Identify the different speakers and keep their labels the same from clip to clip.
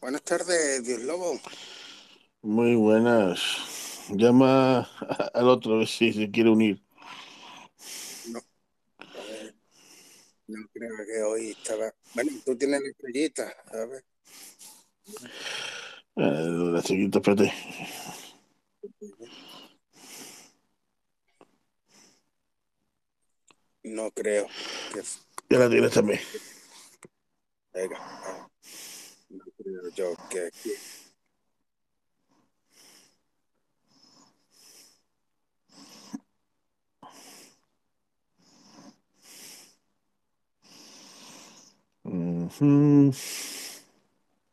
Speaker 1: Buenas tardes, Dios Lobo.
Speaker 2: Muy buenas. Llama al otro a ver si se quiere unir.
Speaker 1: No, eh, no creo que hoy estaba. Bueno, tú tienes la estrellita, ver.
Speaker 2: Eh, la chiquita, espérate.
Speaker 1: No creo que.
Speaker 2: Ya la tienes también.
Speaker 1: Venga, yo que.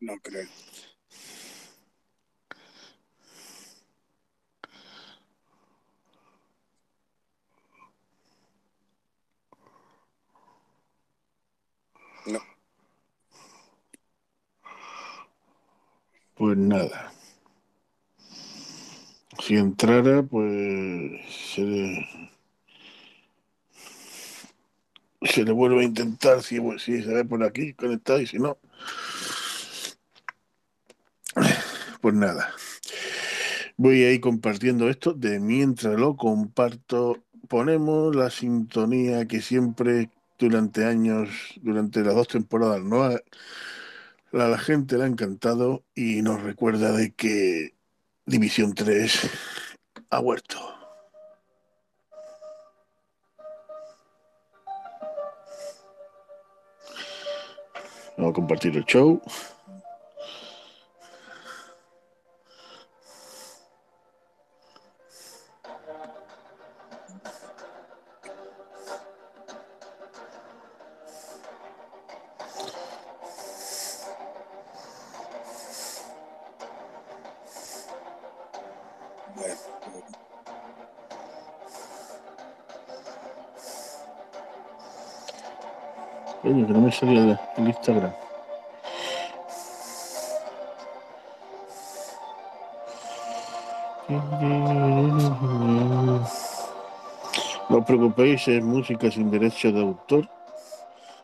Speaker 1: No creo. No,
Speaker 2: Pues nada. Si entrara, pues se le, se le vuelve a intentar si, si se ve por aquí conectado y si no, pues nada. Voy a ir compartiendo esto de mientras lo comparto. Ponemos la sintonía que siempre durante años, durante las dos temporadas, no la gente le ha encantado y nos recuerda de que División 3 ha vuelto. Vamos a compartir el show. El Instagram. No os preocupéis, es música sin derecho de autor.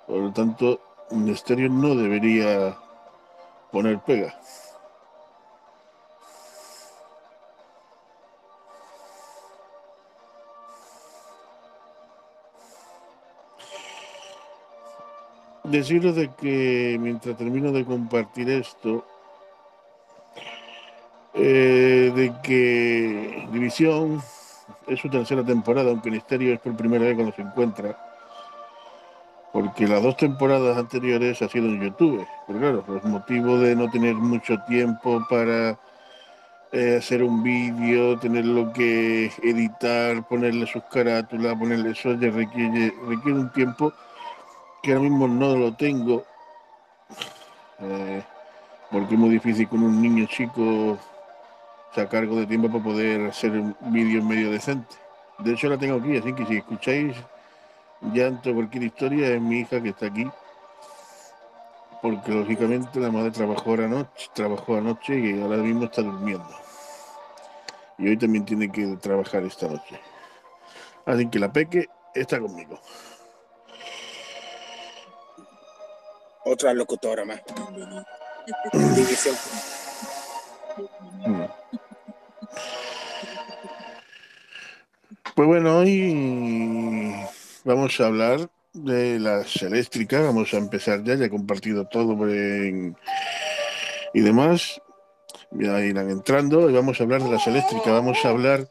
Speaker 2: Por lo tanto, Ministerio no debería poner pega. Deciros de que mientras termino de compartir esto, eh, de que División es su tercera temporada, aunque Ministerio es por primera vez cuando se encuentra, porque las dos temporadas anteriores ha sido en YouTube, pero claro, los motivos de no tener mucho tiempo para eh, hacer un vídeo, tenerlo que editar, ponerle sus carátulas, ponerle eso, requiere, requiere un tiempo que ahora mismo no lo tengo, eh, porque es muy difícil con un niño chico sacar algo de tiempo para poder hacer un vídeo medio decente. De hecho la tengo aquí, así que si escucháis llanto cualquier historia es mi hija que está aquí, porque lógicamente la madre trabajó anoche, trabajó anoche y ahora mismo está durmiendo. Y hoy también tiene que trabajar esta noche. Así que la peque está conmigo.
Speaker 1: Otra locutora más. División.
Speaker 2: Pues bueno, hoy vamos a hablar de las eléctricas. Vamos a empezar ya, ya he compartido todo en- y demás. Ya irán entrando y vamos a hablar de las eléctricas. Vamos a hablar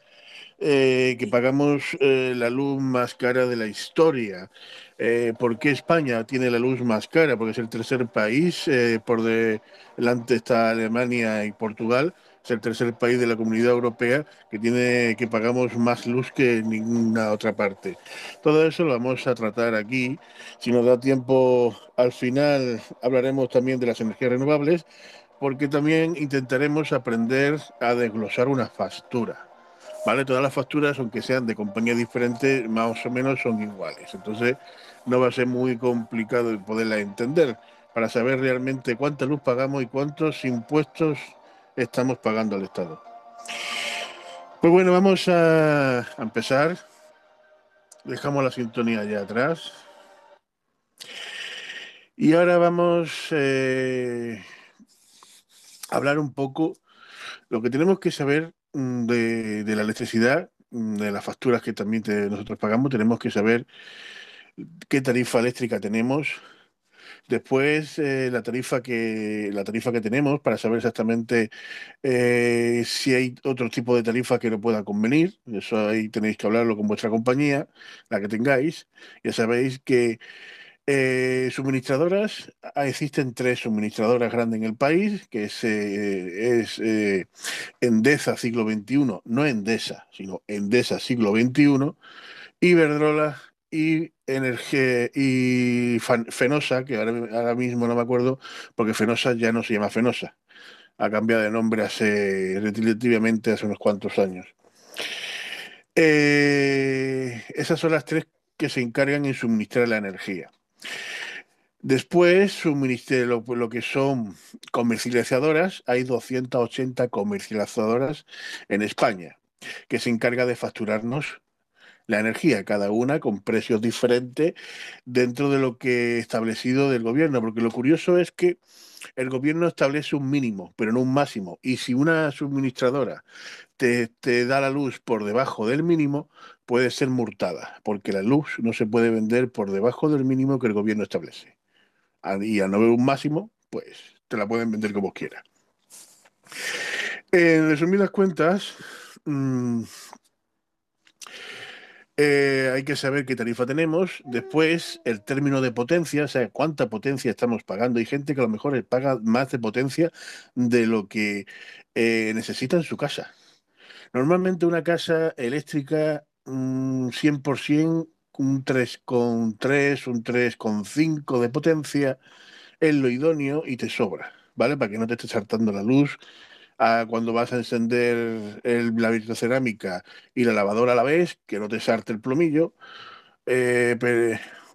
Speaker 2: eh, que pagamos eh, la luz más cara de la historia. Eh, ¿Por qué España tiene la luz más cara? Porque es el tercer país, eh, por de- delante está Alemania y Portugal, es el tercer país de la comunidad europea que tiene que pagamos más luz que ninguna otra parte. Todo eso lo vamos a tratar aquí. Si nos da tiempo, al final hablaremos también de las energías renovables, porque también intentaremos aprender a desglosar una factura. ¿Vale? Todas las facturas, aunque sean de compañías diferentes, más o menos son iguales. Entonces, no va a ser muy complicado el poderla entender para saber realmente cuánta luz pagamos y cuántos impuestos estamos pagando al Estado. Pues bueno, vamos a, a empezar. Dejamos la sintonía ya atrás. Y ahora vamos eh, hablar un poco lo que tenemos que saber mm, de, la electricidad, mm, de las facturas que también nosotros pagamos, tenemos que saber qué tarifa eléctrica tenemos, Después, eh, la, tarifa que, la tarifa que tenemos para saber exactamente eh, si hay otro tipo de tarifa que no pueda convenir. Eso ahí tenéis que hablarlo con vuestra compañía, la que tengáis. Ya sabéis que eh, suministradoras, ah, existen tres suministradoras grandes en el país, que es, es Endesa siglo XXI, no Endesa, sino Endesa siglo XXI, Iberdrola y y Fenosa, que ahora, mismo no me acuerdo, porque Fenosa ya no se llama Fenosa. Ha cambiado de nombre hace relativamente hace unos cuantos años. Eh, esas son las tres que se encargan en suministrar la energía. Después, lo, lo, que son comercializadoras, hay 280 comercializadoras en España, que se encarga de facturarnos la energía, cada una con precios diferentes dentro de lo que establecido del gobierno, porque lo curioso es que el gobierno establece un mínimo, pero no un máximo, y si una suministradora te, te da la luz por debajo del mínimo, puede ser multada, porque la luz no se puede vender por debajo del mínimo que el gobierno establece. Y al no haber un máximo, pues te la pueden vender como quiera. En resumidas cuentas, mmm, eh, hay que saber qué tarifa tenemos. Después, el término de potencia, o sea, cuánta potencia estamos pagando. Hay gente que a lo mejor paga más de potencia de lo que eh, necesita en su casa. Normalmente una casa eléctrica 100%, un 3,3, un 3,5 de potencia es lo idóneo y te sobra, ¿vale? Para que no te esté saltando la luz cuando vas a encender el, la vitrocerámica y la lavadora a la vez, que no te sarte el plomillo, eh,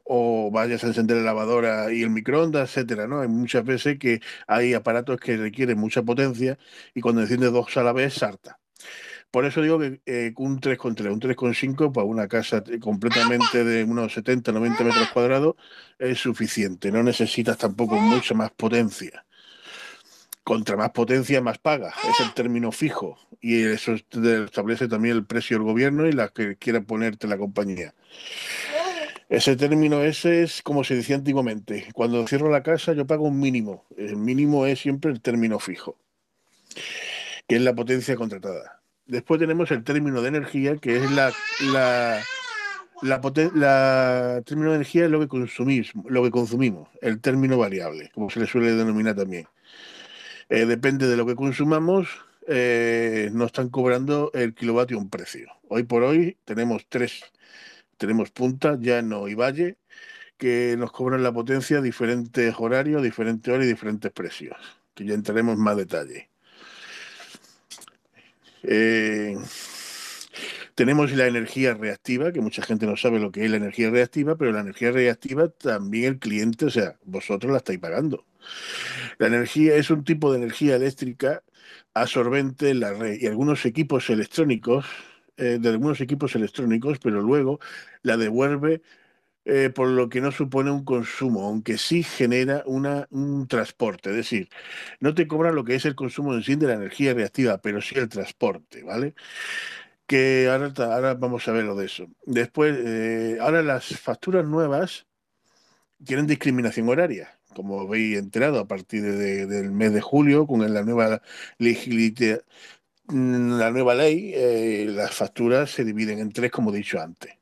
Speaker 2: o vayas a encender la lavadora y el microondas, etcétera, ¿no? Hay muchas veces que hay aparatos que requieren mucha potencia y cuando enciendes dos a la vez, salta. Por eso digo que eh, un 3,3, un 3,5 para una casa completamente de unos 70, 90 metros cuadrados es suficiente. No necesitas tampoco mucha más potencia contra más potencia, más paga. Es el término fijo. Y eso establece también el precio del gobierno y la que quiera ponerte la compañía. Ese término ese es como se decía antiguamente. Cuando cierro la casa yo pago un mínimo. El mínimo es siempre el término fijo, que es la potencia contratada. Después tenemos el término de energía, que es la, la, la, término de energía es lo que consumimos, lo que consumimos, el término variable, como se le suele denominar también. Eh, depende de lo que consumamos, eh, nos están cobrando el kilovatio un precio. Hoy por hoy tenemos tres, tenemos punta, llano y valle, que nos cobran la potencia a diferentes horarios, diferentes horas y diferentes precios, que ya entraremos en más detalle. Eh, tenemos la energía reactiva, que mucha gente no sabe lo que es la energía reactiva, pero la energía reactiva también el cliente, o sea, vosotros la estáis pagando. La energía es un tipo de energía eléctrica absorbente en la red y algunos equipos electrónicos, eh, de algunos equipos electrónicos, pero luego la devuelve eh, por lo que no supone un consumo, aunque sí genera una, un transporte. Es decir, no te cobran lo que es el consumo en sí de la energía reactiva, pero sí el transporte, ¿vale? Que ahora, ahora vamos a ver lo de eso. Después, eh, ahora las facturas nuevas tienen discriminación horaria como habéis enterado, a partir del mes de julio, con la nueva mm, la nueva ley, eh, las facturas se dividen en tres, como he dicho antes.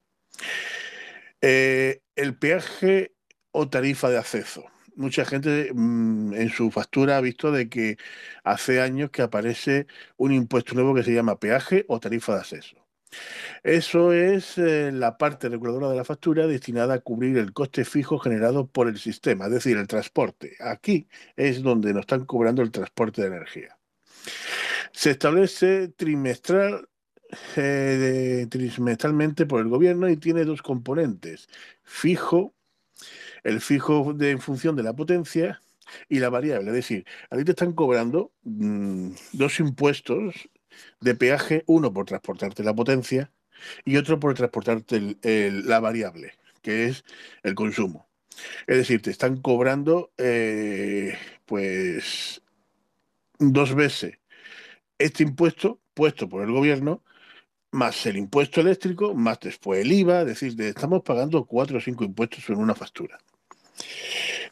Speaker 2: Eh, el peaje o tarifa de acceso. Mucha gente mm, en su factura ha visto de que hace años que aparece un impuesto nuevo que se llama peaje o tarifa de acceso. Eso es eh, la parte reguladora de la factura destinada a cubrir el coste fijo generado por el sistema, es decir, el transporte. Aquí es donde nos están cobrando el transporte de energía. Se establece trimestral eh, trimestralmente por el gobierno y tiene dos componentes. Fijo, el fijo de, en función de la potencia y la variable. Es decir, a ti te están cobrando mm, dos impuestos de peaje, uno por transportarte la potencia y otro por transportarte la variable, que es el consumo. Es decir, te están cobrando, eh, pues, dos veces este impuesto puesto por el gobierno, más el impuesto eléctrico, más después el IVA, es decir, estamos pagando cuatro o cinco impuestos en una factura.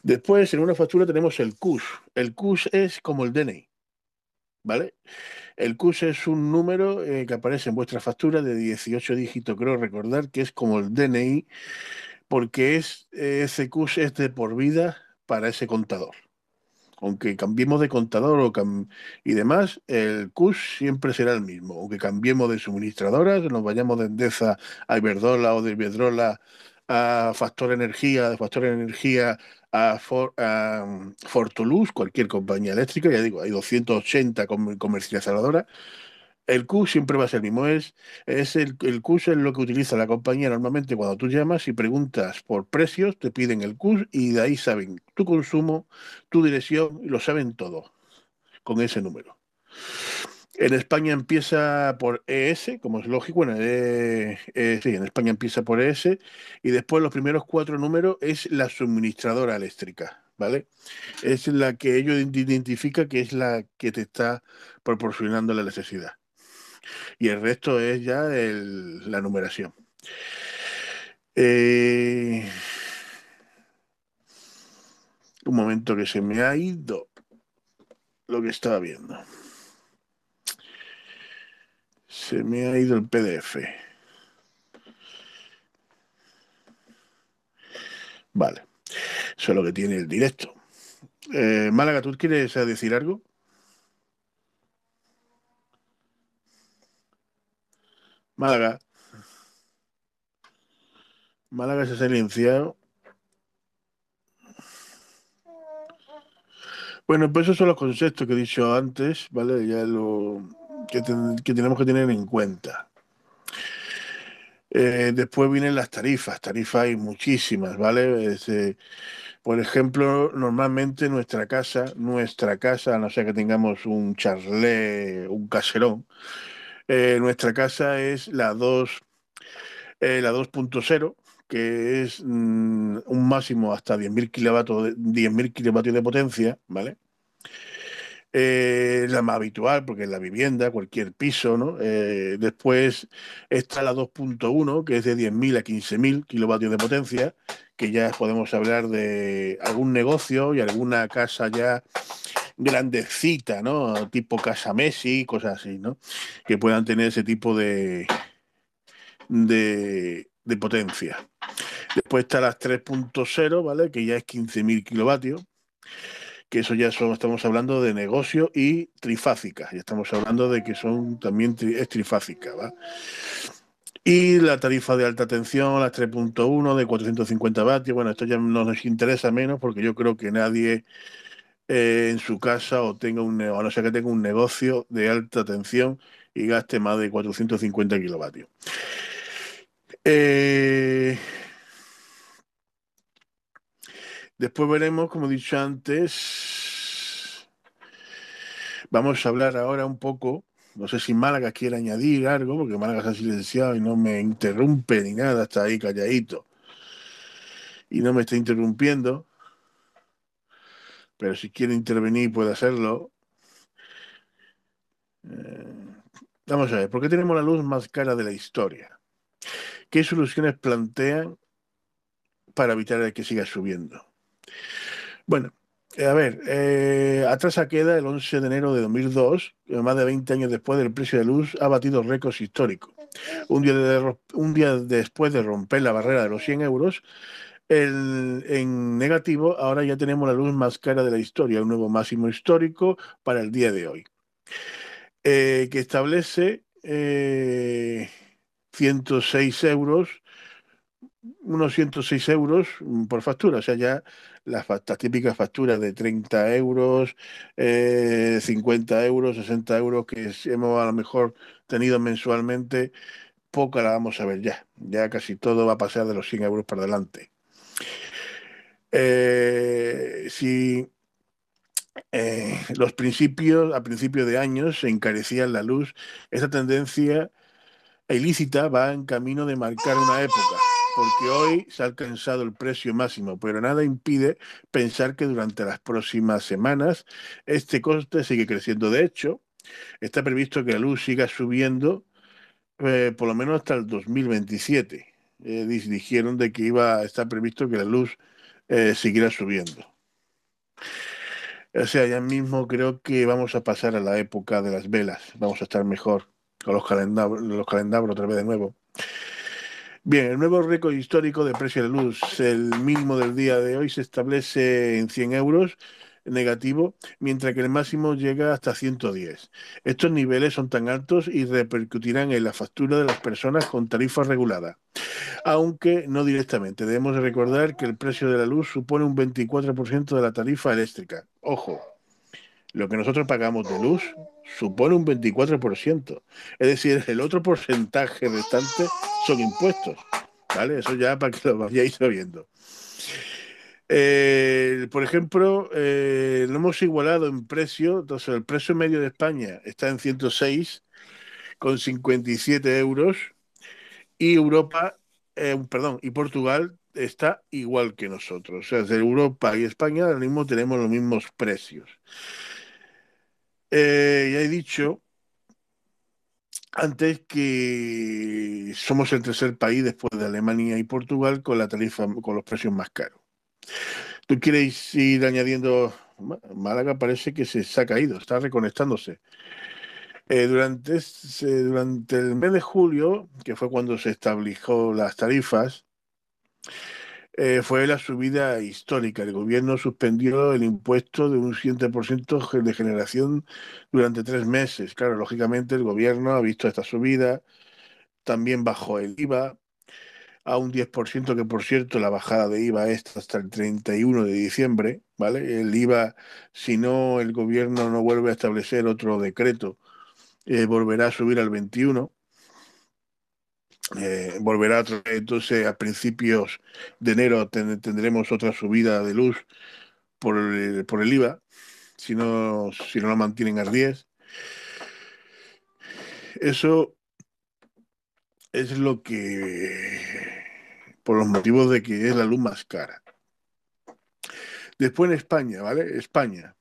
Speaker 2: Después, en una factura tenemos el CUS. El CUS es como el DNI, ¿vale? El CUS es un número eh, que aparece en vuestra factura de 18 dígitos, creo recordar, que es como el DNI, porque es, ese CUS es de por vida para ese contador aunque cambiemos de contador o y demás, el CUS siempre será el mismo. Aunque cambiemos de suministradoras, nos vayamos de Endesa a Iberdola o de Iberdrola a Factor Energía, de Factor Energía a, Fortulus, cualquier compañía eléctrica, ya digo, hay 280 comercializadoras, el Q siempre va a ser el mismo. Es, es el, el Q es lo que utiliza la compañía normalmente cuando tú llamas y preguntas por precios, te piden el Q y de ahí saben tu consumo, tu dirección lo saben todo con ese número. En España empieza por ES, como es lógico, bueno, eh, eh, sí, en España empieza por ES y después los primeros cuatro números es la suministradora eléctrica, ¿vale? Es la que ellos identifican que es la que te está proporcionando la necesidad y el resto es ya la numeración. Eh, un momento que se me ha ido lo que estaba viendo. Se me ha ido el PDF. Vale. Eso es lo que tiene el directo. Eh, Málaga, ¿tú quieres decir algo? Málaga. Málaga se ha silenciado. Bueno, pues esos son los conceptos que he dicho antes, ¿vale? Ya lo que, tenemos que tener en cuenta. Eh, después vienen las tarifas. Tarifas hay muchísimas, ¿vale? Eh, por ejemplo, normalmente nuestra casa, nuestra casa, a no ser que tengamos un charlé, un caserón, eh, nuestra casa es la 2, eh, la 2.0, que es mm, un máximo hasta 10.000 kilovatios, 10 kilovatios de potencia, ¿vale? Eh, la más habitual porque es la vivienda, cualquier piso, ¿no? después está la 2.1, que es de 10.000 a 15.000 kilovatios de potencia, que ya podemos hablar de algún negocio y alguna casa ya grandecita, ¿no? Tipo Casa Messi, cosas así, ¿no? Que puedan tener ese tipo de, de, potencia. Después está las 3.0, ¿vale? Que ya es 15.000 kilovatios. Que eso ya son, estamos hablando de negocio y trifásica. Ya estamos hablando de que son también es trifásica, ¿va? Y la tarifa de alta tensión, las 3.1 de 450 vatios. Bueno, esto ya nos interesa menos porque yo creo que nadie eh, en su casa o tenga un no sea que tenga un negocio de alta tensión y gaste más de 450 kilovatios. Eh, después veremos, como he dicho antes, vamos a hablar ahora un poco, no sé si Málaga quiere añadir algo, porque Málaga se ha silenciado y no me interrumpe ni nada, está ahí calladito y no me está interrumpiendo pero si quiere intervenir puede hacerlo. Eh, vamos a ver, ¿por qué tenemos la luz más cara de la historia? ¿Qué soluciones plantean para evitar que siga subiendo? Bueno, eh, a ver, eh, atrás a queda el 11 de enero de 2002, más de 20 años después del precio de luz ha batido récords históricos. Un día, un día después de romper la barrera de los 100 euros, en negativo, ahora ya tenemos la luz más cara de la historia, un nuevo máximo histórico para el día de hoy, eh, que establece 106 eh, euros, unos 106 euros por factura, o sea, ya las, típicas facturas de 30 euros, 50 eh, euros, 60 euros que hemos a lo mejor tenido mensualmente, poca la vamos a ver ya. Ya casi todo va a pasar de los 100 euros para adelante. Eh, si eh, los principios, a principios de años, se encarecía la luz, esa tendencia ilícita va en camino de marcar una época. Porque hoy se ha alcanzado el precio máximo, pero nada impide pensar que durante las próximas semanas este coste sigue creciendo. De hecho, está previsto que la luz siga subiendo eh, por lo menos hasta el 2027. Eh, dijeron de que iba a estar previsto que la luz eh, siguiera subiendo. O sea, ya mismo creo que vamos a pasar a la época de las velas. Vamos a estar mejor con los calendarios, los calendarios otra vez de nuevo. Bien, el nuevo récord histórico de precio de luz, el mínimo del día de hoy se establece en 100 euros negativo, mientras que el máximo llega hasta 110. Estos niveles son tan altos y repercutirán en la factura de las personas con tarifa regulada, aunque no directamente. Debemos recordar que el precio de la luz supone un 24% de la tarifa eléctrica. Ojo, lo que nosotros pagamos de luz supone un 24%. Es decir, el otro porcentaje restante son impuestos. ¿Vale? Eso ya para que lo vayáis sabiendo. Eh, por ejemplo, eh, lo hemos igualado en precio. Entonces, el precio medio de España está en 106 con 57 euros y Europa, eh, perdón, y Portugal está igual que nosotros. O sea, de Europa y España ahora mismo tenemos los mismos precios. Eh, ya he dicho antes que somos el tercer país después de Alemania y Portugal con la tarifa, con los precios más caros. ¿Tú quieres ir añadiendo? Málaga parece que se, ha caído, está reconectándose. Eh, durante, durante el mes de julio, que fue cuando se estableció las tarifas, eh, fue la subida histórica. El gobierno suspendió el impuesto de un 7% de generación durante tres meses. Claro, lógicamente el gobierno ha visto esta subida, también bajó el IVA a un 10%, que por cierto la bajada de IVA es hasta el 31 de diciembre, ¿vale? El IVA, si no el gobierno no vuelve a establecer otro decreto, eh, volverá a subir al 21 eh, volverá entonces a principios de enero tendremos otra subida de luz por el, por el IVA, si no, si no la mantienen a 10. Eso es lo que, por los motivos de que es la luz más cara. Después en España, ¿vale? España.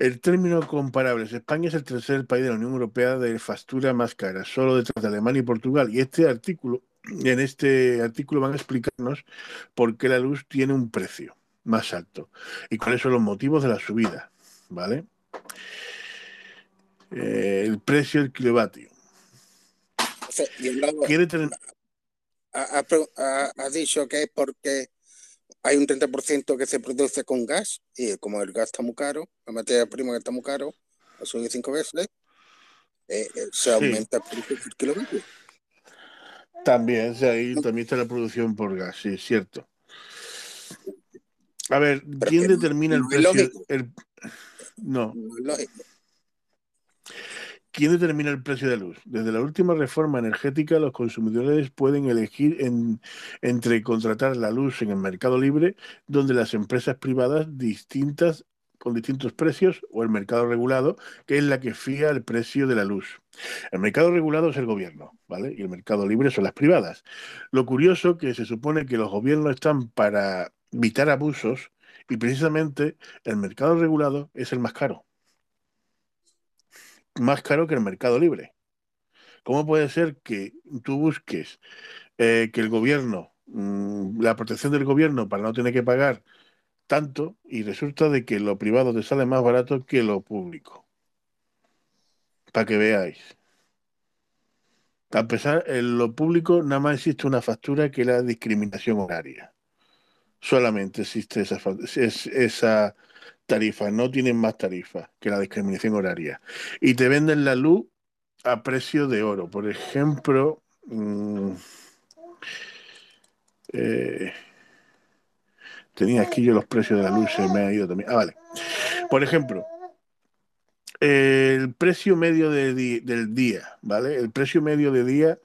Speaker 2: El término comparables. España es el tercer país de la Unión Europea de factura más cara, solo detrás de Alemania y Portugal. Y este artículo, en este artículo van a explicarnos por qué la luz tiene un precio más alto y cuáles son los motivos de la subida, ¿vale? Eh, el precio del kilovatio.
Speaker 1: ha, dicho que es porque hay un 30% que se produce con gas, y como el gas está muy caro, la materia prima que está muy caro, ha subido cinco veces, eh, eh, se aumenta el precio por kilómetro.
Speaker 2: También, ahí también está la producción por gas, sí, es cierto. A ver, ¿quién determina el precio? no. no ¿Quién determina el precio de la luz? Desde la última reforma energética, los consumidores pueden elegir entre contratar la luz en el mercado libre, donde las empresas privadas distintas con distintos precios, o el mercado regulado, que es la que fija el precio de la luz. El mercado regulado es el gobierno, ¿vale? Y el mercado libre son las privadas. Lo curioso que se supone que los gobiernos están para evitar abusos y precisamente el mercado regulado es el más caro más caro que el mercado libre. ¿Cómo puede ser que tú busques eh, que el gobierno, mm, la protección del gobierno para no tener que pagar tanto y resulta de que lo privado te sale más barato que lo público? Para que veáis. A pesar, en lo público nada más existe una factura que la discriminación horaria. Solamente existe esa, esa tarifas, no tienen más tarifas que la discriminación horaria. Y te venden la luz a precio de oro. Por ejemplo, mm, eh, tenía aquí yo los precios de la luz, se me ha ido también. Ah, vale. Por ejemplo, el precio medio del día, ¿vale? El precio medio de día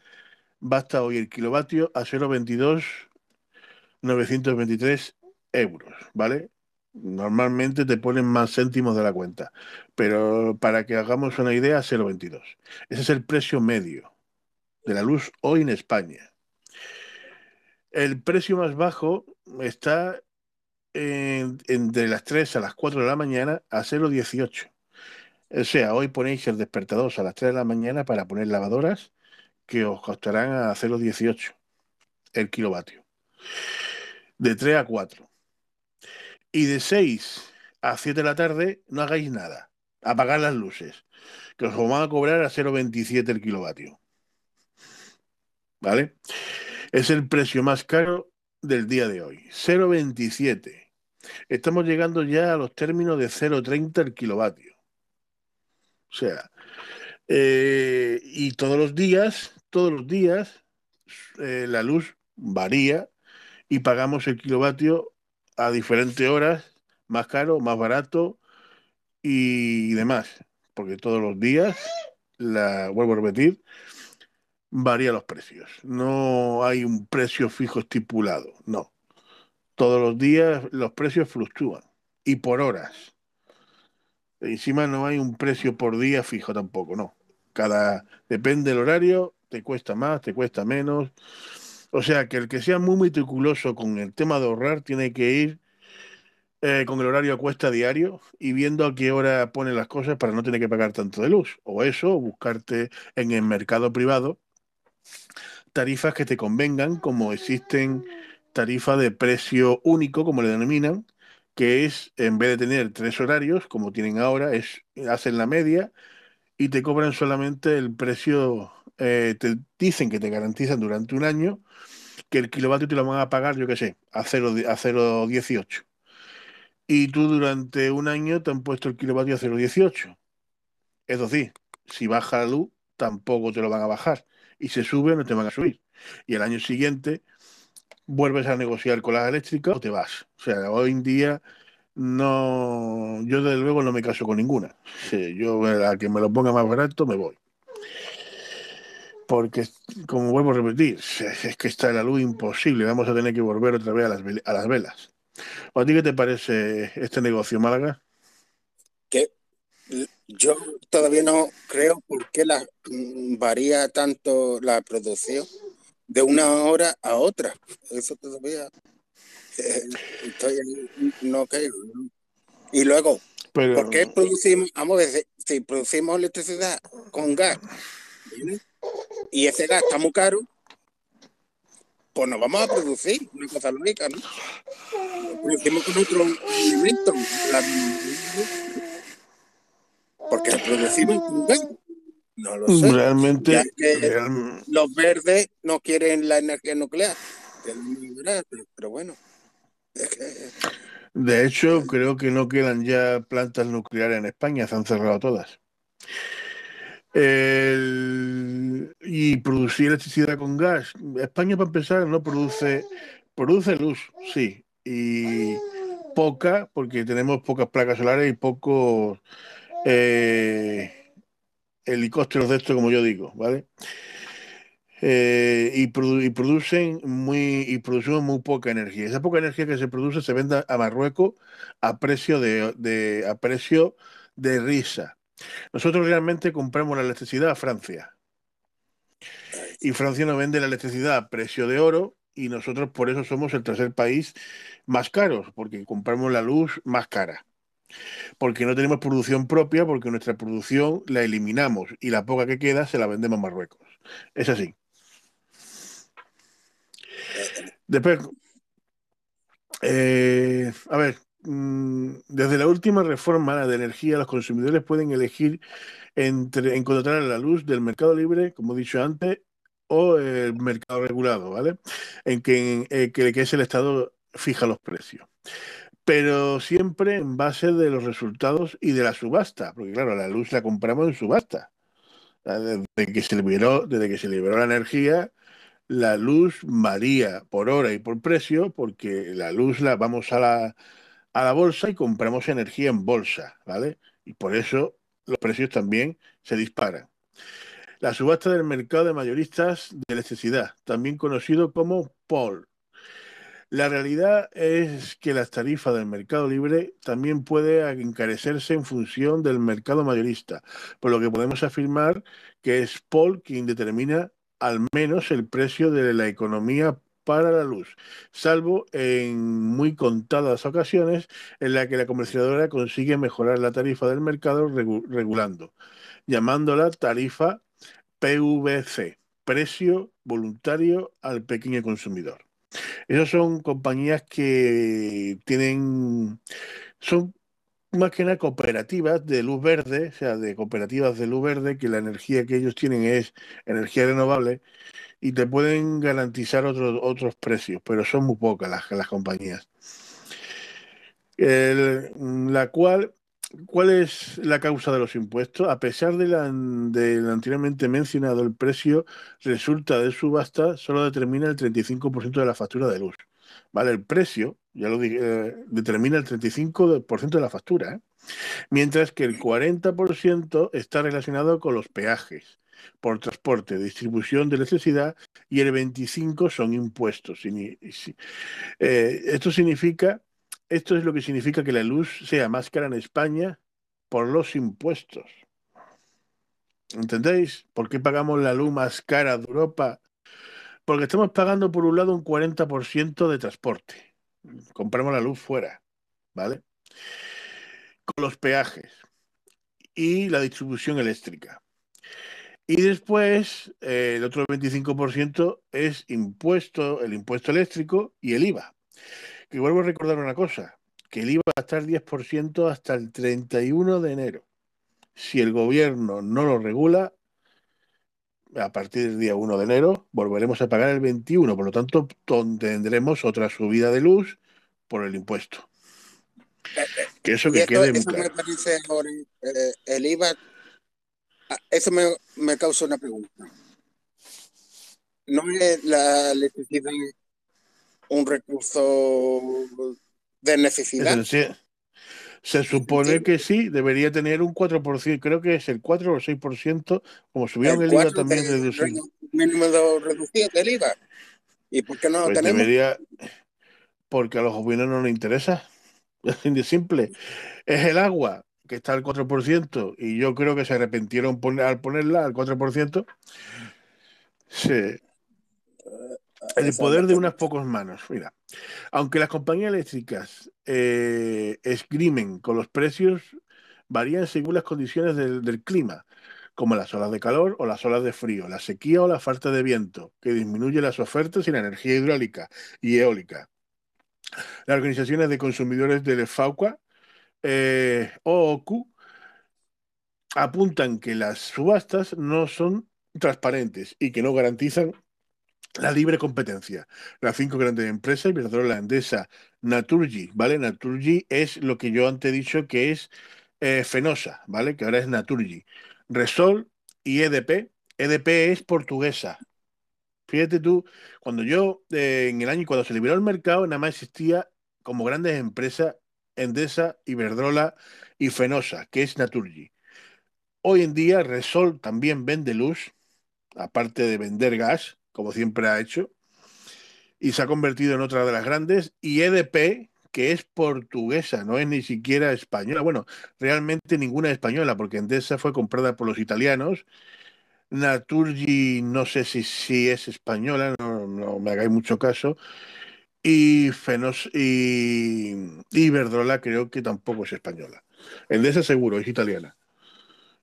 Speaker 2: va hasta hoy el kilovatio a 0,22 923 euros, ¿vale? Normalmente te ponen más céntimos de la cuenta, pero para que hagamos una idea, 0,22. Ese es el precio medio. de la luz hoy en España. El precio más bajo está entre las 3 a las 4 de la mañana a 0,18. O sea, hoy ponéis el despertador a las 3 de la mañana para poner lavadoras que os costarán a 0,18 el kilovatio. De 3 a 4. Y de 6 a 7 de la tarde no hagáis nada. Apagar las luces. Que os van a cobrar a 0,27 el kilovatio. ¿Vale? Es el precio más caro del día de hoy. 0,27. Estamos llegando ya a los términos de 0,30 el kilovatio. O sea, eh, y todos los días, todos los días, eh, la luz varía y pagamos el kilovatio a diferentes horas, más caro, más barato y demás. Porque todos los días, la vuelvo a repetir, varía los precios. No hay un precio fijo estipulado, no. Todos los días los precios fluctúan y por horas. Encima no hay un precio por día fijo tampoco, no. Cada depende del horario, te cuesta más, te cuesta menos. O sea que el que sea muy meticuloso con el tema de ahorrar tiene que ir eh, con el horario a cuesta diario y viendo a qué hora pone las cosas para no tener que pagar tanto de luz. O eso, o buscarte en el mercado privado tarifas que te convengan, como existen tarifa de precio único, como le denominan, que es, en vez de tener tres horarios, como tienen ahora, es hacen la media y te cobran solamente el precio, eh, te dicen que te garantizan durante un año que el kilovatio te lo van a pagar, yo qué sé, a 0,18. A y tú durante un año te han puesto el kilovatio a 0,18. Es decir, si baja la luz, tampoco te lo van a bajar. Y se sube, no te van a subir. Y el año siguiente vuelves a negociar con las eléctricas o te vas. O sea, hoy en día no, yo desde luego no me caso con ninguna. yo a que me lo ponga más barato me voy. Porque, como vuelvo a repetir, es que está la luz imposible. Vamos a tener que volver otra vez a las, a las velas. ¿A ti qué te parece este negocio, Málaga?
Speaker 1: Que yo todavía no creo por qué la, mm, varía tanto la producción de una hora a otra. Eso todavía eh, estoy no creo. Y luego, ¿por qué producimos, vamos a ver, si producimos electricidad con gas y ese gas está muy caro, pues nos vamos a producir, una cosa lógica, ¿no? Producimos con otro elemento, porque producimos con gas. No lo sé.
Speaker 2: Realmente.
Speaker 1: Los verdes no quieren la energía nuclear. Pero, bueno.
Speaker 2: De hecho, creo que no quedan ya plantas nucleares en España, se han cerrado todas. Y producir electricidad con gas. España, para empezar, no produce. Produce luz, sí. Y poca, porque tenemos pocas placas solares y pocos. Eh, helicópteros de esto, como yo digo, ¿vale? Eh, y, producen muy y producen muy poca energía. Esa poca energía que se produce se vende a Marruecos a precio de, a precio de risa. Nosotros realmente compramos la electricidad a Francia. Y Francia nos vende la electricidad a precio de oro y nosotros por eso somos el tercer país más caro, porque compramos la luz más cara porque no tenemos producción propia, porque nuestra producción la eliminamos y la poca que queda se la vendemos a Marruecos. Es así. Después, eh, a ver, desde la última reforma de energía, los consumidores pueden elegir entre encontrar la luz del mercado libre, como he dicho antes, o el mercado regulado, ¿vale? En que, en, que, que es el Estado fija los precios pero siempre en base de los resultados y de la subasta, porque claro, la luz la compramos en subasta. Desde que se liberó, desde que se liberó la energía, la luz varía por hora y por precio, porque la luz la vamos a la, a la bolsa y compramos energía en bolsa, ¿vale? Y por eso los precios también se disparan. La subasta del mercado de mayoristas de electricidad, también conocido como POL, la realidad es que las tarifas del mercado libre también pueden encarecerse en función del mercado mayorista, por lo que podemos afirmar que es Paul quien determina al menos el precio de la economía para la luz, salvo en muy contadas ocasiones en la que la comercializadora consigue mejorar la tarifa del mercado regulando, llamándola tarifa PVC, precio voluntario al pequeño consumidor. Esas son compañías que tienen, son más que nada cooperativas de luz verde, o sea, de cooperativas de luz verde, que la energía que ellos tienen es energía renovable y te pueden garantizar otros otros precios, pero son muy pocas las, las compañías. la cual, ¿Cuál es la causa de los impuestos? A pesar de la, del anteriormente mencionado, el precio resulta de subasta solo determina el 35% de la factura de luz. ¿Vale? El precio, ya lo dije, eh, determina el 35% de la factura, ¿eh? mientras que el 40% está relacionado con los peajes por transporte, distribución de electricidad y el 25% son impuestos. Eh, esto significa, esto es lo que significa que la luz sea más cara en España por los impuestos. ¿Entendéis? ¿Por qué pagamos la luz más cara de Europa? Porque estamos pagando por un lado un 40% de transporte. Compramos la luz fuera, ¿vale? Con los peajes y la distribución eléctrica. Y después, eh, el otro 25% es impuesto, el impuesto eléctrico y el IVA. Que vuelvo a recordar una cosa, que el IVA va a estar 10% hasta el 31 de enero. Si el gobierno no lo regula, a partir del día 1 de enero volveremos a pagar el 21, por lo tanto tendremos otra subida de luz por el impuesto.
Speaker 1: Eh, eh, que eso que quede muy claro. el IVA eso me, causa una pregunta. ¿No es la electricidad un recurso de necesidad?
Speaker 2: Se supone que sí, debería tener un 4%, creo que es el 4 o 6%, como subieron el, IVA también reducido.
Speaker 1: Mínimo reducido del IVA. ¿Y por qué no lo pues tenemos?
Speaker 2: Debería, porque a los gobiernos no les interesa. Es simple. Es el agua que está al 4%, y yo creo que se arrepintieron al ponerla al 4%, sí. el poder de unas pocas manos. Mira, aunque las compañías eléctricas eh, esgrimen con los precios, varían según las condiciones del, del, clima, como las olas de calor o las olas de frío, la sequía o la falta de viento, que disminuye las ofertas y la energía hidráulica y eólica. Las organizaciones de consumidores del FAUCA eh, apuntan que las subastas no son transparentes y que no garantizan la libre competencia. Las cinco grandes empresas, Iberdrola, Endesa, Naturgy, ¿vale? Naturgy es lo que yo antes he dicho que es eh, Fenosa, ¿vale? Que ahora es Naturgy. Resol y EDP. EDP es portuguesa. Fíjate tú, cuando yo, eh, en el año, cuando se liberó el mercado, nada más existía como grandes empresas Endesa, Iberdrola y Fenosa, que es Naturgy. Hoy en día Resol también vende luz, aparte de vender gas, como siempre ha hecho, y se ha convertido en otra de las grandes, y EDP, que es portuguesa, no es ni siquiera española. Bueno, realmente ninguna española, porque Endesa fue comprada por los italianos. Naturgy, no sé si, si es española, no, no me hagáis mucho caso. Y Fenos y, Iberdrola creo que tampoco es española. Endesa seguro, es italiana.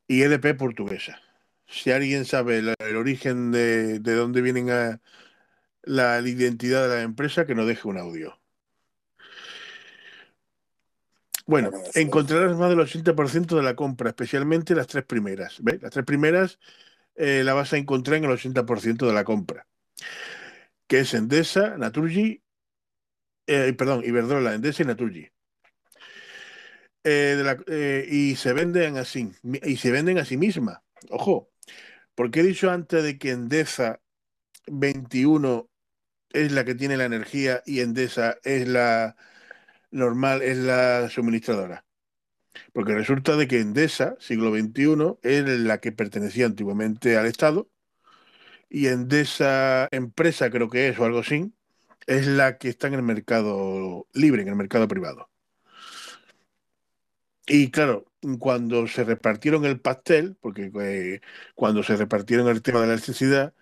Speaker 2: Y EDP portuguesa. Si alguien sabe el, origen de, dónde vienen a, la, identidad de la empresa, que nos deje un audio. Bueno, encontrarás más del 80% de la compra, especialmente las tres primeras. ¿ves? Las tres primeras eh, la vas a encontrar en el 80% de la compra, que es Endesa, Naturgy eh, perdón, Iberdrola, Endesa y Naturgy. Eh, eh, y se venden así, y se venden a sí misma. Ojo, porque he dicho antes de que Endesa 21 es la que tiene la energía y Endesa es la normal, es la suministradora. Porque resulta de que Endesa, siglo XXI, es la que pertenecía antiguamente al Estado y Endesa empresa creo que es o algo así, es la que está en el mercado libre, en el mercado privado. Y claro, cuando se repartieron el pastel, porque eh, cuando se repartieron el tema de la electricidad,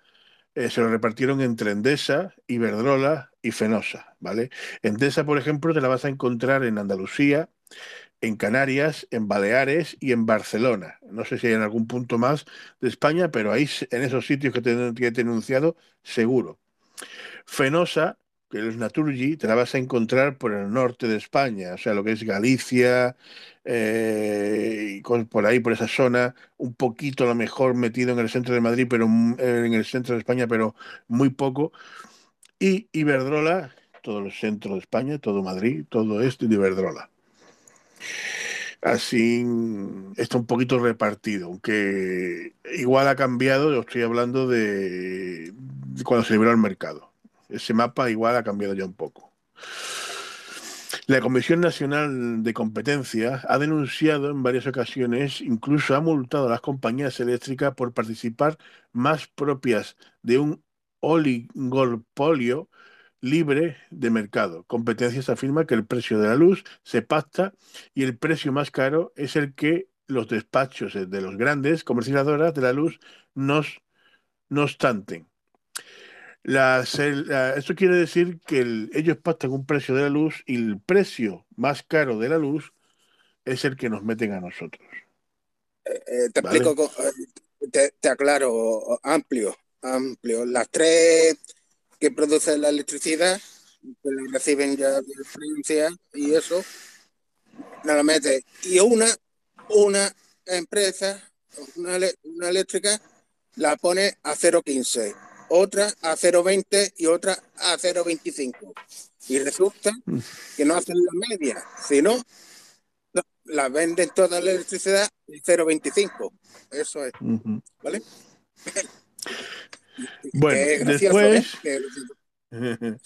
Speaker 2: eh, se lo repartieron entre Endesa, Iberdrola y Fenosa, ¿vale? Endesa, por ejemplo, te la vas a encontrar en Andalucía, en Canarias, en Baleares y en Barcelona. No sé si hay en algún punto más de España, pero ahí en esos sitios que te, que he denunciado, seguro. Fenosa que es Naturgy, te la vas a encontrar por el norte de España, o sea, lo que es Galicia, eh, por ahí, por esa zona, un poquito a lo mejor metido en el centro de Madrid, pero en el centro de España, pero muy poco. Y Iberdrola, todo el centro de España, todo Madrid, todo esto de Iberdrola. Así está un poquito repartido, aunque igual ha cambiado, estoy hablando de cuando se liberó el mercado ese mapa igual ha cambiado ya un poco. La Comisión Nacional de Competencia ha denunciado en varias ocasiones, incluso ha multado a las compañías eléctricas por participar más propias de un oligopolio libre de mercado. Competencias afirma que el precio de la luz se pacta y el precio más caro es el que los despachos de los grandes comercializadoras de la luz nos, no obstante, esto quiere decir que ellos pactan un precio de la luz y el precio más caro de la luz es el que nos meten a nosotros.
Speaker 1: Eh, eh, te explico, eh, te, aclaro, amplio, amplio. Las tres que producen la electricidad, que reciben ya de y eso, nada mete. Y una, una empresa, una, una eléctrica, la pone a 0,15 otra a 0,20 y otra a 0,25. Y resulta que no hacen la media, sino la venden toda la electricidad en 0,25. Eso es. ¿Vale?
Speaker 2: Bueno, después... ¿eh?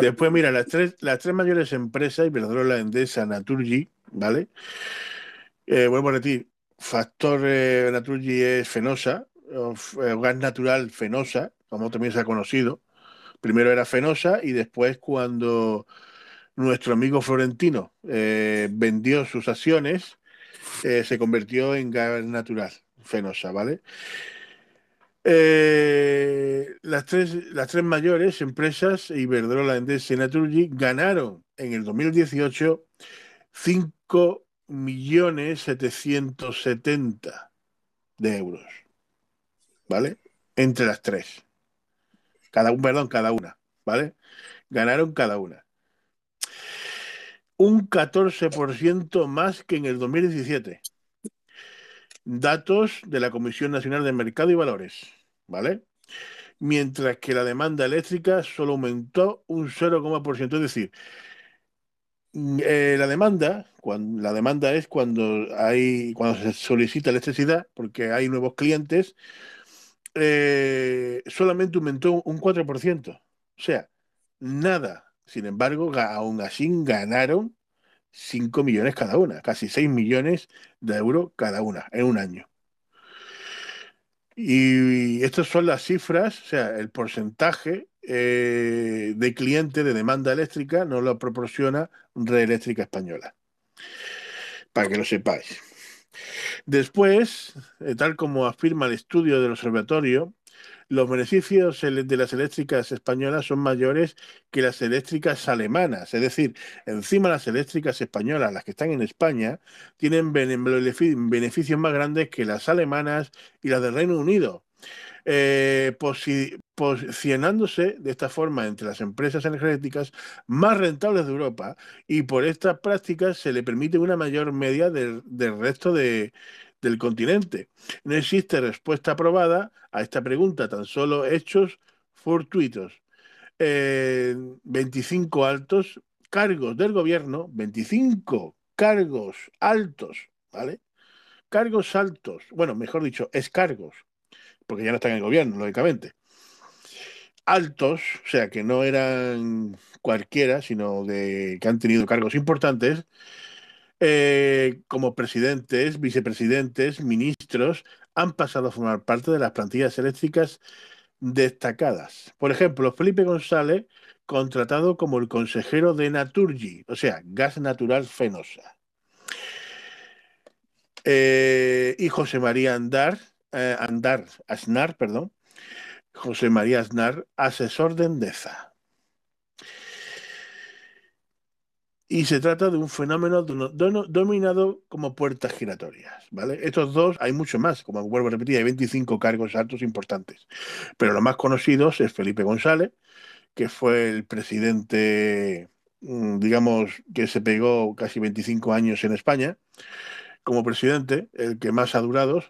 Speaker 2: Después, mira, las tres, las tres mayores empresas, Iberdrola, Endesa, Naturgy, ¿vale? Eh, vuelvo a repetir, Factor eh, Naturgy es Fenosa, gas natural Fenosa, como también se ha conocido. Primero era Fenosa y después cuando nuestro amigo Florentino eh, vendió sus acciones, eh, se convirtió en gas natural, Fenosa, ¿vale? Eh, las, tres, las tres mayores empresas, Iberdrola, Endesa y Naturgy, ganaron en el 2018 5.770.000 de euros, ¿vale? Entre las tres. Cada un, perdón, cada una, ¿vale? Ganaron cada una. Un 14% más que en el 2017. Datos de la Comisión Nacional de Mercado y Valores, ¿vale? Mientras que la demanda eléctrica solo aumentó un 0,%. Es decir, eh, la demanda, cuando, la demanda es cuando hay, cuando se solicita electricidad, porque hay nuevos clientes, eh, solamente aumentó un 4%. O sea, nada. Sin embargo, aún así ganaron 5 millones cada una, casi 6 millones de euros cada una en un año. Y estas son las cifras, o sea, el porcentaje eh, de cliente de demanda eléctrica no lo proporciona Red Eléctrica Española. Para que lo sepáis. Después, eh, tal como afirma el estudio del observatorio, los beneficios de las eléctricas españolas son mayores que las eléctricas alemanas. Es decir, encima las eléctricas españolas, las que están en España, tienen beneficios más grandes que las alemanas y las del Reino Unido. Eh, posicionándose de esta forma entre las empresas energéticas más rentables de Europa y por estas prácticas se le permite una mayor media del, resto del continente. No existe respuesta aprobada a esta pregunta, tan solo hechos fortuitos. 25 eh, altos cargos del gobierno, 25 cargos altos, ¿vale? Cargos altos, bueno, mejor dicho, escargos, porque ya no están en el gobierno, lógicamente. Altos, o sea, que no eran cualquiera, sino de que han tenido cargos importantes, eh, como presidentes, vicepresidentes, ministros, han pasado a formar parte de las plantillas eléctricas destacadas. Por ejemplo, Felipe González, contratado como el consejero de Naturgy, o sea, gas natural fenosa. Eh, y José María Andar, eh, Andar, Asnar, perdón, José María Aznar, asesor de Endesa. Y se trata de un fenómeno dominado como puertas giratorias, ¿vale? Estos dos, hay mucho más, como vuelvo a repetir, hay 25 cargos altos importantes. Pero los más conocidos es Felipe González, que fue el presidente, mm, digamos, que se pegó casi 25 años en España como presidente, el que más ha durado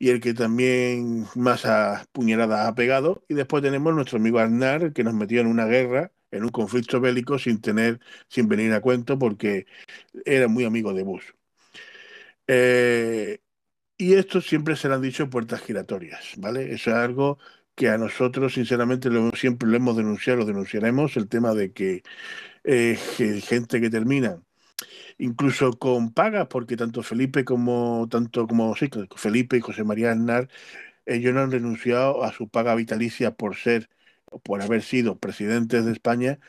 Speaker 2: y el que también más a puñaladas ha pegado. Y después tenemos nuestro amigo Aznar, que nos metió en una guerra, en un conflicto bélico, sin tener, sin venir a cuento, porque era muy amigo de Bush. Eh, y esto siempre se lo han dicho puertas giratorias, ¿vale? Eso es algo que a nosotros, sinceramente, lo, siempre lo hemos denunciado, lo denunciaremos, el tema de que, eh, gente que termina incluso con pagas, porque tanto Felipe como tanto como sí, Felipe y José María Aznar, ellos no han renunciado a su paga vitalicia por ser, por haber sido presidentes de España,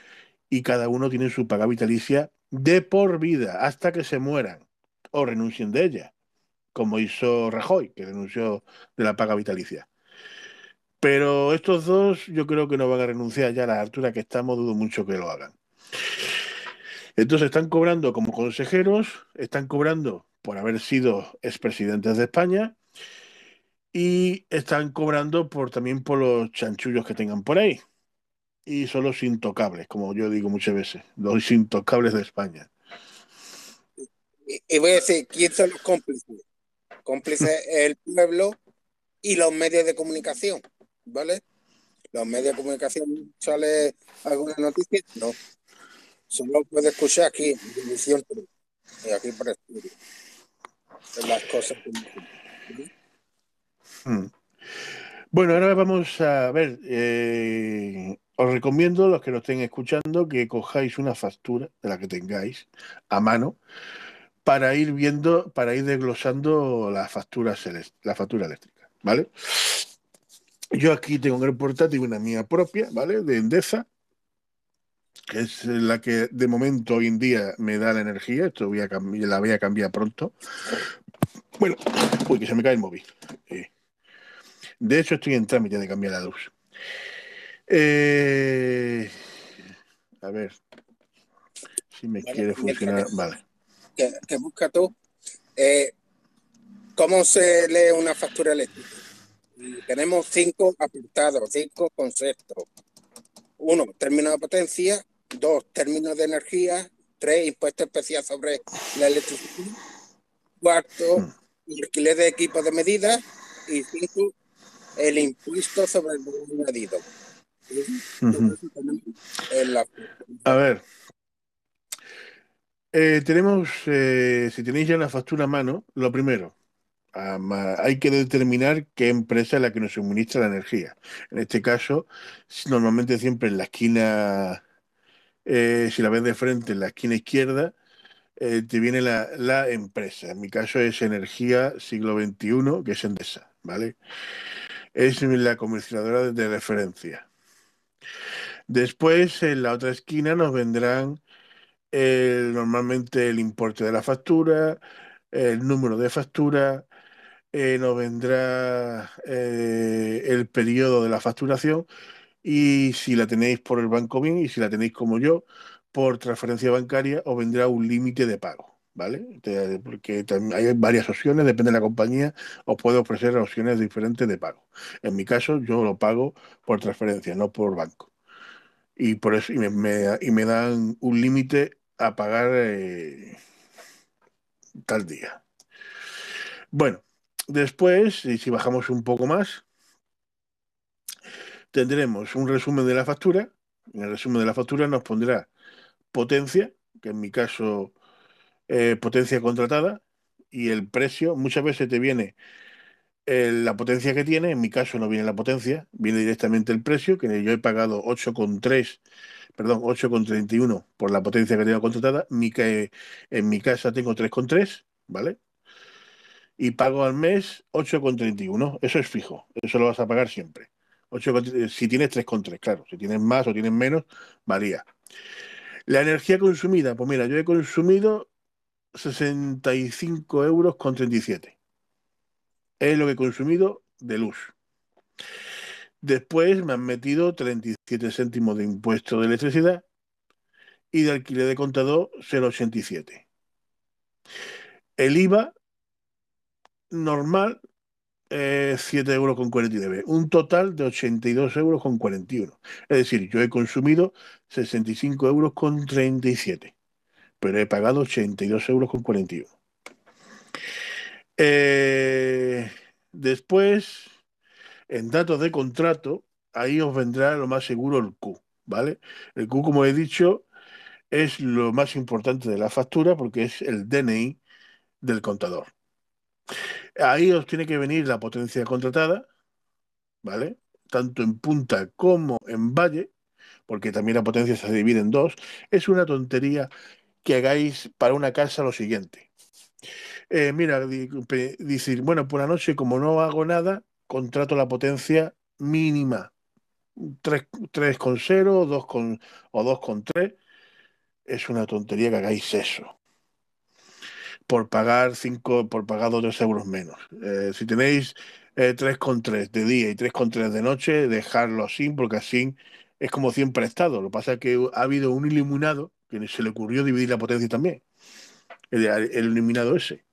Speaker 2: y cada uno tiene su paga vitalicia de por vida, hasta que se mueran o renuncien de ella, como hizo Rajoy, que renunció de la paga vitalicia. Pero estos dos yo creo que no van a renunciar ya a la altura que estamos, dudo mucho que lo hagan. Entonces están cobrando como consejeros, están cobrando por haber sido expresidentes de España y están cobrando por también por los chanchullos que tengan por ahí. Y son los intocables, como yo digo muchas veces, los intocables de España.
Speaker 1: Y voy a decir, ¿quién son los cómplices? Cómplices el pueblo y los medios de comunicación. ¿vale? Los medios de comunicación sale alguna noticia, no. Solo puede escuchar aquí, en televisión, y aquí por estudio. Las cosas
Speaker 2: hmm. Bueno, ahora vamos a ver. Eh, os recomiendo, los que nos estén escuchando, que cojáis una factura de la que tengáis a mano para ir viendo, para ir desglosando la factura, la factura eléctrica, ¿vale? Yo aquí tengo un portátil, una mía propia, ¿vale? De Endesa, que es la que de momento hoy en día me da la energía. Esto voy a la voy a cambiar pronto. Bueno, uy, que se me cae el móvil. Eh, de hecho, estoy en trámite de cambiar la luz. Eh, a ver si me quiere funcionar. vale.
Speaker 1: Que, busca tú. Eh, ¿Cómo se lee una factura eléctrica? tenemos cinco apartados, cinco conceptos. Uno, términos de potencia. Dos, términos de energía. Tres, impuesto especial sobre la electricidad. Cuarto, alquiler de equipos de medida. Y cinco, el impuesto sobre el valor añadido.
Speaker 2: A ver. Eh, tenemos, eh, si tenéis ya la factura a mano, lo primero, hay que determinar qué empresa es la que nos suministra la energía. En este caso, normalmente siempre en la esquina, eh, si la ves de frente, en la esquina izquierda, eh, te viene la, empresa. En mi caso es Energía Siglo XXI, que es Endesa, ¿vale? Es la comercializadora de referencia. Después, en la otra esquina, nos vendrán normalmente el importe de la factura, el número de factura, eh, nos vendrá eh, el periodo de la facturación y si la tenéis por el banco bien y si la tenéis como yo por transferencia bancaria os vendrá un límite de pago, ¿vale? Porque hay varias opciones, depende de la compañía, os puedo ofrecer opciones diferentes de pago. En mi caso yo lo pago por transferencia, no por banco. Y por eso y me, dan un límite a pagar eh, tal día. Bueno, Después, si bajamos un poco más, tendremos un resumen de la factura. En el resumen de la factura nos pondrá potencia, que en mi caso eh, potencia contratada, y el precio. Muchas veces te viene eh, la potencia que tiene, en mi caso no viene la potencia, viene directamente el precio, que yo he pagado 8,3, perdón, 8,31 por la potencia que tengo contratada. Mi, en mi casa tengo 3,3, ¿vale? Y pago al mes 8,31. Eso es fijo, eso lo vas a pagar siempre. 8, si tienes 3,3, claro, si tienes más o tienes menos, varía. La energía consumida, pues mira, yo he consumido 65 euros con 37. Es lo que he consumido de luz. Después me han metido 37 céntimos de impuesto de electricidad y de alquiler de contador 0,87. El IVA normal eh, 7 euros con 49, un total de 82 euros con 41. Es decir, yo he consumido 65 euros con 37, pero he pagado 82 euros con 41. Eh, después, en datos de contrato, ahí os vendrá lo más seguro el Q, ¿vale? El Q, como he dicho, es lo más importante de la factura porque es el DNI del contador. Ahí os tiene que venir la potencia contratada, ¿vale? Tanto en punta como en valle, porque también la potencia se divide en dos. Es una tontería que hagáis para una casa lo siguiente. Eh, mira, decir, bueno, por la noche como no hago nada, contrato la potencia mínima. 3,0, 2 o 2,3. Es una tontería que hagáis eso por pagar cinco, por pagar 2 euros menos. Eh, si tenéis eh, 3,3 de día y 3,3 de noche, dejarlo así, porque así es como siempre ha estado. Lo que pasa es que ha habido un iluminado que se le ocurrió dividir la potencia también. El, iluminado ese.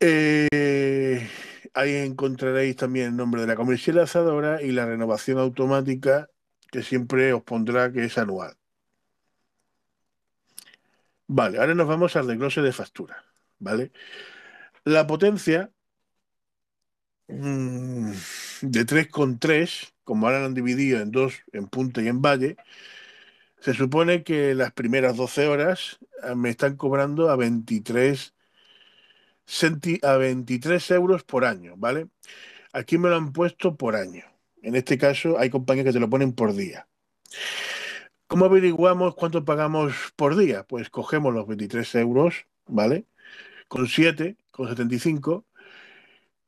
Speaker 2: Eh, ahí encontraréis también el nombre de la comercializadora y la renovación automática que siempre os pondrá que es anual. Vale, ahora nos vamos al desglose de factura, ¿vale? La potencia mm, de 3,3, como ahora lo han dividido en dos, en punta y en valle, se supone que las primeras 12 horas eh, me están cobrando a 23, a 23 euros por año, ¿vale? Aquí me lo han puesto por año. En este caso hay compañías que te lo ponen por día. ¿Cómo averiguamos cuánto pagamos por día? Pues cogemos los 23 euros, ¿vale? Con 7, con 75,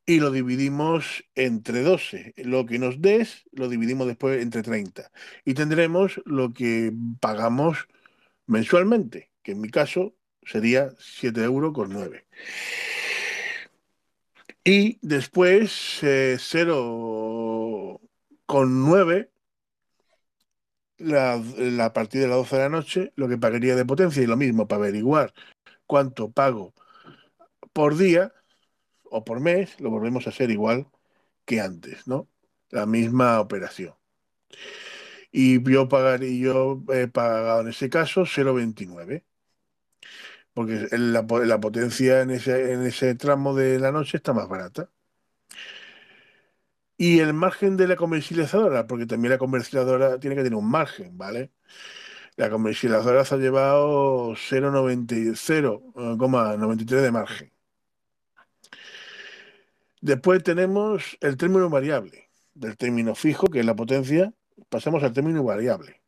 Speaker 2: y lo dividimos entre 12. Lo que nos des, lo dividimos después entre 30. Y tendremos lo que pagamos mensualmente, que en mi caso sería 7 euros con 9. Y después eh, 0 con 9 la, la de las 12 de la noche, lo que pagaría de potencia y lo mismo para averiguar cuánto pago por día o por mes, lo volvemos a hacer igual que antes, ¿no? La misma operación. Y yo y yo he pagado en ese caso 0,29. Porque la, la potencia en ese, en ese tramo de la noche está más barata. Y el margen de la comercializadora, porque también la comercializadora tiene que tener un margen, ¿vale? La comercializadora se ha llevado 0,93 de margen. Después tenemos el término variable. Del término fijo, que es la potencia, pasamos al término variable.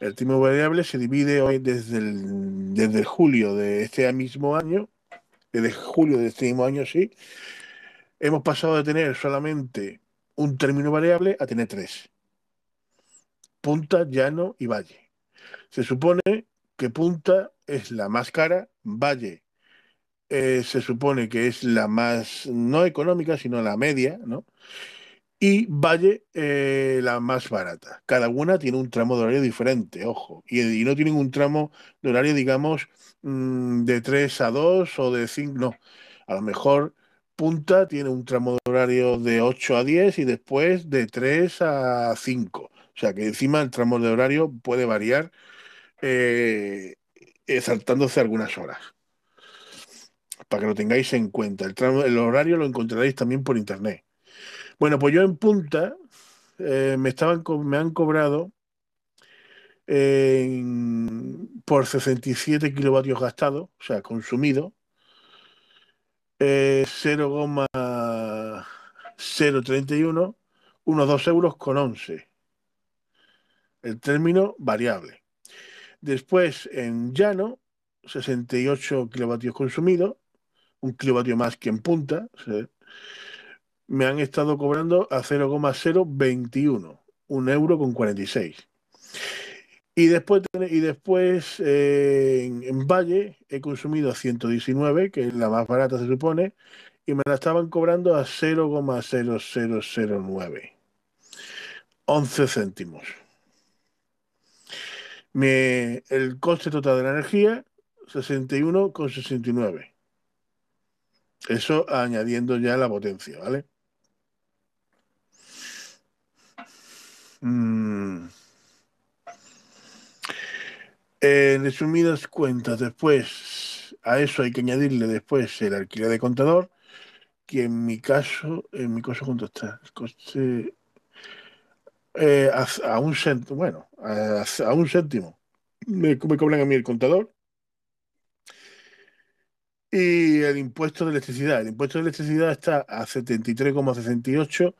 Speaker 2: El término variable se divide hoy desde desde julio de este mismo año, desde julio de este mismo año, sí, hemos pasado de tener solamente un término variable a tener tres. Punta, llano y valle. Se supone que punta es la más cara, valle eh, se supone que es la más, no económica, sino la media, ¿no? Y Valle, eh, la más barata. Cada una tiene un tramo de horario diferente, ojo. Y, no tienen un tramo de horario, digamos, mm, de 3 a 2 o de 5, no. A lo mejor punta tiene un tramo de horario de 8 a 10 y después de 3 a 5. O sea que encima el tramo de horario puede variar eh, eh, saltándose algunas horas. Para que lo tengáis en cuenta. El, tramo, el horario lo encontraréis también por internet. Bueno, pues yo en punta eh, me, estaban, me han cobrado por 67 kilovatios gastados, o sea, consumido, 0,031, unos 2 euros con 11. El término variable. Después en llano, 68 kilovatios consumidos, un kilovatio más que en punta. Me han estado cobrando a 0,021, un euro con 46. Y después, y después eh, en, Valle he consumido a 119, que es la más barata se supone, y me la estaban cobrando a 0,0009. 11 céntimos. Me, el coste total de la energía, 61,69. Eso añadiendo ya la potencia, ¿vale? Mm. En resumidas cuentas, después a eso hay que añadirle después el alquiler de contador, que en mi caso, en mi caso, ¿cuánto está? Eh, a, un céntimo, bueno, a, un céntimo. Me, cobran a mí el contador. Y el impuesto de electricidad. El impuesto de electricidad está a 73,68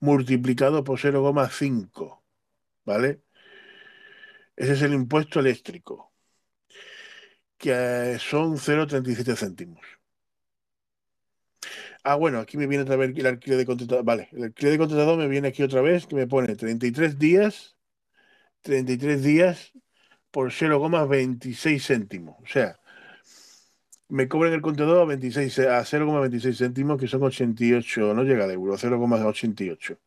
Speaker 2: multiplicado por 0,5. ¿Vale? Ese es el impuesto eléctrico, que son 0,37 céntimos. Ah, bueno, aquí me viene otra vez el alquiler de contratado. Vale, el alquiler de contratado me viene aquí otra vez, que me pone 33 días, 33 días por 0,26 céntimos. O sea, me cobran el contador a, 26, a 0,26 céntimos, que son 88, no llega al euro, 0,88.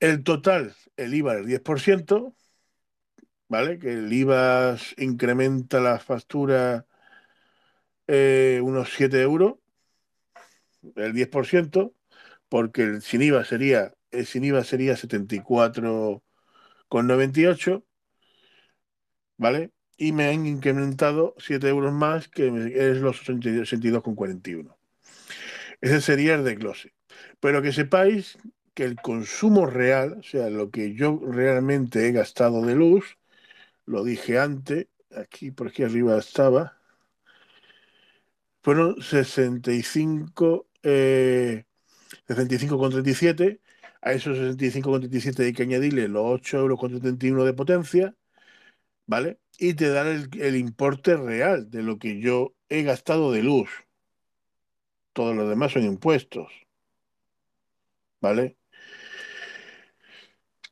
Speaker 2: El total, el IVA del 10%, ¿vale? Que el IVA incrementa la factura eh, unos 7 euros el 10%, porque el sin IVA sería, el sin IVA sería 74,98, ¿vale? Y me han incrementado 7 euros más, que es los 62,41. Ese sería el desglose. Pero que sepáis que el consumo real, o sea, lo que yo realmente he gastado de luz, lo dije antes, aquí por aquí arriba estaba, fueron 65 eh, 65,37. A esos 65,37 hay que añadirle los 8 euros con de potencia, ¿vale? Y te dan el, importe real de lo que yo he gastado de luz. Todos los demás son impuestos, ¿vale?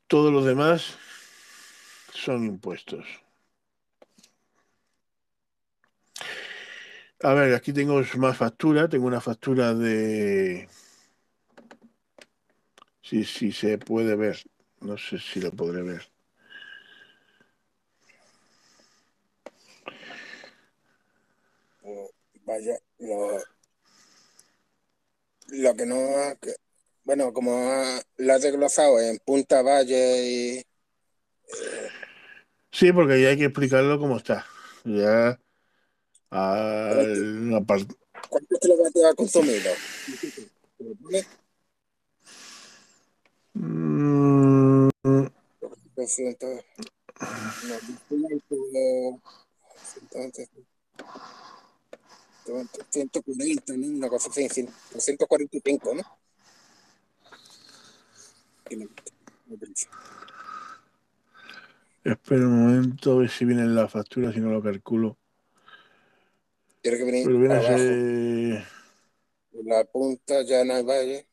Speaker 2: Todos los demás son impuestos. A ver, aquí tengo más factura. Tengo una factura de. Sí, sí, se puede ver. No sé si lo podré ver.
Speaker 1: Vaya, lo, lo que no. bueno, como lo has desglosado en Punta Valle y.
Speaker 2: Eh, sí, porque ya hay que explicarlo cómo está. Ya
Speaker 1: ¿Cuántos kilovatios ha consumido? Mm. 140, ¿no? Una cosa así, 145, ¿no?
Speaker 2: Espera un momento a ver si viene la factura, si no lo calculo.
Speaker 1: Tiene que venir abajo. La punta ya no hay valle.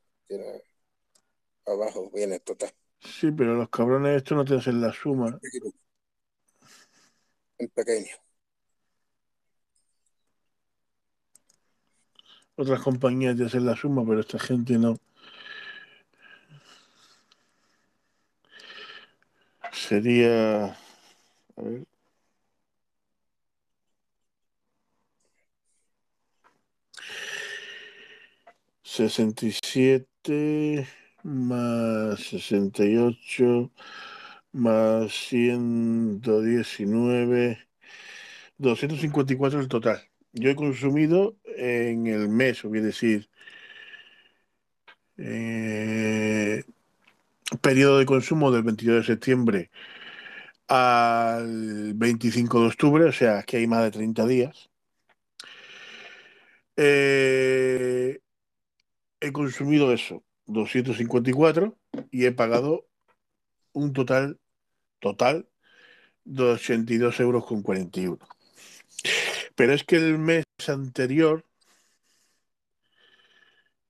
Speaker 1: Abajo viene total.
Speaker 2: Sí, pero los cabrones esto no te hacen la suma.
Speaker 1: En pequeño.
Speaker 2: Otras compañías te hacen la suma, pero esta gente no. Sería. A ver. 67 más 68 más 119, 254 el total. Yo he consumido en el mes, voy a decir, eh, periodo de consumo del 22 de septiembre al 25 de octubre, o sea, que hay más de 30 días. Eh, he consumido eso, 254, y he pagado un total, total, de 82 euros con 41. Pero es que el mes anterior,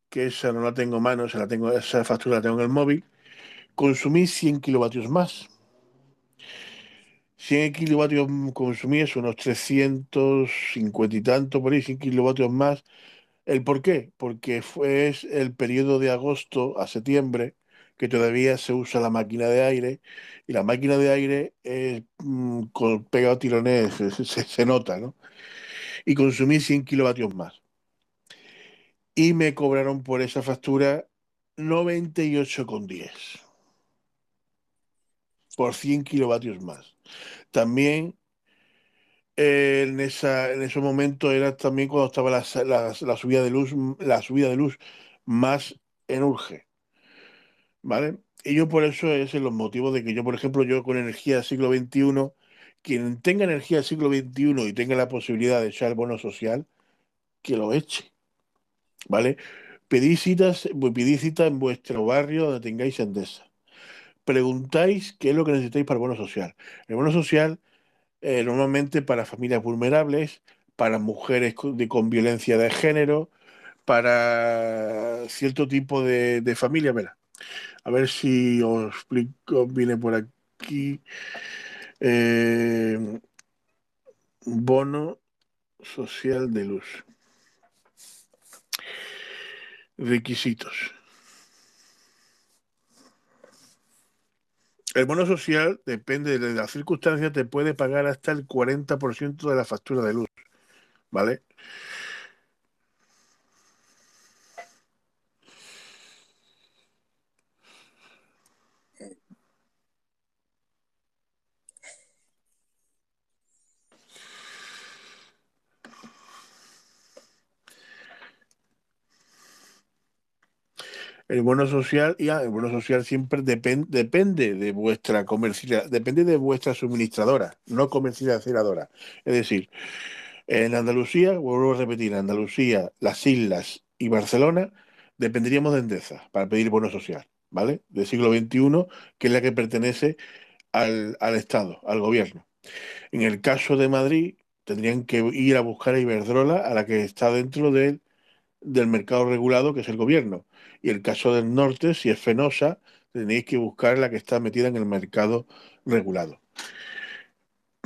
Speaker 2: que esa no la tengo en mano, esa, la tengo, esa factura la tengo en el móvil, consumí 100 kilovatios más. 100 kilovatios consumí eso, unos 350 y tanto, por ahí, 100 kilovatios más ¿El por qué? Porque fue el periodo de agosto a septiembre que todavía se usa la máquina de aire y la máquina de aire es, mm, con pegado tirones se, se, nota, ¿no? Y consumí 100 kilovatios más. Y me cobraron por esa factura 98,10 por 100 kilovatios más. También eh, en, esa, en ese momento era también cuando estaba la, la, subida de luz, la subida de luz más en urge. ¿Vale? Y yo por eso es los motivos de que yo, por ejemplo, yo con energía del siglo XXI, quien tenga energía del siglo XXI y tenga la posibilidad de echar el bono social, que lo eche. ¿Vale? Pedís citas, pedís cita en vuestro barrio donde tengáis Endesa preguntáis qué es lo que necesitáis para el bono social. El bono social, eh, normalmente para familias vulnerables, para mujeres con, violencia de género, para cierto tipo de, de familia. a ver si os explico, viene por aquí. Eh, bono social de luz. Requisitos. El bono social, depende de las circunstancias, te puede pagar hasta el 40% de la factura de luz. ¿Vale? El bono social, ya, el bono social siempre depende de vuestra comercial, depende de vuestra suministradora, no comercializadora. Es decir, en Andalucía, vuelvo a repetir, Andalucía, las islas y Barcelona, dependeríamos de Endesa para pedir bono social, ¿vale? Del siglo XXI, que es la que pertenece al, al Estado, al gobierno. En el caso de Madrid, tendrían que ir a buscar a Iberdrola, a la que está dentro del del mercado regulado, que es el gobierno. Y el caso del norte, si es Fenosa, tenéis que buscar la que está metida en el mercado regulado.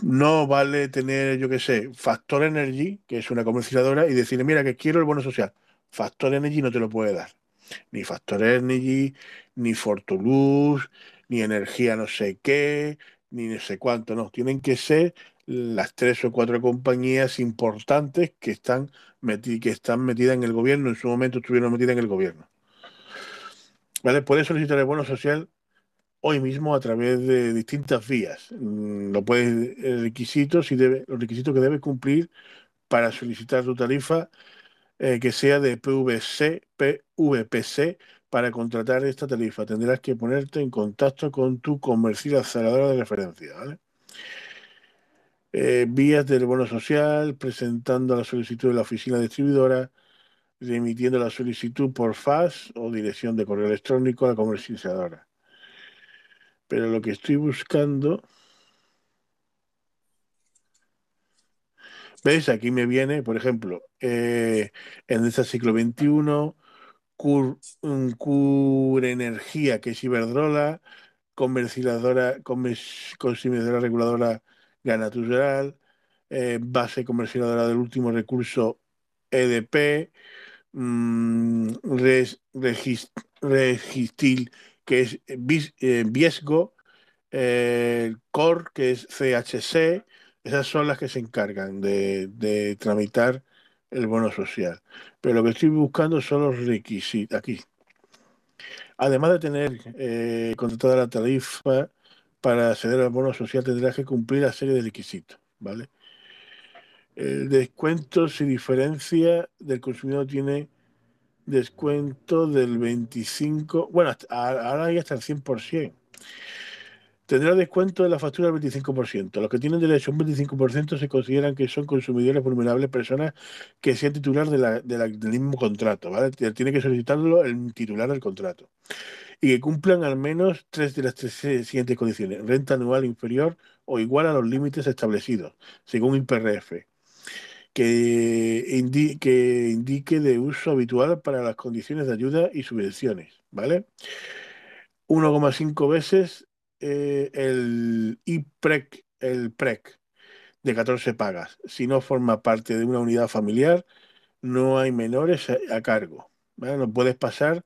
Speaker 2: No vale tener, yo qué sé, Factor Energy, que es una comercializadora, y decirle, mira, que quiero el bono social. Factor Energy no te lo puede dar. Ni Factor Energy, ni Fortulus, ni energía no sé qué, ni no sé cuánto, no. Tienen que ser las tres o cuatro compañías importantes que están, que están metidas en el gobierno, en su momento estuvieron metidas en el gobierno. ¿Vale? Puedes solicitar el bono social hoy mismo a través de distintas vías. Mm, lo puedes, requisitos y debe, los requisitos que debes cumplir para solicitar tu tarifa eh, que sea de PVC, PVPC para contratar esta tarifa. Tendrás que ponerte en contacto con tu comercializadora de referencia, ¿vale? Eh, vías del bono social, presentando la solicitud de la oficina distribuidora, remitiendo la solicitud por fax o dirección de correo electrónico a la comercializadora. Pero lo que estoy buscando... ¿Ves? Aquí me viene, por ejemplo, eh, en este siglo XXI, Cur, Cur Energía, que es Iberdrola, comercializadora, consumidora reguladora Natural, eh, base comercializadora del último recurso EDP, mmm, Registil, que es eh, Viesgo, eh, COR, que es CHC, esas son las que se encargan de, tramitar el bono social. Pero lo que estoy buscando son los requisitos. Aquí. Además de tener eh, contratada la tarifa para acceder al bono social tendrás que cumplir la serie de requisitos, ¿vale? El descuento se diferencia del consumidor tiene descuento del 25, bueno, ahora hay hasta el 100%. Tendrá descuento de la factura del 25%. Los que tienen derecho a un 25% se consideran que son consumidores vulnerables, personas que sean titular del mismo contrato, ¿vale? Tiene que solicitarlo el titular del contrato y que cumplan al menos tres de las tres siguientes condiciones. Renta anual inferior o igual a los límites establecidos, según IPRF. Que, indique de uso habitual para las condiciones de ayuda y subvenciones, ¿vale? 1,5 veces eh, el IPREC, el PREC de 14 pagas. Si no forma parte de una unidad familiar, no hay menores a, cargo. ¿vale? No puedes pasar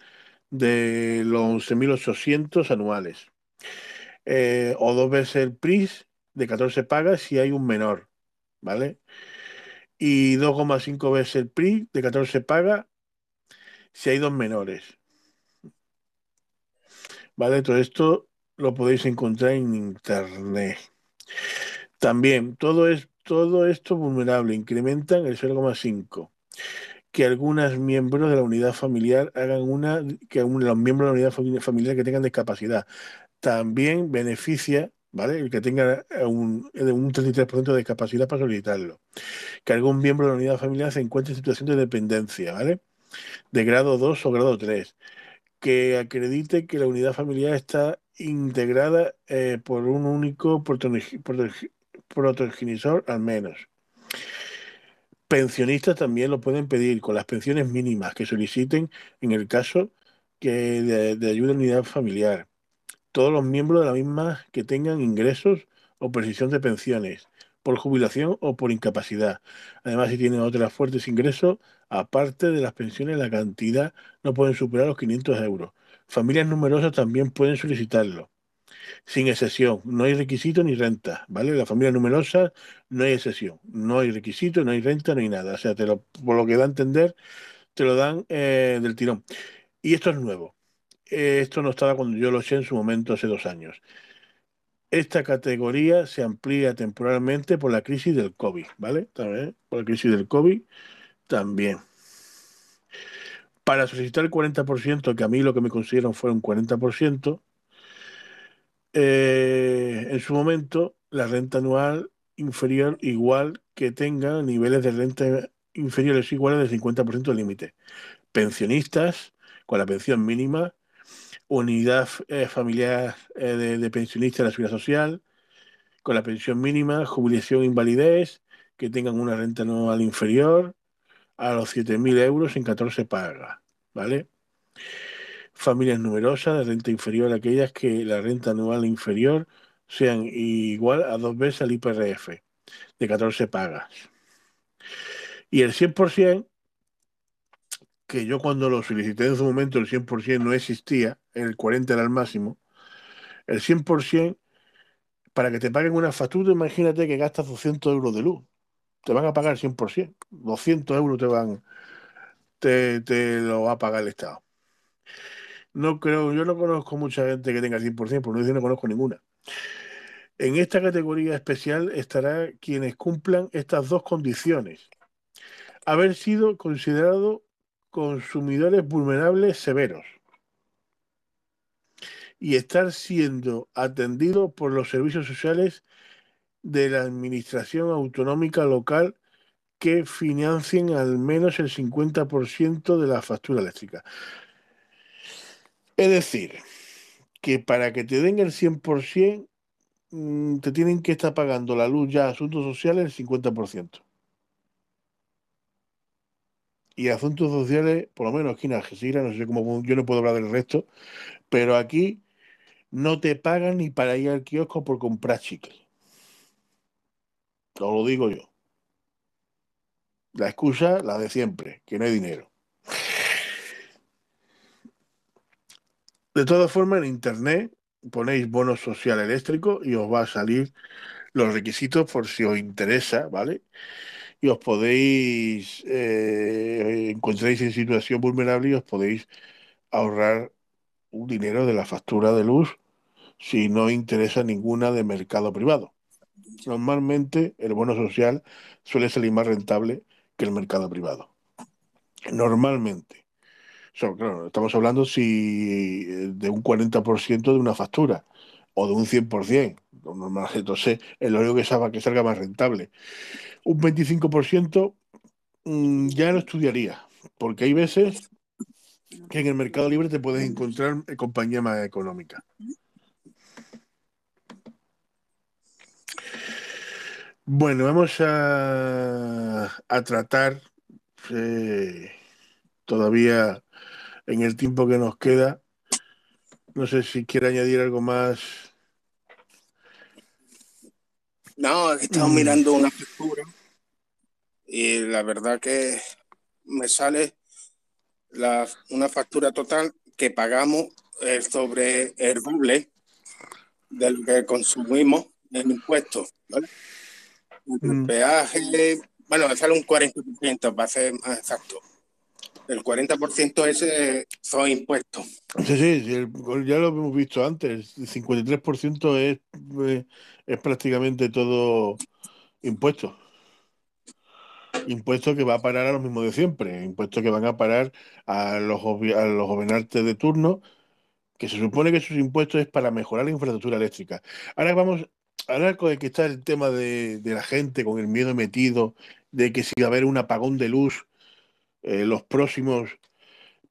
Speaker 2: de los 11.800 anuales. Eh, o dos veces el PRIS de 14 pagas si hay un menor, ¿vale? Y 2,5 veces el PRI de 14 pagas si hay dos menores. ¿Vale? Todo esto lo podéis encontrar en internet. También, todo, es, todo esto vulnerable incrementan el 0,5 que algunos miembros de la unidad familiar hagan una, que los miembros de la unidad familiar que tengan discapacidad. También beneficia, ¿vale? El que tenga un, un 33% de discapacidad para solicitarlo. Que algún miembro de la unidad familiar se encuentre en situación de dependencia, ¿vale? De grado 2 o grado 3. Que acredite que la unidad familiar está integrada eh, por un único protogenisor al menos Pensionistas también lo pueden pedir con las pensiones mínimas que soliciten en el caso que de, ayuda en unidad familiar. Todos los miembros de la misma que tengan ingresos o precisión de pensiones por jubilación o por incapacidad. Además, si tienen otros fuertes ingresos, aparte de las pensiones, la cantidad no pueden superar los 500 euros. Familias numerosas también pueden solicitarlo sin excepción. No hay requisito ni renta, ¿vale? La familia numerosa no hay excepción. No hay requisito, no hay renta, no hay nada. O sea, te lo, por lo que da a entender, te lo dan eh, del tirón. Y esto es nuevo. Eh, esto no estaba cuando yo lo eché en su momento hace dos años. Esta categoría se amplía temporalmente por la crisis del COVID, ¿vale? También, por la crisis del COVID también. Para solicitar el 40%, que a mí lo que me consideran fue un 40%, eh, en su momento la renta anual inferior igual que tenga niveles de renta inferiores iguales del 50% límite. Pensionistas con la pensión mínima, unidad eh, familiar eh, de, pensionistas de la seguridad social, con la pensión mínima, jubilación invalidez, que tengan una renta anual inferior a los 7.000 euros en 14 pagas, ¿vale? Familias numerosas de renta inferior a aquellas que la renta anual inferior sean igual a dos veces al IPRF de 14 pagas. Y el 100%, que yo cuando lo solicité en su momento el 100% no existía, el 40 era el máximo, el 100% para que te paguen una factura, imagínate que gastas 200 euros de luz. Te van a pagar el 100%. 200 euros te van, te, te lo va a pagar el Estado. No creo, yo no conozco mucha gente que tenga 100%, por no decir no conozco ninguna. En esta categoría especial estará quienes cumplan estas dos condiciones. Haber sido considerado consumidores vulnerables severos y estar siendo atendido por los servicios sociales de la Administración Autonómica Local que financien al menos el 50% de la factura eléctrica. Es decir, que para que te den el 100%, mm, te tienen que estar pagando la luz ya asuntos sociales el 50%. Y asuntos sociales, por lo menos aquí en Algeciras, no sé cómo, yo no puedo hablar del resto, pero aquí no te pagan ni para ir al kiosco por comprar chicle. Os lo digo yo. La excusa, la de siempre, que no hay dinero. De todas formas, en internet ponéis bono social eléctrico y os va a salir los requisitos por si os interesa, ¿vale? Y os podéis, eh, en situación vulnerable y os podéis ahorrar un dinero de la factura de luz si no interesa ninguna de mercado privado. Normalmente el bono social suele salir más rentable que el mercado privado. Normalmente claro, estamos hablando si eh, de un 40% de una factura o de un 100%. Entonces, es lo único que salga, que salga más rentable. Un 25% mm, ya lo estudiaría, porque hay veces que en el mercado libre te puedes encontrar compañía más económica. Bueno, vamos a, a tratar eh, todavía en el tiempo que nos queda. No sé si quiere añadir algo más.
Speaker 1: No, estamos mm. mirando una factura y la verdad que me sale la, una factura total que pagamos sobre el doble de lo que consumimos en impuestos, ¿vale? El mm. peaje, bueno, me sale un 40%, para ser más exacto. El 40% ese son impuestos.
Speaker 2: Sí, sí, ya lo hemos visto antes. El 53% es, eh, es prácticamente todo impuestos. Impuestos que va a parar a los mismos de siempre. Impuestos que van a parar a los, a los de turno, que se supone que esos impuestos es para mejorar la infraestructura eléctrica. Ahora vamos, ahora con el que está el tema de, de la gente con el miedo metido, de que si va a haber un apagón de luz eh, los próximos,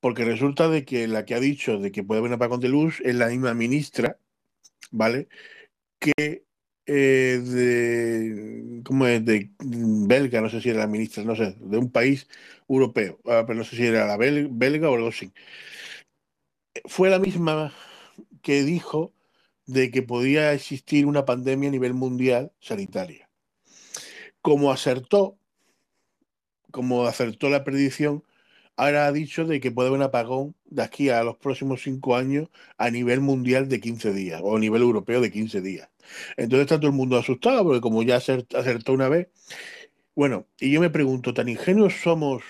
Speaker 2: porque resulta de que la que ha dicho de que puede haber un apagón de luz es la misma ministra, ¿vale? Que eh, de, ¿cómo es? De belga, no sé si era la ministra, no sé, de un país europeo, ah, pero no sé si era la belga o algo así. Fue la misma que dijo de que podía existir una pandemia a nivel mundial sanitaria. Como acertó, como acertó la predicción, ahora ha dicho de que puede haber un apagón de aquí a los próximos cinco años a nivel mundial de 15 días o a nivel europeo de 15 días. Entonces está todo el mundo asustado porque como ya acertó una vez, bueno, y yo me pregunto, ¿tan ingenuos somos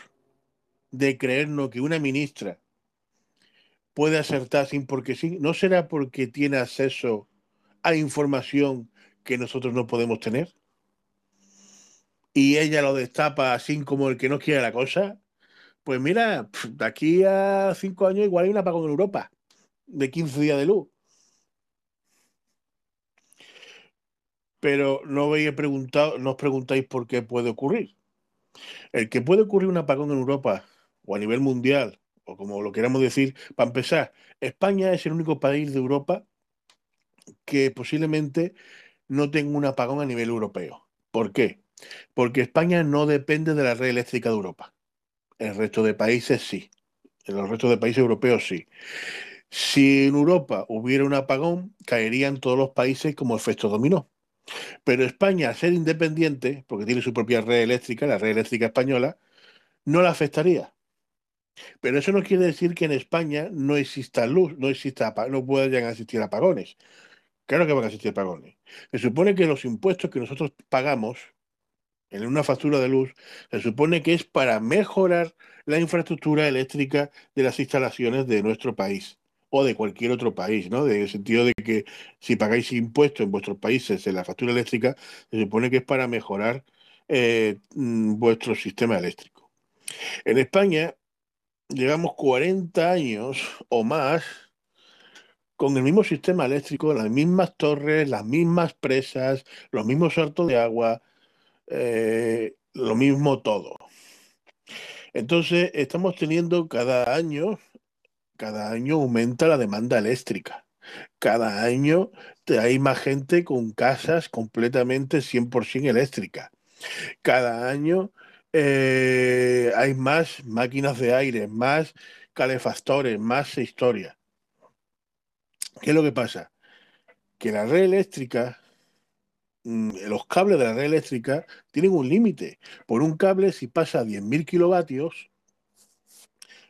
Speaker 2: de creernos que una ministra puede acertar sin porque sí? ¿No será porque tiene acceso a información que nosotros no podemos tener? Y ella lo destapa así como el que no quiere la cosa, pues mira, de aquí a cinco años igual hay un apagón en Europa de 15 días de luz. Pero no habéis preguntado, no os preguntáis por qué puede ocurrir. El que puede ocurrir un apagón en Europa o a nivel mundial, o como lo queramos decir, para empezar, España es el único país de Europa que posiblemente no tenga un apagón a nivel europeo. ¿Por qué? Porque España no depende de la red eléctrica de Europa. El resto de países sí. En los restos de países europeos sí. Si en Europa hubiera un apagón, caerían todos los países como efecto dominó. Pero España, al ser independiente, porque tiene su propia red eléctrica, la red eléctrica española, no la afectaría. Pero eso no quiere decir que en España no exista luz, no exista, no puedan existir apagones. Claro que van a existir apagones. Se supone que los impuestos que nosotros pagamos en una factura de luz, se supone que es para mejorar la infraestructura eléctrica de las instalaciones de nuestro país o de cualquier otro país, ¿no? En el sentido de que si pagáis impuestos en vuestros países en la factura eléctrica, se supone que es para mejorar eh, mm, vuestro sistema eléctrico. En España llevamos 40 años o más con el mismo sistema eléctrico, las mismas torres, las mismas presas, los mismos saltos de agua, eh, lo mismo todo. Entonces, estamos teniendo cada año, cada año aumenta la demanda eléctrica. Cada año hay más gente con casas completamente 100% eléctricas. Cada año eh, hay más máquinas de aire, más calefactores, más historia. ¿Qué es lo que pasa? Que la red eléctrica los cables de la red eléctrica tienen un límite. Por un cable, si pasa a 10.000 kilovatios,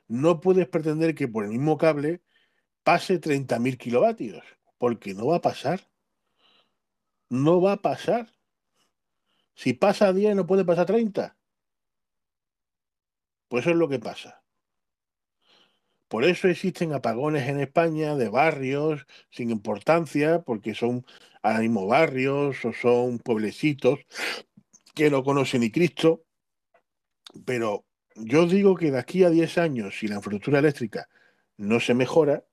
Speaker 2: no puedes pretender que por el mismo cable pase 30.000 kilovatios, porque no va a pasar. No va a pasar. Si pasa a 10, no puede pasar a 30. Pues eso es lo que pasa. Por eso existen apagones en España de barrios sin importancia, porque son mismo barrios o son pueblecitos que no conocen ni Cristo. Pero yo digo que de aquí a 10 años, si la infraestructura eléctrica no se mejora,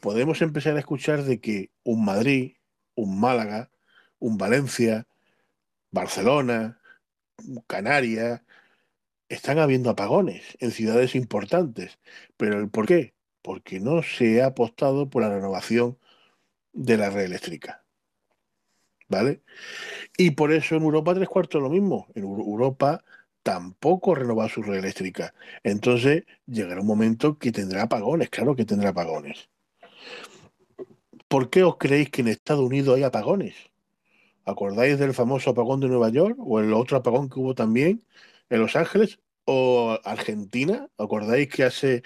Speaker 2: podemos empezar a escuchar de que un Madrid, un Málaga, un Valencia, Barcelona, Canarias, están habiendo apagones en ciudades importantes. ¿Pero el por qué? Porque no se ha apostado por la renovación de la red eléctrica. ¿Vale? Y por eso en Europa tres cuartos lo mismo. En Europa tampoco renova su red eléctrica. Entonces llegará un momento que tendrá apagones, claro que tendrá apagones. ¿Por qué os creéis que en Estados Unidos hay apagones? ¿Acordáis del famoso apagón de Nueva York o el otro apagón que hubo también en Los Ángeles o Argentina. ¿Acordáis que hace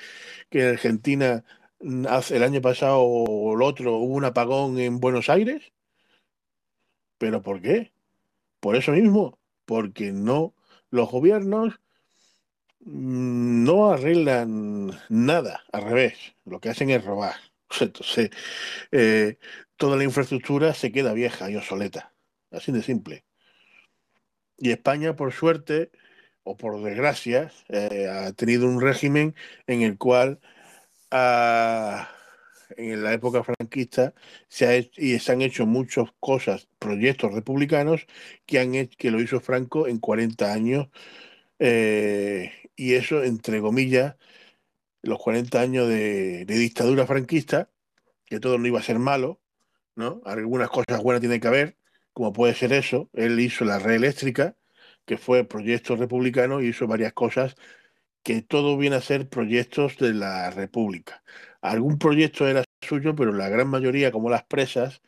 Speaker 2: que en Argentina el año pasado o el otro hubo un apagón en Buenos Aires. ¿Pero por qué? Por eso mismo, porque no, los gobiernos no arreglan nada, al revés, lo que hacen es robar. Entonces, eh, toda la infraestructura se queda vieja y obsoleta, así de simple. Y España, por suerte, o por desgracia, eh, ha tenido un régimen en el cual en la época franquista se ha y se han hecho muchas cosas, proyectos republicanos que, han que lo hizo Franco en 40 años. Eh, y eso, entre comillas, los 40 años de, dictadura franquista, que todo no iba a ser malo, ¿no? Algunas cosas buenas tiene que haber, como puede ser eso. Él hizo la red eléctrica, que fue proyecto republicano, y hizo varias cosas que todo viene a ser proyectos de la República. Algún proyecto era suyo, pero la gran mayoría, como las presas,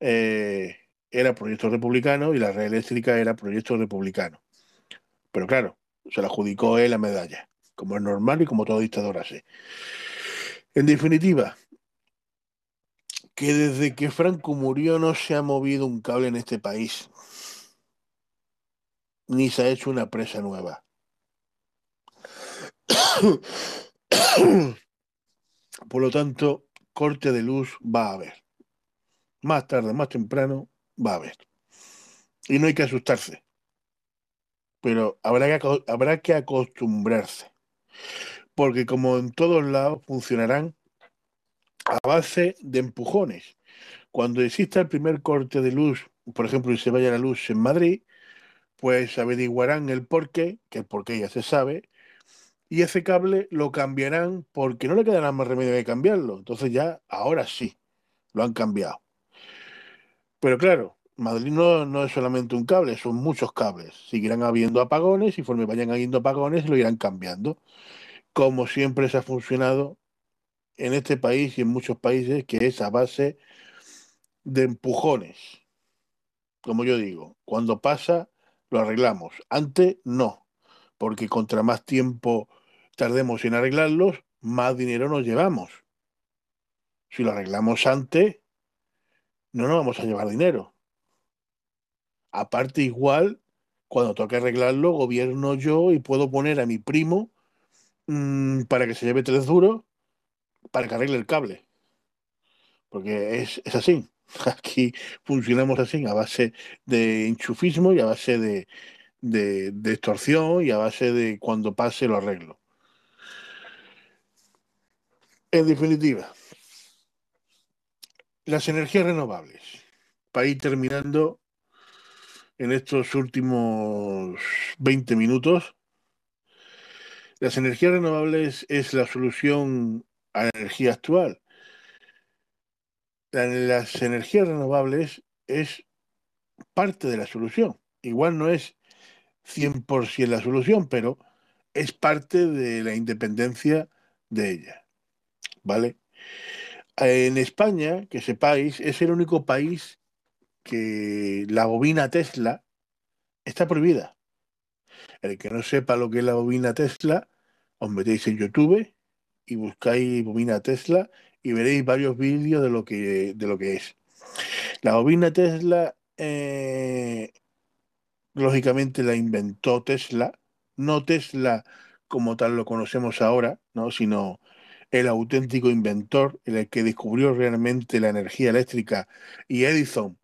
Speaker 2: eh, era proyecto republicano y la red eléctrica era proyecto republicano. Pero claro, se le adjudicó él la medalla, como es normal y como todo dictador hace. En definitiva, que desde que Franco murió no se ha movido un cable en este país, ni se ha hecho una presa nueva. Por lo tanto, corte de luz va a haber. Más tarde, más temprano, va a haber. Y no hay que asustarse. Pero habrá que, habrá que acostumbrarse. Porque como en todos lados funcionarán a base de empujones. Cuando exista el primer corte de luz, por ejemplo, y se vaya la luz en Madrid, pues averiguarán el porqué, que el porqué ya se sabe, y ese cable lo cambiarán porque no le quedará más remedio que cambiarlo. Entonces ya, ahora sí, lo han cambiado. Pero claro, Madrid no, es solamente un cable, son muchos cables. Seguirán habiendo apagones y conforme vayan habiendo apagones lo irán cambiando. Como siempre se ha funcionado en este país y en muchos países, que es a base de empujones. Como yo digo, cuando pasa, lo arreglamos. Antes, no. Porque contra más tiempo tardemos en arreglarlos, más dinero nos llevamos. Si lo arreglamos antes, no nos vamos a llevar dinero. Aparte, igual, cuando toque arreglarlo, gobierno yo y puedo poner a mi primo mm, para que se lleve tres duros para que arregle el cable. Porque es, es así. Aquí funcionamos así, a base de enchufismo y a base de, de extorsión y a base de cuando pase lo arreglo. En definitiva, las energías renovables. Para ir terminando en estos últimos 20 minutos, las energías renovables es la solución a la energía actual. Las energías renovables es parte de la solución. Igual no es 100% la solución, pero es parte de la independencia de ella. ¿Vale? En España, que sepáis, es el único país que la bobina Tesla está prohibida. El que no sepa lo que es la bobina Tesla, os metéis en YouTube y buscáis bobina Tesla y veréis varios vídeos de lo que, de lo que es. La bobina Tesla, eh, lógicamente la inventó Tesla, no Tesla como tal lo conocemos ahora, ¿no? sino el auténtico inventor, el que descubrió realmente la energía eléctrica, y Edison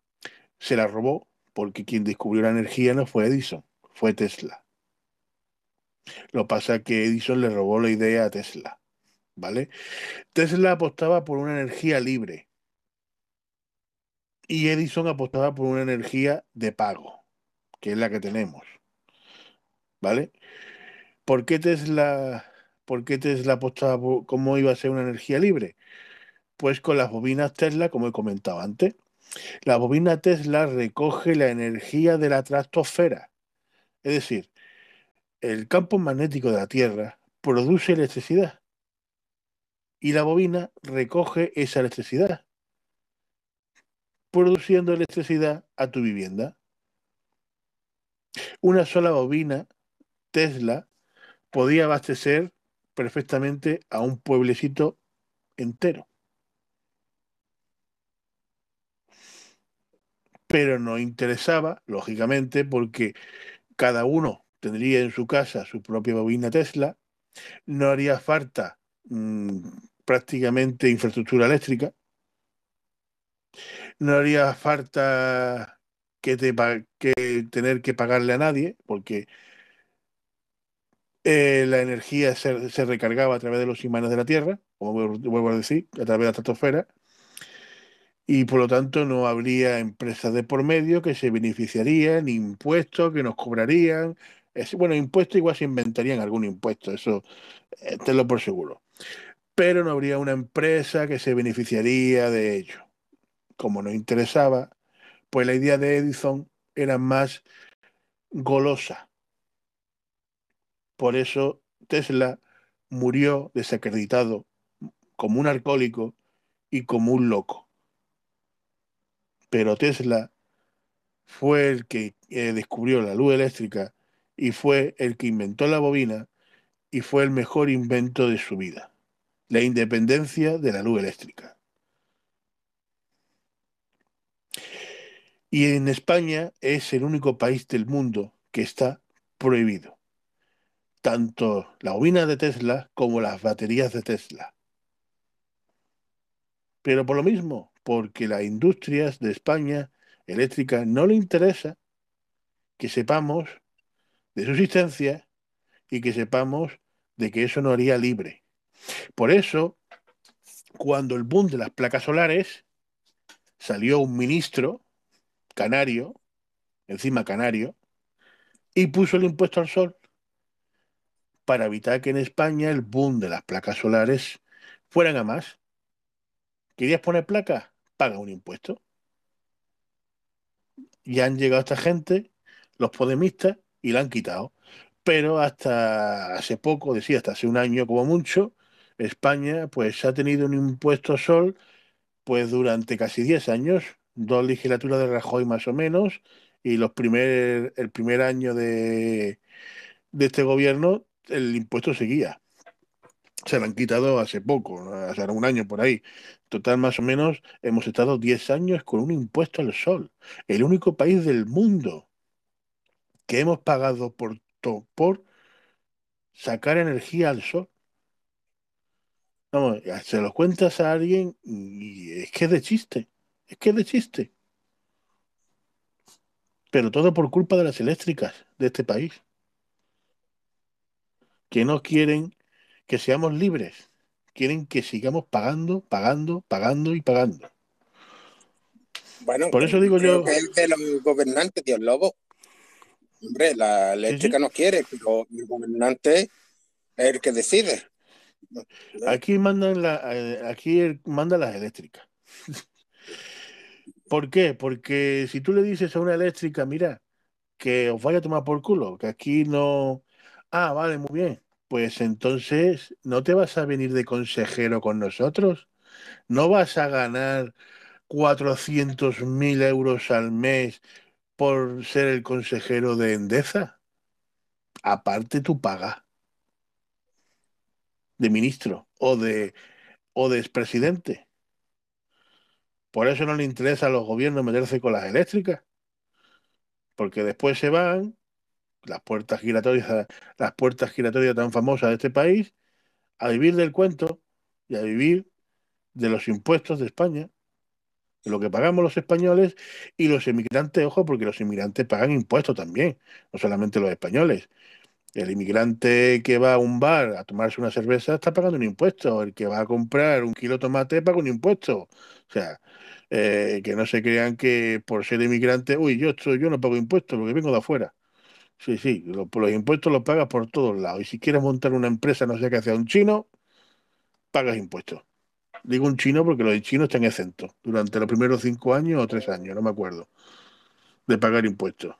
Speaker 2: se la robó, porque quien descubrió la energía no fue Edison, fue Tesla. Lo pasa que Edison le robó la idea a Tesla, ¿vale? Tesla apostaba por una energía libre y Edison apostaba por una energía de pago, que es la que tenemos, ¿vale? ¿Por qué Tesla ¿Por qué Tesla apostaba cómo iba a ser una energía libre? Pues con las bobinas Tesla, como he comentado antes. La bobina Tesla recoge la energía de la stratosfera. Es decir, el campo magnético de la Tierra produce electricidad y la bobina recoge esa electricidad, produciendo electricidad a tu vivienda. Una sola bobina Tesla podía abastecer perfectamente a un pueblecito entero. Pero no interesaba, lógicamente, porque cada uno tendría en su casa su propia bobina Tesla, no haría falta mmm, prácticamente infraestructura eléctrica, no haría falta que, te, que tener que pagarle a nadie, porque eh, la energía se, recargaba a través de los imanes de la Tierra, como vuelvo a decir, a través de la estratosfera, y por lo tanto no habría empresas de por medio que se beneficiarían, ni impuestos que nos cobrarían. Es, bueno, impuestos igual se inventarían algún impuesto, eso eh, tenlo por seguro. Pero no habría una empresa que se beneficiaría de ello. Como nos interesaba, pues la idea de Edison era más golosa. Por eso Tesla murió desacreditado como un alcohólico y como un loco. Pero Tesla fue el que eh, descubrió la luz eléctrica y fue el que inventó la bobina y fue el mejor invento de su vida, la independencia de la luz eléctrica. Y en España es el único país del mundo que está prohibido. Tanto la bobina de Tesla como las baterías de Tesla. Pero por lo mismo, porque las industrias de España eléctrica no le interesa que sepamos de su existencia y que sepamos de que eso no haría libre. Por eso, cuando el boom de las placas solares, salió un ministro canario, encima canario, y puso el impuesto al sol para evitar que en España el boom de las placas solares fueran a más. ¿Querías poner placas? Paga un impuesto. Ya han llegado esta gente, los podemistas, y la han quitado. Pero hasta hace poco, decía, hasta hace un año como mucho, España pues ha tenido un impuesto sol pues durante casi 10 años dos legislaturas de Rajoy más o menos, y los primer, el primer año de este gobierno el impuesto seguía. Se lo han quitado hace poco, hace un año por ahí. Total, más o menos, hemos estado 10 años con un impuesto al sol. El único país del mundo que hemos pagado por, por sacar energía al sol. Vamos, se lo cuentas a alguien y es que es de chiste. Es que es de chiste. Pero todo por culpa de las eléctricas de este país. Que no quieren que seamos libres. Quieren que sigamos pagando, pagando, pagando y pagando.
Speaker 1: Bueno,
Speaker 2: por eso digo yo.
Speaker 1: Que es de los gobernantes, Dios Lobo. Hombre, la eléctrica sí, no quiere, pero el gobernante es el que decide.
Speaker 2: Aquí mandan la, eh, aquí manda las eléctricas. ¿Por qué? Porque si tú le dices a una eléctrica, mira, que os vaya a tomar por culo, que aquí no... Ah, vale, muy bien. Pues entonces, ¿no te vas a venir de consejero con nosotros? ¿No vas a ganar 400.000 euros al mes por ser el consejero de Endesa? Aparte tu paga de ministro o de, o de expresidente. Por eso no le interesa a los gobiernos meterse con las eléctricas. Porque después se van las puertas giratorias, las puertas giratorias tan famosas de este país, a vivir del cuento y a vivir de los impuestos de España, de lo que pagamos los españoles y los inmigrantes, ojo, porque los inmigrantes pagan impuestos también, no solamente los españoles. El inmigrante que va a un bar a tomarse una cerveza está pagando un impuesto. El que va a comprar un kilo de tomate paga un impuesto. O sea, eh, que no se crean que por ser inmigrante, uy, yo, estoy, yo no pago impuestos porque vengo de afuera. Sí, sí, lo, los impuestos los pagas por todos lados. Y si quieres montar una empresa, no sé qué hace un chino, pagas impuestos. Digo un chino porque los chinos están exentos durante los primeros cinco años o tres años, no me acuerdo, de pagar impuestos.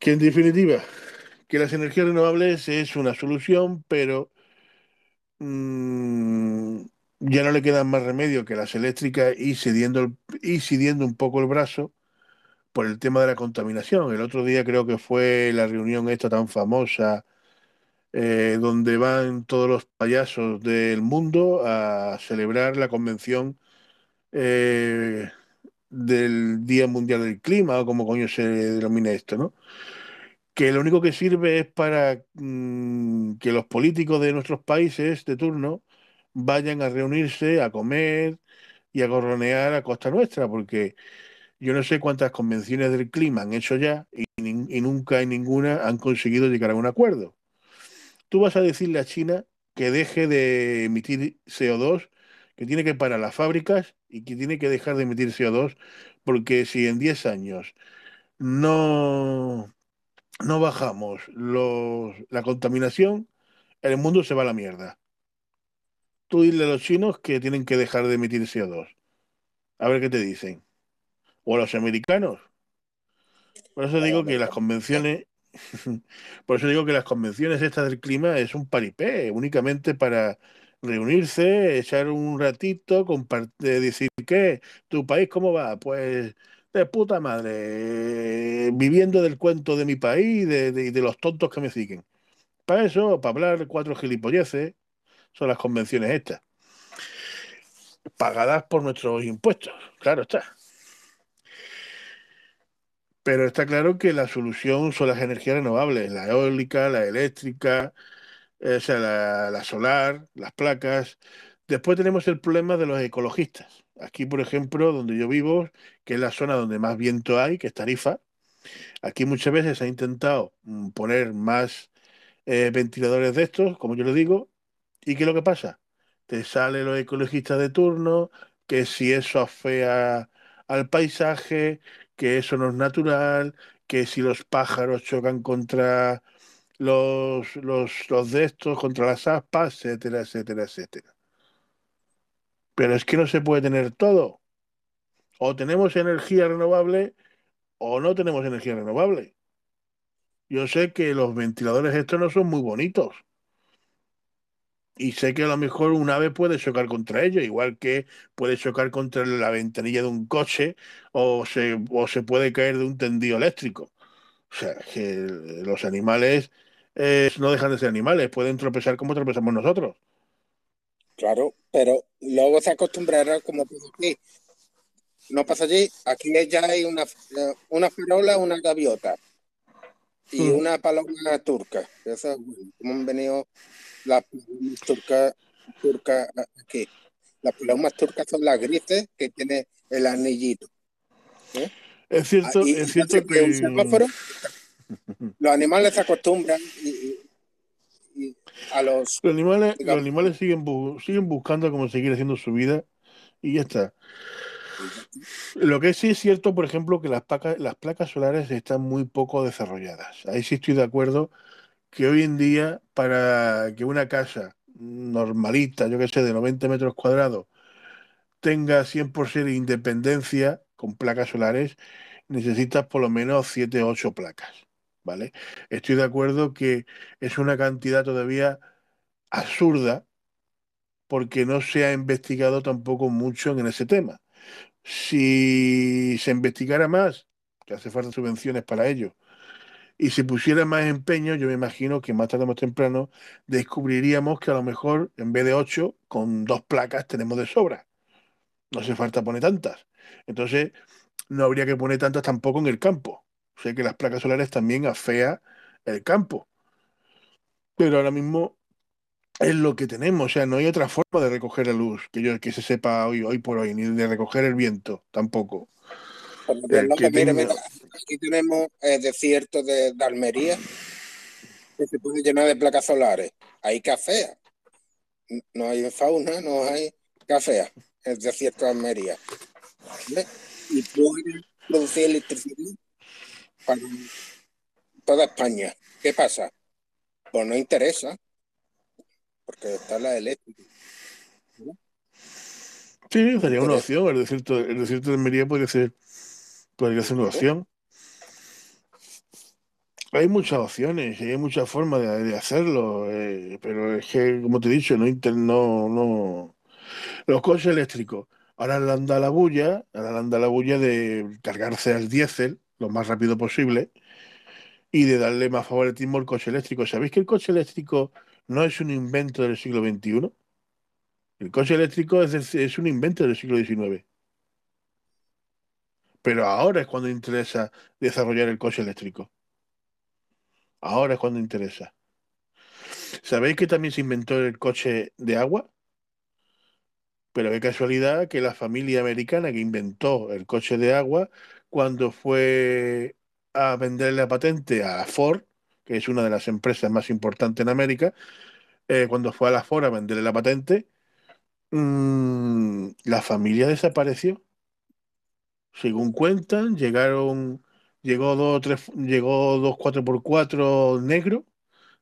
Speaker 2: Que en definitiva, que las energías renovables es una solución, pero mmm, ya no le queda más remedio que las eléctricas y cediendo, y cediendo un poco el brazo por el tema de la contaminación. El otro día creo que fue la reunión esta tan famosa eh, donde van todos los payasos del mundo a celebrar la convención eh, del Día Mundial del Clima, o como coño se denomina esto, ¿no? Que lo único que sirve es para mm, que los políticos de nuestros países de turno vayan a reunirse, a comer y a gorronear a costa nuestra, porque yo no sé cuántas convenciones del clima han hecho ya y, nunca en ninguna han conseguido llegar a un acuerdo. Tú vas a decirle a China que deje de emitir CO2, que tiene que parar las fábricas y que tiene que dejar de emitir CO2, porque si en 10 años no, no bajamos la contaminación, el mundo se va a la mierda. Tú dile a los chinos que tienen que dejar de emitir CO2. A ver qué te dicen. O a los americanos. Por eso digo que las convenciones, por eso digo que las convenciones estas del clima es un paripé, únicamente para reunirse, echar un ratito, compartir, decir que tu país cómo va, pues de puta madre, viviendo del cuento de mi país y de, de, de, los tontos que me siguen. Para eso, para hablar cuatro gilipolleces, son las convenciones estas. Pagadas por nuestros impuestos, claro está. Pero está claro que la solución son las energías renovables, la eólica, la eléctrica, o sea, la, la, solar, las placas. Después tenemos el problema de los ecologistas. Aquí, por ejemplo, donde yo vivo, que es la zona donde más viento hay, que es Tarifa, aquí muchas veces se ha intentado mm, poner más eh, ventiladores de estos, como yo le digo, ¿y qué es lo que pasa? Te salen los ecologistas de turno, que si eso afea al paisaje, que eso no es natural, que si los pájaros chocan contra los, los, los de estos, contra las aspas, etcétera, etcétera, etcétera. Pero es que no se puede tener todo. O tenemos energía renovable o no tenemos energía renovable. Yo sé que los ventiladores estos no son muy bonitos. Y sé que a lo mejor un ave puede chocar contra ellos, igual que puede chocar contra la ventanilla de un coche o se, o se puede caer de un tendido eléctrico. O sea, que los animales eh, no dejan de ser animales, pueden tropezar como tropezamos nosotros.
Speaker 1: Claro, pero luego se acostumbrará como aquí. No pasa allí, aquí ya hay una, una farola, una gaviota y mm. una paloma turca. Eso, como han venido las palomas turcas turca aquí. Las palomas turcas son las grises que tiene el anillito.
Speaker 2: ¿eh? Es cierto, ah, y, es cierto que... Un semáforo,
Speaker 1: los animales se acostumbran y, y a los...
Speaker 2: Los animales, digamos, los animales siguen, bu siguen buscando cómo seguir haciendo su vida y ya está. Lo que sí es cierto, por ejemplo, que las placas, las placas solares están muy poco desarrolladas. Ahí sí estoy de acuerdo que hoy en día para que una casa normalita, yo que sé, de 90 metros cuadrados, tenga 100% de independencia con placas solares, necesitas por lo menos 7 o 8 placas, ¿vale? Estoy de acuerdo que es una cantidad todavía absurda porque no se ha investigado tampoco mucho en ese tema. Si se investigara más, que hace falta subvenciones para ello, y si pusiera más empeño, yo me imagino que más tarde o más temprano descubriríamos que a lo mejor en vez de ocho, con dos placas tenemos de sobra. No hace falta poner tantas. Entonces, no habría que poner tantas tampoco en el campo. O sea que las placas solares también afea el campo. Pero ahora mismo es lo que tenemos. O sea, no hay otra forma de recoger la luz que yo que se sepa hoy, hoy por hoy, ni de recoger el viento tampoco.
Speaker 1: Que mira, mira, aquí tenemos el desierto de, de, Almería que se puede llenar de placas solares. Hay café. No hay fauna, no hay café. El desierto de Almería. ¿Vale? Y puede producir electricidad para toda España. ¿Qué pasa? Pues no interesa. Porque está la eléctrica.
Speaker 2: Sí, sería una opción. El desierto, el desierto de Almería podría ser podría ser una opción. Hay muchas opciones, hay muchas formas de, de hacerlo, eh, pero es que, como te he dicho, no, no, no. Los coches eléctricos, ahora le anda la bulla, ahora le anda la bulla de cargarse al diésel lo más rápido posible y de darle más favoritismo al coche eléctrico. ¿Sabéis que el coche eléctrico no es un invento del siglo XXI? El coche eléctrico es, es un invento del siglo XIX. Pero ahora es cuando interesa desarrollar el coche eléctrico. Ahora es cuando interesa. ¿Sabéis que también se inventó el coche de agua? Pero qué casualidad que la familia americana que inventó el coche de agua, cuando fue a vender la patente a Ford, que es una de las empresas más importantes en América, eh, cuando fue a la Ford a venderle la patente, mmm, la familia desapareció. Según cuentan, llegaron, llegó dos, tres, llegó dos 4x4 negro,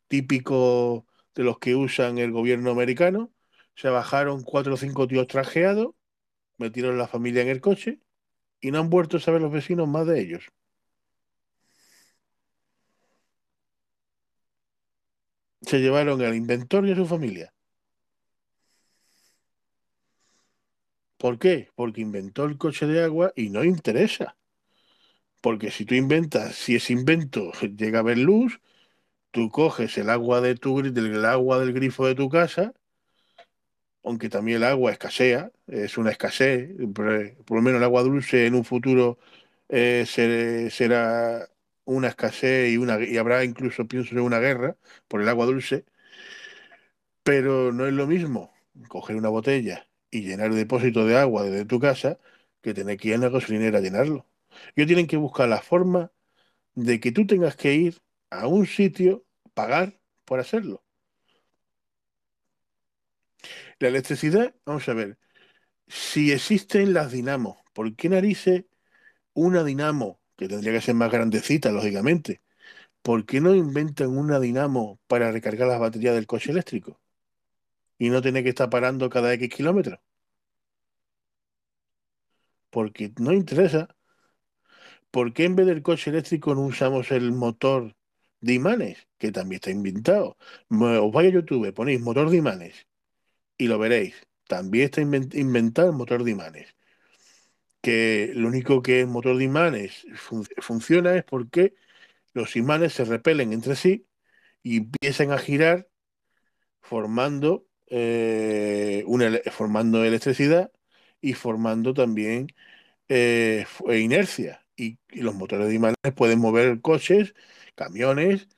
Speaker 2: típico de los que usan el gobierno americano. Se bajaron cuatro o cinco tíos trajeados, metieron la familia en el coche y no han vuelto a saber los vecinos más de ellos. Se llevaron al inventor y a su familia. ¿Por qué? Porque inventó el coche de agua y no interesa. Porque si tú inventas, si ese invento llega a ver luz, tú coges el agua de tu del agua del grifo de tu casa, aunque también el agua escasea, es una escasez, por, lo menos el agua dulce en un futuro eh, será una escasez y, y habrá incluso, pienso, una guerra por el agua dulce, pero no es lo mismo coger una botella y llenar el depósito de agua desde tu casa que tener que ir a la gasolinera a llenarlo. Ellos tienen que buscar la forma de que tú tengas que ir a un sitio, pagar por hacerlo. La electricidad, vamos a ver, si existen las dinamos, ¿por qué narices una dinamo, que tendría que ser más grandecita, lógicamente, ¿por qué no inventan una dinamo para recargar las baterías del coche eléctrico? Y no tener que estar parando cada X kilómetros. Porque no interesa. ¿Por qué en vez del coche eléctrico no usamos el motor de imanes? Que también está inventado. Os vais a YouTube, ponéis motor de imanes y lo veréis. También está inventado el motor de imanes. Que lo único que el motor de imanes funciona es porque los imanes se repelen entre sí y empiezan a girar formando, eh, una, formando electricidad y formando también eh, inercia. Y, y, los motores de imanes pueden mover coches, camiones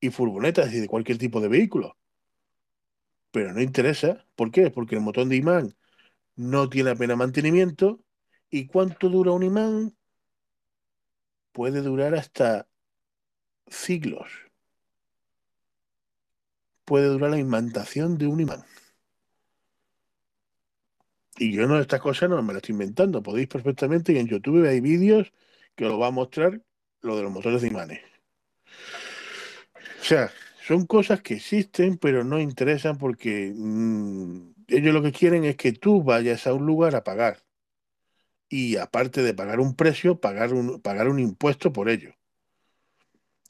Speaker 2: y furgonetas y de cualquier tipo de vehículo. Pero no interesa. ¿Por qué? Porque el motor de imán no tiene apenas mantenimiento. ¿Y cuánto dura un imán? Puede durar hasta siglos. Puede durar la imantación de un imán. Y yo no, estas cosas no me las estoy inventando. Podéis perfectamente, y en YouTube hay vídeos que os va a mostrar lo de los motores de imanes. O sea, son cosas que existen, pero no interesan porque mmm, ellos lo que quieren es que tú vayas a un lugar a pagar. Y aparte de pagar un precio, pagar un, pagar un impuesto por ello.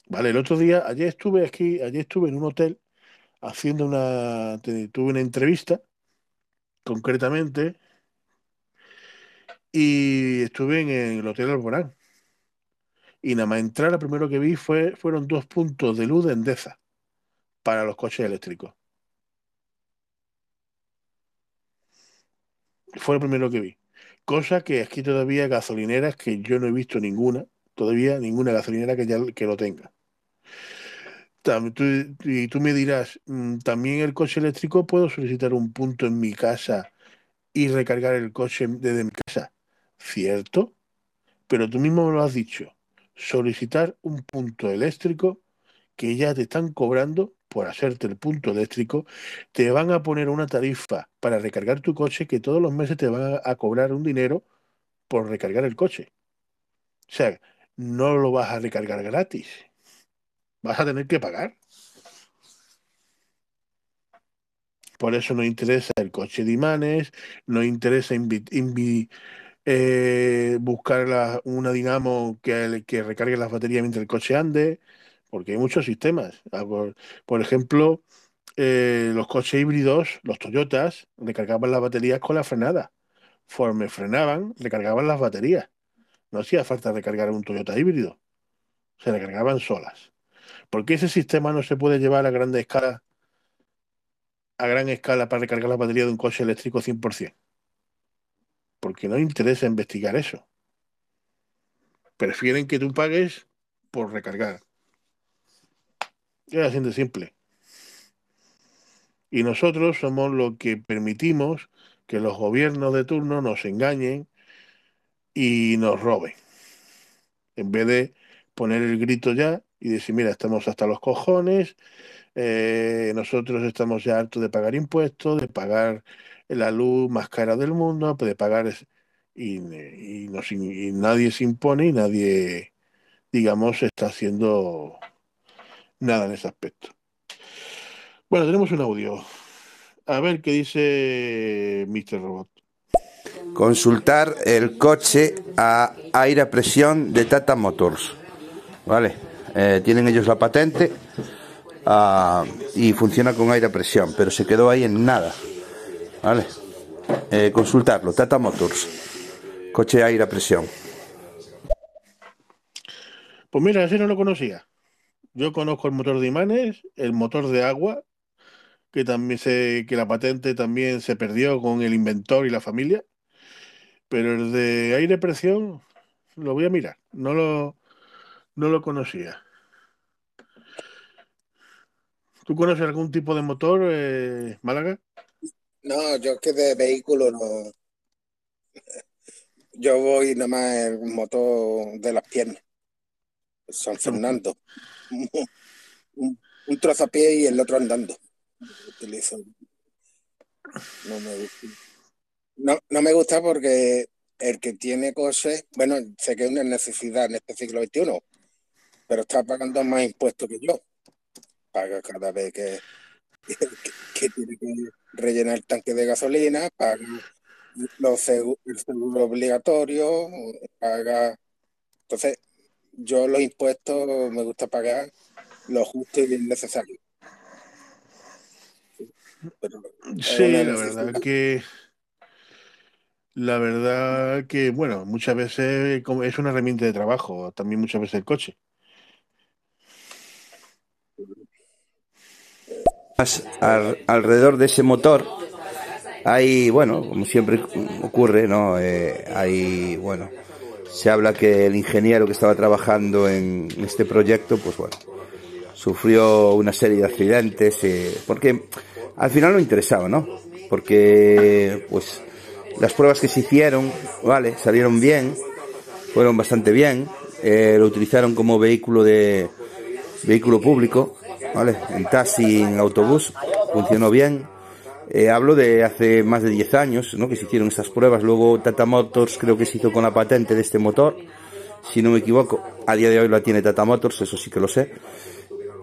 Speaker 2: Vale, el otro día, ayer estuve aquí, ayer estuve en un hotel haciendo una, tuve una entrevista, concretamente, y estuve en el Hotel Alborán. Y nada más entrar, lo primero que vi fue, fueron dos puntos de luz de Endesa para los coches eléctricos. Fue lo primero que vi. Cosa que aquí todavía gasolineras que yo no he visto ninguna, todavía ninguna gasolinera que ya que lo tenga. Y tú me dirás, mm, también el coche eléctrico puedo solicitar un punto en mi casa y recargar el coche desde mi casa. ¿Cierto? Pero tú mismo me lo has dicho. Solicitar un punto eléctrico que ya te están cobrando por hacerte el punto eléctrico, te van a poner una tarifa para recargar tu coche que todos los meses te van a cobrar un dinero por recargar el coche. O sea, no lo vas a recargar gratis. Vas a tener que pagar. Por eso no interesa el coche de imanes, no interesa eh, buscar una dinamo que, recargue las baterías mientras el coche ande porque hay muchos sistemas. Ah, por, ejemplo, eh, los coches híbridos, los Toyotas, recargaban las baterías con la frenada. Conforme frenaban, recargaban las baterías. No hacía falta recargar un Toyota híbrido. se recargaban solas. ¿Por qué ese sistema no se puede llevar a gran escala, a gran escala para recargar la batería de un coche eléctrico 100%? Porque no interesa investigar eso. Prefieren que tú pagues por recargar. Es así de simple. Y nosotros somos los que permitimos que los gobiernos de turno nos engañen y nos roben. En vez de poner el grito ya y decir, mira, estamos hasta los cojones, eh, nosotros estamos ya hartos de pagar impuestos, de pagar la luz más cara del mundo, de pagar... Y, y, nadie se impone y nadie, digamos, está haciendo nada en ese aspecto. Bueno, tenemos un audio. A ver qué dice Mr. Robot.
Speaker 3: Consultar el coche a aire a presión de Tata Motors. Vale, eh, tienen ellos la patente uh, y funciona con aire a presión, pero se quedó ahí en nada. Vale, eh, consultarlo. Tata Motors, coche aire a presión.
Speaker 2: Pues mira, ese no lo conocía. Yo conozco el motor de imanes, el motor de agua que también se, que la patente también se perdió con el inventor y la familia. Pero el de aire presión lo voy a mirar. No lo, no lo conocía. ¿Tú conoces algún tipo de motor, eh, Málaga?
Speaker 1: No, yo es que de vehículo no. Yo voy nada más el motor de las piernas. San Fernando. un, un trozo a pie y el otro andando utilizo. No me gusta. No, me gusta porque el que tiene cosas, bueno, sé que es una necesidad en este siglo XXI, pero está pagando más impuestos que yo. Paga cada vez que, que, tiene que rellenar el tanque de gasolina, paga los el seguro obligatorio, paga. Entonces, yo los impuestos me gusta pagar lo justo y necesario
Speaker 2: sí, la verdad que la verdad que, bueno, muchas veces es una herramienta de trabajo, también muchas veces el coche.
Speaker 3: Alrededor de ese motor hay, bueno, como siempre ocurre, ¿no? Eh, hay, bueno, se habla que el ingeniero que estaba trabajando en este proyecto, pues bueno, sufrió una serie de accidentes, eh, porque al final no interesaba, ¿no? Porque, pues, las pruebas que se hicieron, vale, salieron bien, fueron bastante bien, eh, lo utilizaron como vehículo de vehículo público, vale, en taxi, en autobús, funcionó bien. Eh, hablo de hace más de 10 años, ¿no? Que se hicieron esas pruebas. Luego Tata Motors creo que se hizo con la patente de este motor, si no me equivoco. A día de hoy la tiene Tata Motors, eso sí que lo sé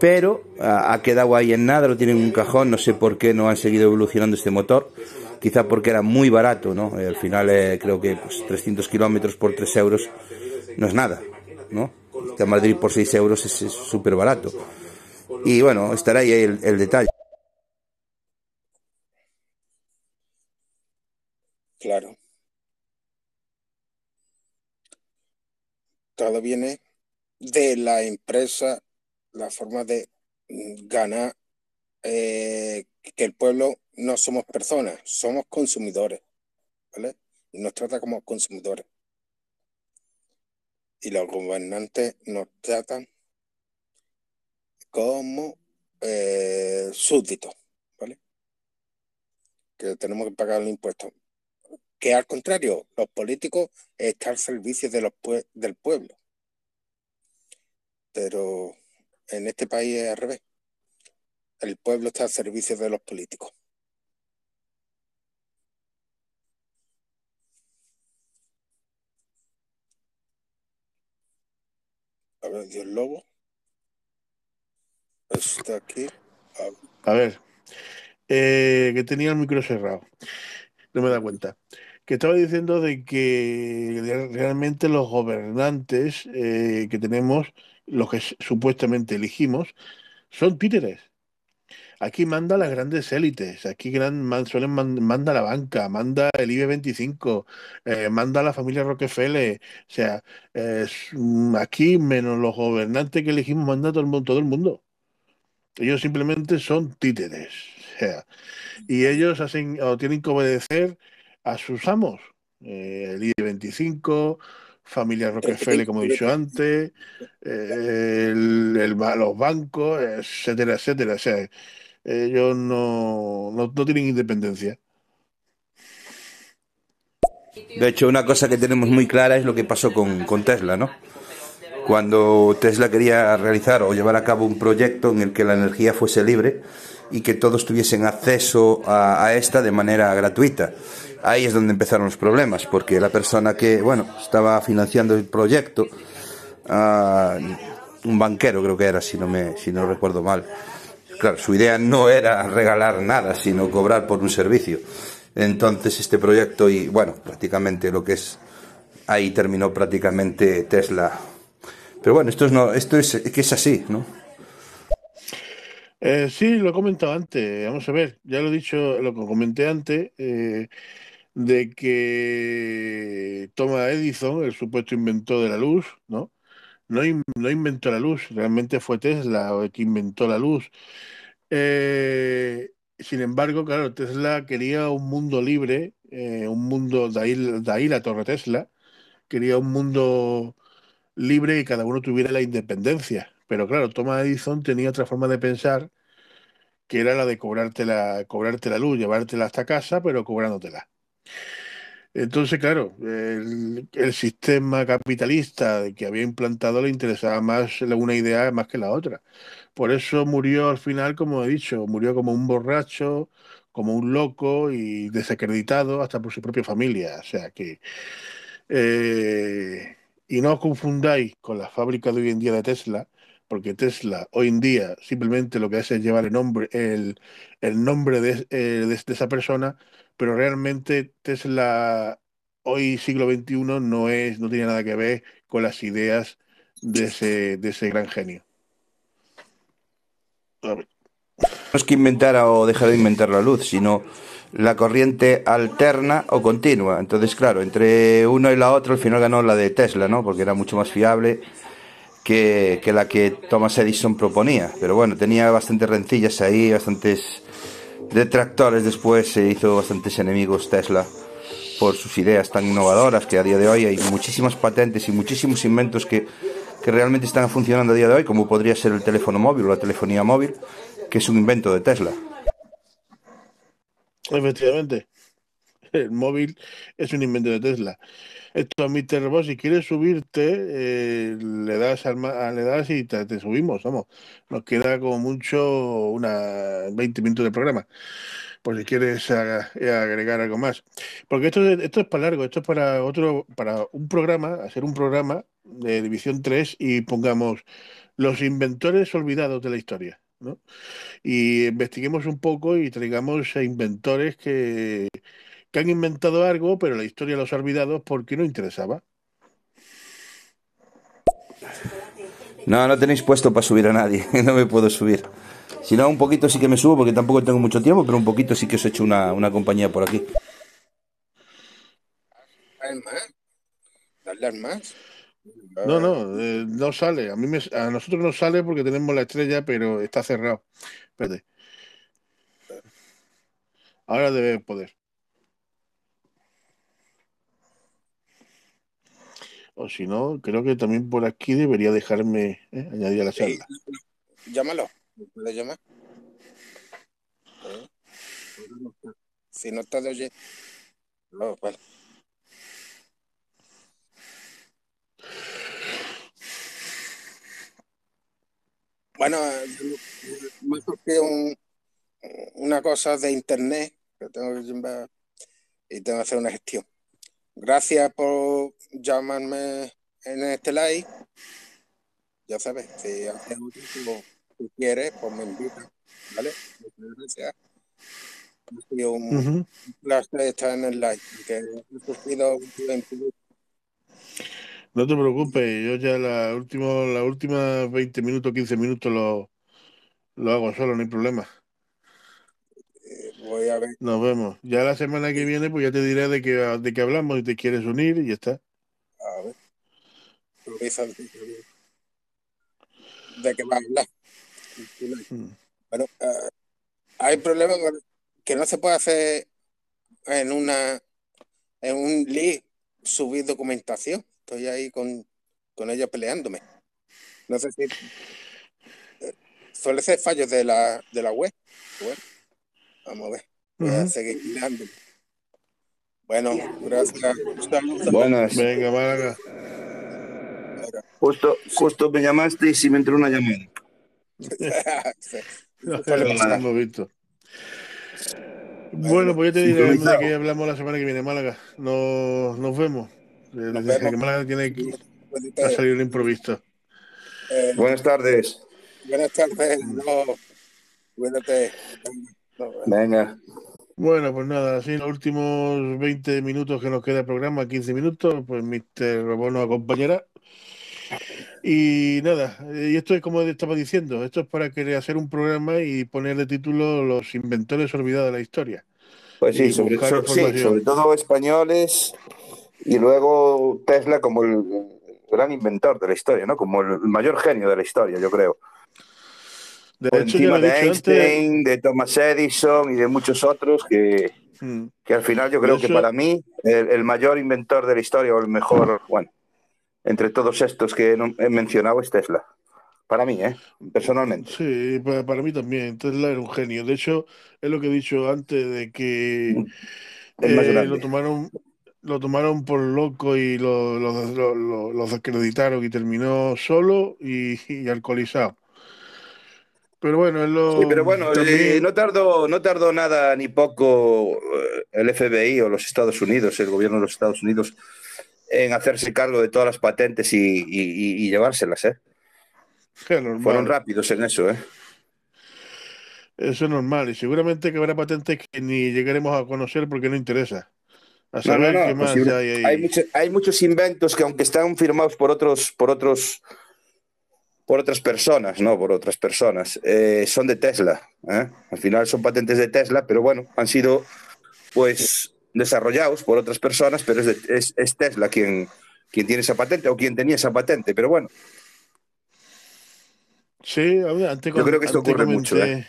Speaker 3: pero ha quedado ahí en nada, lo tienen en un cajón, no sé por qué no han seguido evolucionando este motor, quizá porque era muy barato, ¿no? al final eh, creo que pues, 300 kilómetros por 3 euros no es nada, ¿no? De Madrid por 6 euros es súper barato. Y bueno, estará ahí el, el detalle.
Speaker 1: Claro. Todo viene de la empresa la forma de ganar eh, que el pueblo no somos personas, somos consumidores, ¿vale? Nos trata como consumidores. Y los gobernantes nos tratan como eh, súbditos, ¿vale? Que tenemos que pagar el impuesto. Que al contrario, los políticos están al servicio de los del pueblo. Pero en este país es al revés. El pueblo está al servicio de los políticos. A ver, Dios Lobo. Está aquí.
Speaker 2: A ver. Eh, que tenía el micro cerrado. No me da cuenta. Que estaba diciendo de que realmente los gobernantes eh, que tenemos los que supuestamente elegimos, son títeres. Aquí manda las grandes élites, aquí gran, suelen manda la banca, manda el IBE25, eh, manda la familia Rockefeller, o sea, mm, aquí menos los gobernantes que elegimos manda todo el. Todo el mundo. Ellos simplemente son títeres, o sea, y ellos hacen o tienen que obedecer a sus amos, eh, el IBE25, familia Rockefeller, como he dicho antes, eh, los bancos, etcétera, etcétera. O sea, ellos no, no, tienen independencia.
Speaker 3: De hecho, una cosa que tenemos muy clara es lo que pasó con, con, Tesla, ¿no? Cuando Tesla quería realizar o llevar a cabo un proyecto en el que la energía fuese libre y que todos tuviesen acceso a, esta de manera gratuita. Ahí es donde empezaron los problemas, porque la persona que, bueno, estaba financiando el proyecto, ah, un banquero creo que era, si no, me, si no recuerdo mal, Claro, su idea no era regalar nada, sino cobrar por un servicio. Entonces este proyecto y bueno, prácticamente lo que es ahí terminó prácticamente Tesla. Pero bueno, esto es no, esto es que es así, ¿no?
Speaker 2: Eh, sí, lo he comentado antes. Vamos a ver, ya lo he dicho, lo que comenté antes, eh, de que Thomas Edison, el supuesto inventor de la luz, ¿no? No, no inventó la luz, realmente fue Tesla el que inventó la luz. Eh, sin embargo, claro, Tesla quería un mundo libre, un mundo, de ahí, de ahí la torre Tesla, quería un mundo libre y cada uno tuviera la independencia. Pero claro, Thomas Edison tenía otra forma de pensar, que era la de cobrarte la, cobrarte la luz, llevártela hasta casa, pero cobrándotela. Entonces, claro, el, el, sistema capitalista que había implantado le interesaba más una idea más que la otra. Por eso murió al final, como he dicho, murió como un borracho, como un loco y desacreditado hasta por su propia familia. O sea que... Eh, y no os confundáis con la fábrica de hoy en día de Tesla, porque Tesla hoy en día simplemente lo que hace es llevar el nombre, el, nombre de, eh, de, esa persona, pero realmente Tesla hoy siglo XXI no es, no tiene nada que ver con las ideas de ese, de ese gran genio.
Speaker 3: No es que inventara o dejar de inventar la luz, sino la corriente alterna o continua. Entonces, claro, entre uno y la otra, al final ganó la de Tesla, ¿no? Porque era mucho más fiable que, que la que Thomas Edison proponía. Pero bueno, tenía bastantes rencillas ahí, bastantes detractores. Después se hizo bastantes enemigos Tesla por sus ideas tan innovadoras que a día de hoy hay muchísimas patentes y muchísimos inventos que que realmente están funcionando a día de hoy, como podría ser el teléfono móvil o la telefonía móvil, que es un invento de Tesla.
Speaker 2: Efectivamente, el móvil es un invento de Tesla. Esto, Mr. Boss, si quieres subirte, eh, le das le das y te, subimos, vamos. Nos queda como mucho una 20 minutos de programa. Por si quieres agregar algo más. Porque esto, esto es para largo, esto es para otro, para un programa, hacer un programa de División 3 y pongamos los inventores olvidados de la historia. ¿No? Y investiguemos un poco y traigamos a inventores que, que han inventado algo, pero la historia los ha olvidado porque no interesaba.
Speaker 3: No, no tenéis puesto para subir a nadie, no me puedo subir. Si no, un poquito sí que me subo porque tampoco tengo mucho tiempo, pero un poquito sí que os he hecho una, una compañía por aquí.
Speaker 1: ¿Darle más?
Speaker 2: No, no, eh, no sale. A mí a nosotros no sale porque tenemos la estrella, pero está cerrado. Espérate. Ahora debe poder. O si no, creo que también por aquí debería dejarme eh, añadir a la charla.
Speaker 1: llámalo. ¿Puedes llamar? Si no está de oye. No, vale. Bueno, me surgió un, una cosa de internet que tengo que y tengo que hacer una gestión. Gracias por llamarme en este live. Ya sabes, si haces si quieres, pues me invitas. ¿Vale? Gracias. Ha sido un placer estar en el live. Que surgido un
Speaker 2: no te preocupes, yo ya la última, la última 20 minutos, 15 minutos lo, lo hago solo, no hay problema.
Speaker 1: Voy a ver.
Speaker 2: Nos vemos. Ya la semana que viene, pues ya te diré de qué, de qué hablamos y te quieres unir y ya está.
Speaker 1: A ver. ¿De qué va a hablar? Hmm. Bueno, uh, hay problemas que no se puede hacer en una en un lead subir documentación. Estoy ahí con, con ellos peleándome. No sé si eh, suele ser fallos de la, de la web. Bueno, vamos a ver. Voy a seguir mirando. Bueno, gracias.
Speaker 3: Buenas.
Speaker 2: Venga, Málaga.
Speaker 3: Justo, justo me llamaste y si me entró una llamada.
Speaker 2: Lo visto. Bueno, pues ya te diré de que hablamos la semana que viene, Málaga. Nos, nos vemos. Nos vemos. Que Málaga tiene que ha salido un improviso.
Speaker 3: Eh, buenas tardes.
Speaker 1: Buenas tardes. No. Cuídate.
Speaker 3: Venga.
Speaker 2: Bueno, pues nada, así en los últimos 20 minutos que nos queda el programa, 15 minutos, pues Mr. Robón nos acompañará. Y nada, y esto es como estaba diciendo, esto es para querer hacer un programa y poner de título Los inventores olvidados de la historia.
Speaker 3: Pues sí, sobre, sobre todo españoles y luego Tesla como el gran inventor de la historia, ¿no? Como el mayor genio de la historia, yo creo. De hecho, encima de Einstein, de Thomas Edison y de muchos otros que, hmm. que al final yo creo que para mí el, mayor inventor de la historia o el mejor, bueno, entre todos estos que he mencionado es Tesla. Para mí, ¿eh? personalmente.
Speaker 2: Sí, para, mí también. Tesla era un genio. De hecho, es lo que he dicho antes de que eh, lo tomaron lo tomaron por loco y lo, lo, lo, desacreditaron y terminó solo y, alcoholizado. Pero bueno, lo,
Speaker 3: sí, pero bueno, eh, no tardó, no tardó nada ni poco eh, el FBI o los Estados Unidos, el gobierno de los Estados Unidos, en hacerse cargo de todas las patentes y, llevárselas, ¿eh? Fueron rápidos en eso, ¿eh?
Speaker 2: Eso es normal y seguramente que habrá patentes que ni llegaremos a conocer porque no interesa. A saber qué más hay,
Speaker 3: hay, hay, muchos inventos que aunque están firmados por otros, por otros, por otras personas, no por otras personas, eh, son de Tesla. ¿eh? Al final son patentes de Tesla, pero bueno, han sido pues desarrollados por otras personas, pero es, es, Tesla quien, quien tiene esa patente o quien tenía esa patente, pero bueno.
Speaker 2: Sí, antes
Speaker 3: Yo creo que esto ocurre mucho. ¿eh?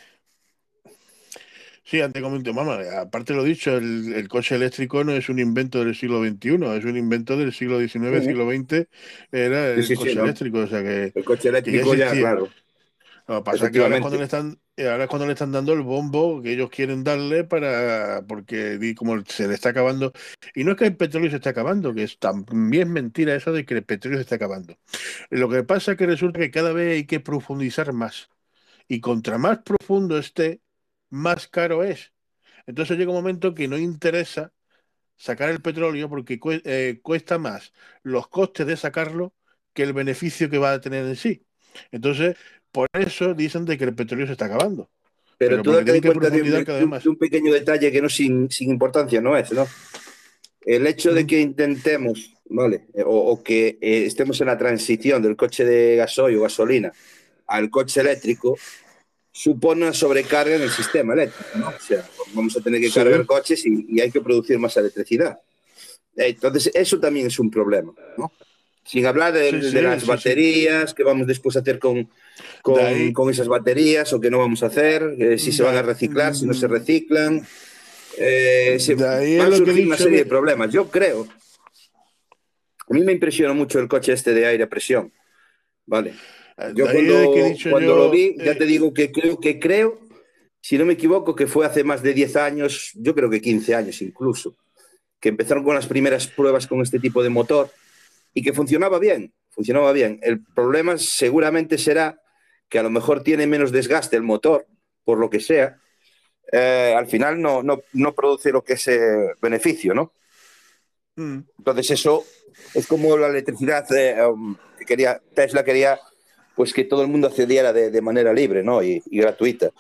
Speaker 2: Sí, antes comenté, mamá, aparte lo dicho, el, coche eléctrico no es un invento del siglo XXI, es un invento del siglo XIX, siglo XX, era el coche eléctrico, o sea que...
Speaker 3: El coche eléctrico ya, claro.
Speaker 2: Lo pasa que ahora es, cuando le están, eh, ahora es cuando le están dando el bombo que ellos quieren darle para, porque como se le está acabando, y no es que el petróleo se está acabando, que es también mentira eso de que el petróleo se está acabando. Lo que pasa es que resulta que cada vez hay que profundizar más, y contra más profundo esté, más caro es. Entonces llega un momento que no interesa sacar el petróleo porque eh, cuesta más los costes de sacarlo que el beneficio que va a tener en sí. Entonces, por eso dicen de que el petróleo se está acabando.
Speaker 3: Pero, tú date cuenta de, un, pequeño detalle que no sin, sin importancia no es, ¿no? El hecho de mm. que intentemos, ¿vale? O, que eh, estemos en la transición del coche de gasoil o gasolina al coche eléctrico, supone una sobrecarga en el sistema eléctrico, ¿no? O sea, vamos a tener que cargar coches y, hay que producir más electricidad. Entonces, eso también es un problema, ¿no? Sin hablar de, las baterías, que vamos después a hacer con, con, esas baterías o que no vamos a hacer, eh, si se van a reciclar, si no se reciclan. Eh, van a surgir una serie de problemas. Yo creo. A mí me impresiona mucho el coche este de aire a presión. Vale. Yo cuando, lo vi, ya te eh, digo que creo, que creo, si no me equivoco, que fue hace más de 10 años, yo creo que 15 años incluso, que empezaron con las primeras pruebas con este tipo de motor y que funcionaba bien, funcionaba bien. El problema seguramente será que a lo mejor tiene menos desgaste el motor, por lo que sea, eh, al final no, no, no, produce lo que es eh, beneficio, ¿no? Mm. Entonces eso es como la electricidad um, que quería, Tesla quería pues que todo el mundo accediera de, manera libre ¿no? y, gratuita.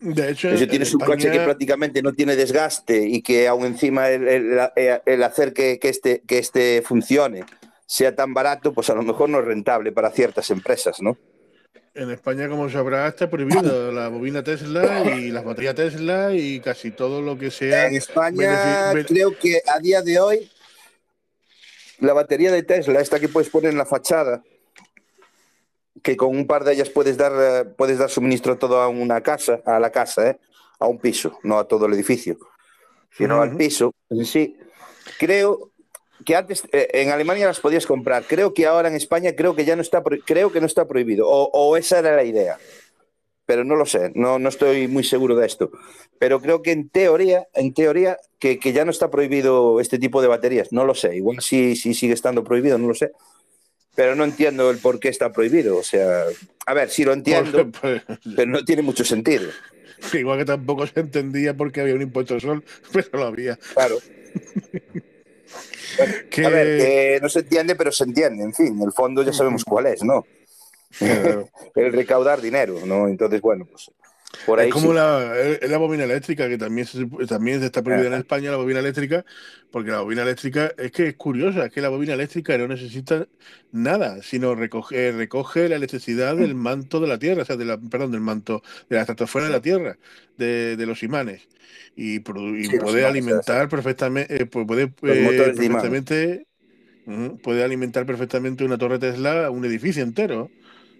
Speaker 2: De hecho,
Speaker 3: si tienes un coche que prácticamente no tiene desgaste y que aún encima el, hacer que, este, que este funcione sea tan barato, pues a lo mejor no es rentable para ciertas empresas, ¿no?
Speaker 2: En España, como sabrá, está prohibido la bobina Tesla y las baterías Tesla y casi todo lo que sea.
Speaker 3: En España, creo que a día de hoy, la batería de Tesla, esta que puedes poner en la fachada, que con un par de ellas puedes dar, eh, puedes dar suministro a toda una casa, a la casa, ¿eh? a un piso, no a todo el edificio, sino al piso. Sí, creo que antes eh, en Alemania las podías comprar. Creo que ahora en España creo que ya no está, creo que no está prohibido. O, esa era la idea. Pero no lo sé, no, no estoy muy seguro de esto. Pero creo que en teoría, en teoría, que, ya no está prohibido este tipo de baterías. No lo sé. Igual sí, sí sigue estando prohibido, no lo sé. Pero no entiendo el por qué está prohibido. O sea, a ver, sí lo entiendo, pero no tiene mucho sentido.
Speaker 2: Igual que tampoco se entendía por qué había un impuesto al sol, pero lo había.
Speaker 3: Claro. A ver, que no se entiende, pero se entiende. En fin, el fondo ya sabemos cuál es, ¿no? el recaudar dinero, ¿no? Entonces, bueno, pues
Speaker 2: es como la, la, bobina eléctrica, que también, se, también está prohibida en España, la bobina eléctrica, porque la bobina eléctrica es que es curiosa, es que la bobina eléctrica no necesita nada, sino recoge, recoge la electricidad del manto de la Tierra, o sea, de la, perdón, del manto, de la estratosfera de la Tierra, de, de los imanes, y, puede alimentar perfectamente, eh, puede, eh, perfectamente, puede alimentar perfectamente una torre Tesla, un edificio entero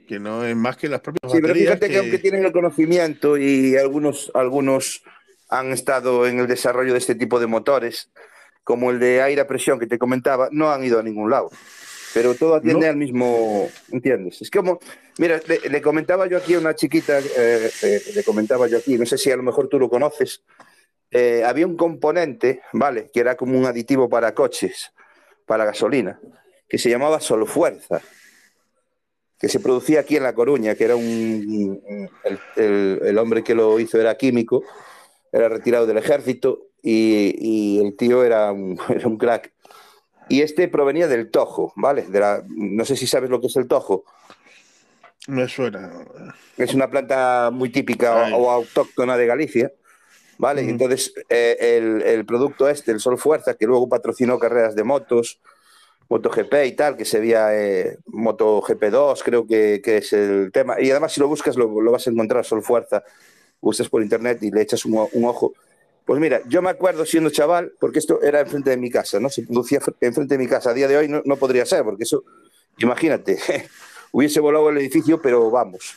Speaker 2: que no es más que las propias
Speaker 3: sí, pero fíjate que... aunque tienen el conocimiento y algunos, algunos han estado en el desarrollo de este tipo de motores, como el de aire a presión que te comentaba, no han ido a ningún lado. Pero todo atiende al mismo, ¿entiendes? Es como, mira, le, comentaba yo aquí a una chiquita, eh, eh, le comentaba yo aquí, no sé si a lo mejor tú lo conoces, eh, había un componente, ¿vale? Que era como un aditivo para coches, para gasolina, que se llamaba Solfuerza que se producía aquí en La Coruña, que era un. El, hombre que lo hizo era químico, era retirado del ejército y, el tío era un, crack. Y este provenía del Tojo, ¿vale? De la, no sé si sabes lo que es el Tojo.
Speaker 2: Me suena.
Speaker 3: Es una planta muy típica o, autóctona de Galicia. ¿Vale? Y entonces eh, el, el, producto este, el Sol Fuerza, que luego patrocinó carreras de motos, MotoGP y tal, que se veía eh, MotoGP 2, creo que, es el tema. Y además, si lo buscas, lo, vas a encontrar Sol Fuerza. Buscas por internet y le echas un, ojo. Pues mira, yo me acuerdo siendo chaval, porque esto era enfrente de mi casa, ¿no? Se producía enfrente de mi casa. A día de hoy no, podría ser, porque eso, imagínate, hubiese volado el edificio, pero vamos,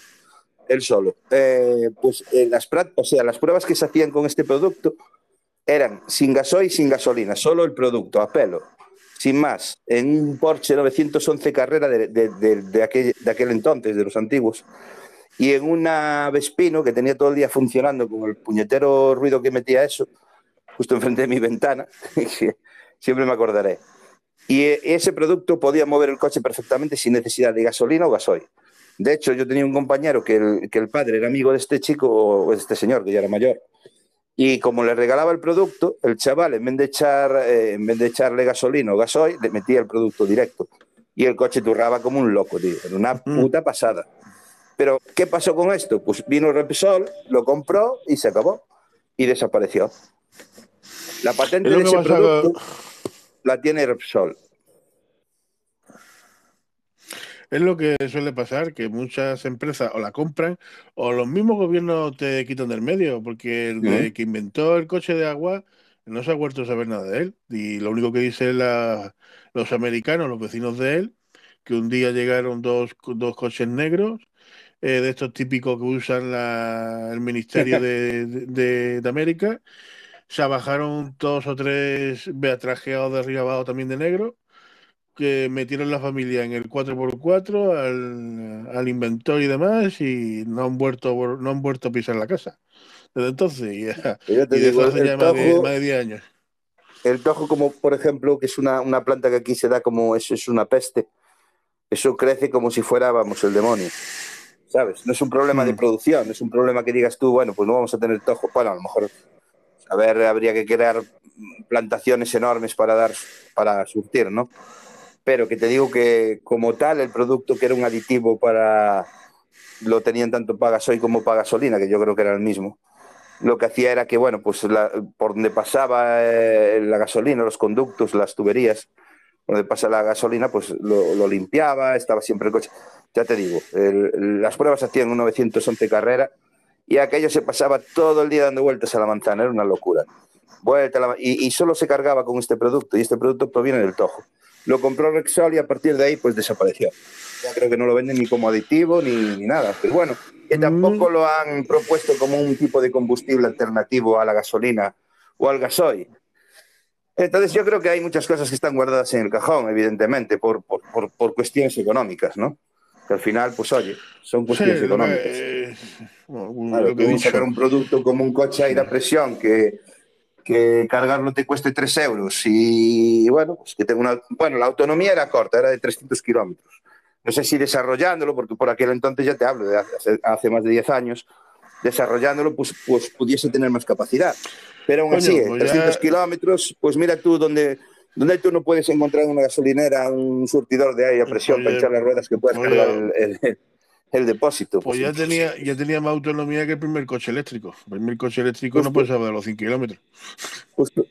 Speaker 3: él solo. Eh, pues eh, las, o sea, las pruebas que se hacían con este producto eran sin gasoil y sin gasolina, solo el producto, a pelo sin más, en un Porsche 911 Carrera de, aquel, de aquel entonces, de los antiguos, y en una Vespino que tenía todo el día funcionando con el puñetero ruido que metía eso, justo enfrente de mi ventana, siempre me acordaré. Y ese producto podía mover el coche perfectamente sin necesidad de gasolina o gasoil. De hecho, yo tenía un compañero que el, que el padre era amigo de este chico, o de este señor, que ya era mayor, y como le regalaba el producto, el chaval, en vez de, echar, eh, en vez de echarle gasolina o gasoil, le metía el producto directo. Y el coche turraba como un loco, tío. Era una puta pasada. Pero, ¿qué pasó con esto? Pues vino Repsol, lo compró y se acabó. Y desapareció. La patente de ese producto la tiene Repsol.
Speaker 2: Es lo que suele pasar, que muchas empresas o la compran o los mismos gobiernos te quitan del medio, porque el que inventó el coche de agua no se ha vuelto a saber nada de él. Y lo único que dicen los americanos, los vecinos de él, que un día llegaron dos, dos coches negros, eh, de estos típicos que usan el Ministerio de, América, se bajaron dos o tres beatrajeados de arriba abajo también de negro que metieron la familia en el 4x4 al, al inventor y demás y no han vuelto no han vuelto a pisar la casa. Desde entonces, ya, y
Speaker 3: eso hace ya más, de, 10 años. El tojo, como por ejemplo, que es una, una planta que aquí se da como eso es una peste, eso crece como si fuera, vamos, el demonio. ¿Sabes? No es un problema de mm. producción, es un problema que digas tú, bueno, pues no vamos a tener tojo. Bueno, a lo mejor, a ver, habría que crear plantaciones enormes para dar, para surtir, ¿no? Pero que te digo que como tal el producto que era un aditivo para lo tenían tanto para gasoil como para gasolina, que yo creo que era el mismo. Lo que hacía era que, bueno, pues por donde pasaba eh, la gasolina, los conductos, las tuberías, donde pasa la gasolina, pues lo, limpiaba, estaba siempre el coche. Ya te digo, las pruebas se hacían en 911 carrera y aquello se pasaba todo el día dando vueltas a la manzana, era una locura. Vuelta y, solo se cargaba con este producto y este producto proviene del Tojo. Lo compró Rexol y a partir de ahí pues desapareció. Ya creo que no lo venden ni como aditivo ni, nada. Pero bueno, que tampoco mm. lo han propuesto como un tipo de combustible alternativo a la gasolina o al gasoil. Entonces yo creo que hay muchas cosas que están guardadas en el cajón, evidentemente, por, por, por, cuestiones económicas, ¿no? Que al final, pues oye, son cuestiones económicas. Eh, claro, que sacar un producto como un coche a aire a presión que, que cargarlo te cueste 3 euros y bueno, pues que tenga una... Bueno, la autonomía era corta, era de 300 kilómetros. No sé si desarrollándolo, porque por aquel entonces ya te hablo, de hace, hace más de 10 años, desarrollándolo, pues, pues pudiese tener más capacidad. Pero aún así, 300 pues kilómetros, pues mira tú donde, donde tú no puedes encontrar una gasolinera, un surtidor de aire a presión para echar las ruedas que puedas cargar el, depósito.
Speaker 2: Pues, ya, tenía, ya tenía más autonomía que el primer coche eléctrico. El primer coche eléctrico no puede saber los 5 kilómetros.
Speaker 3: Justo,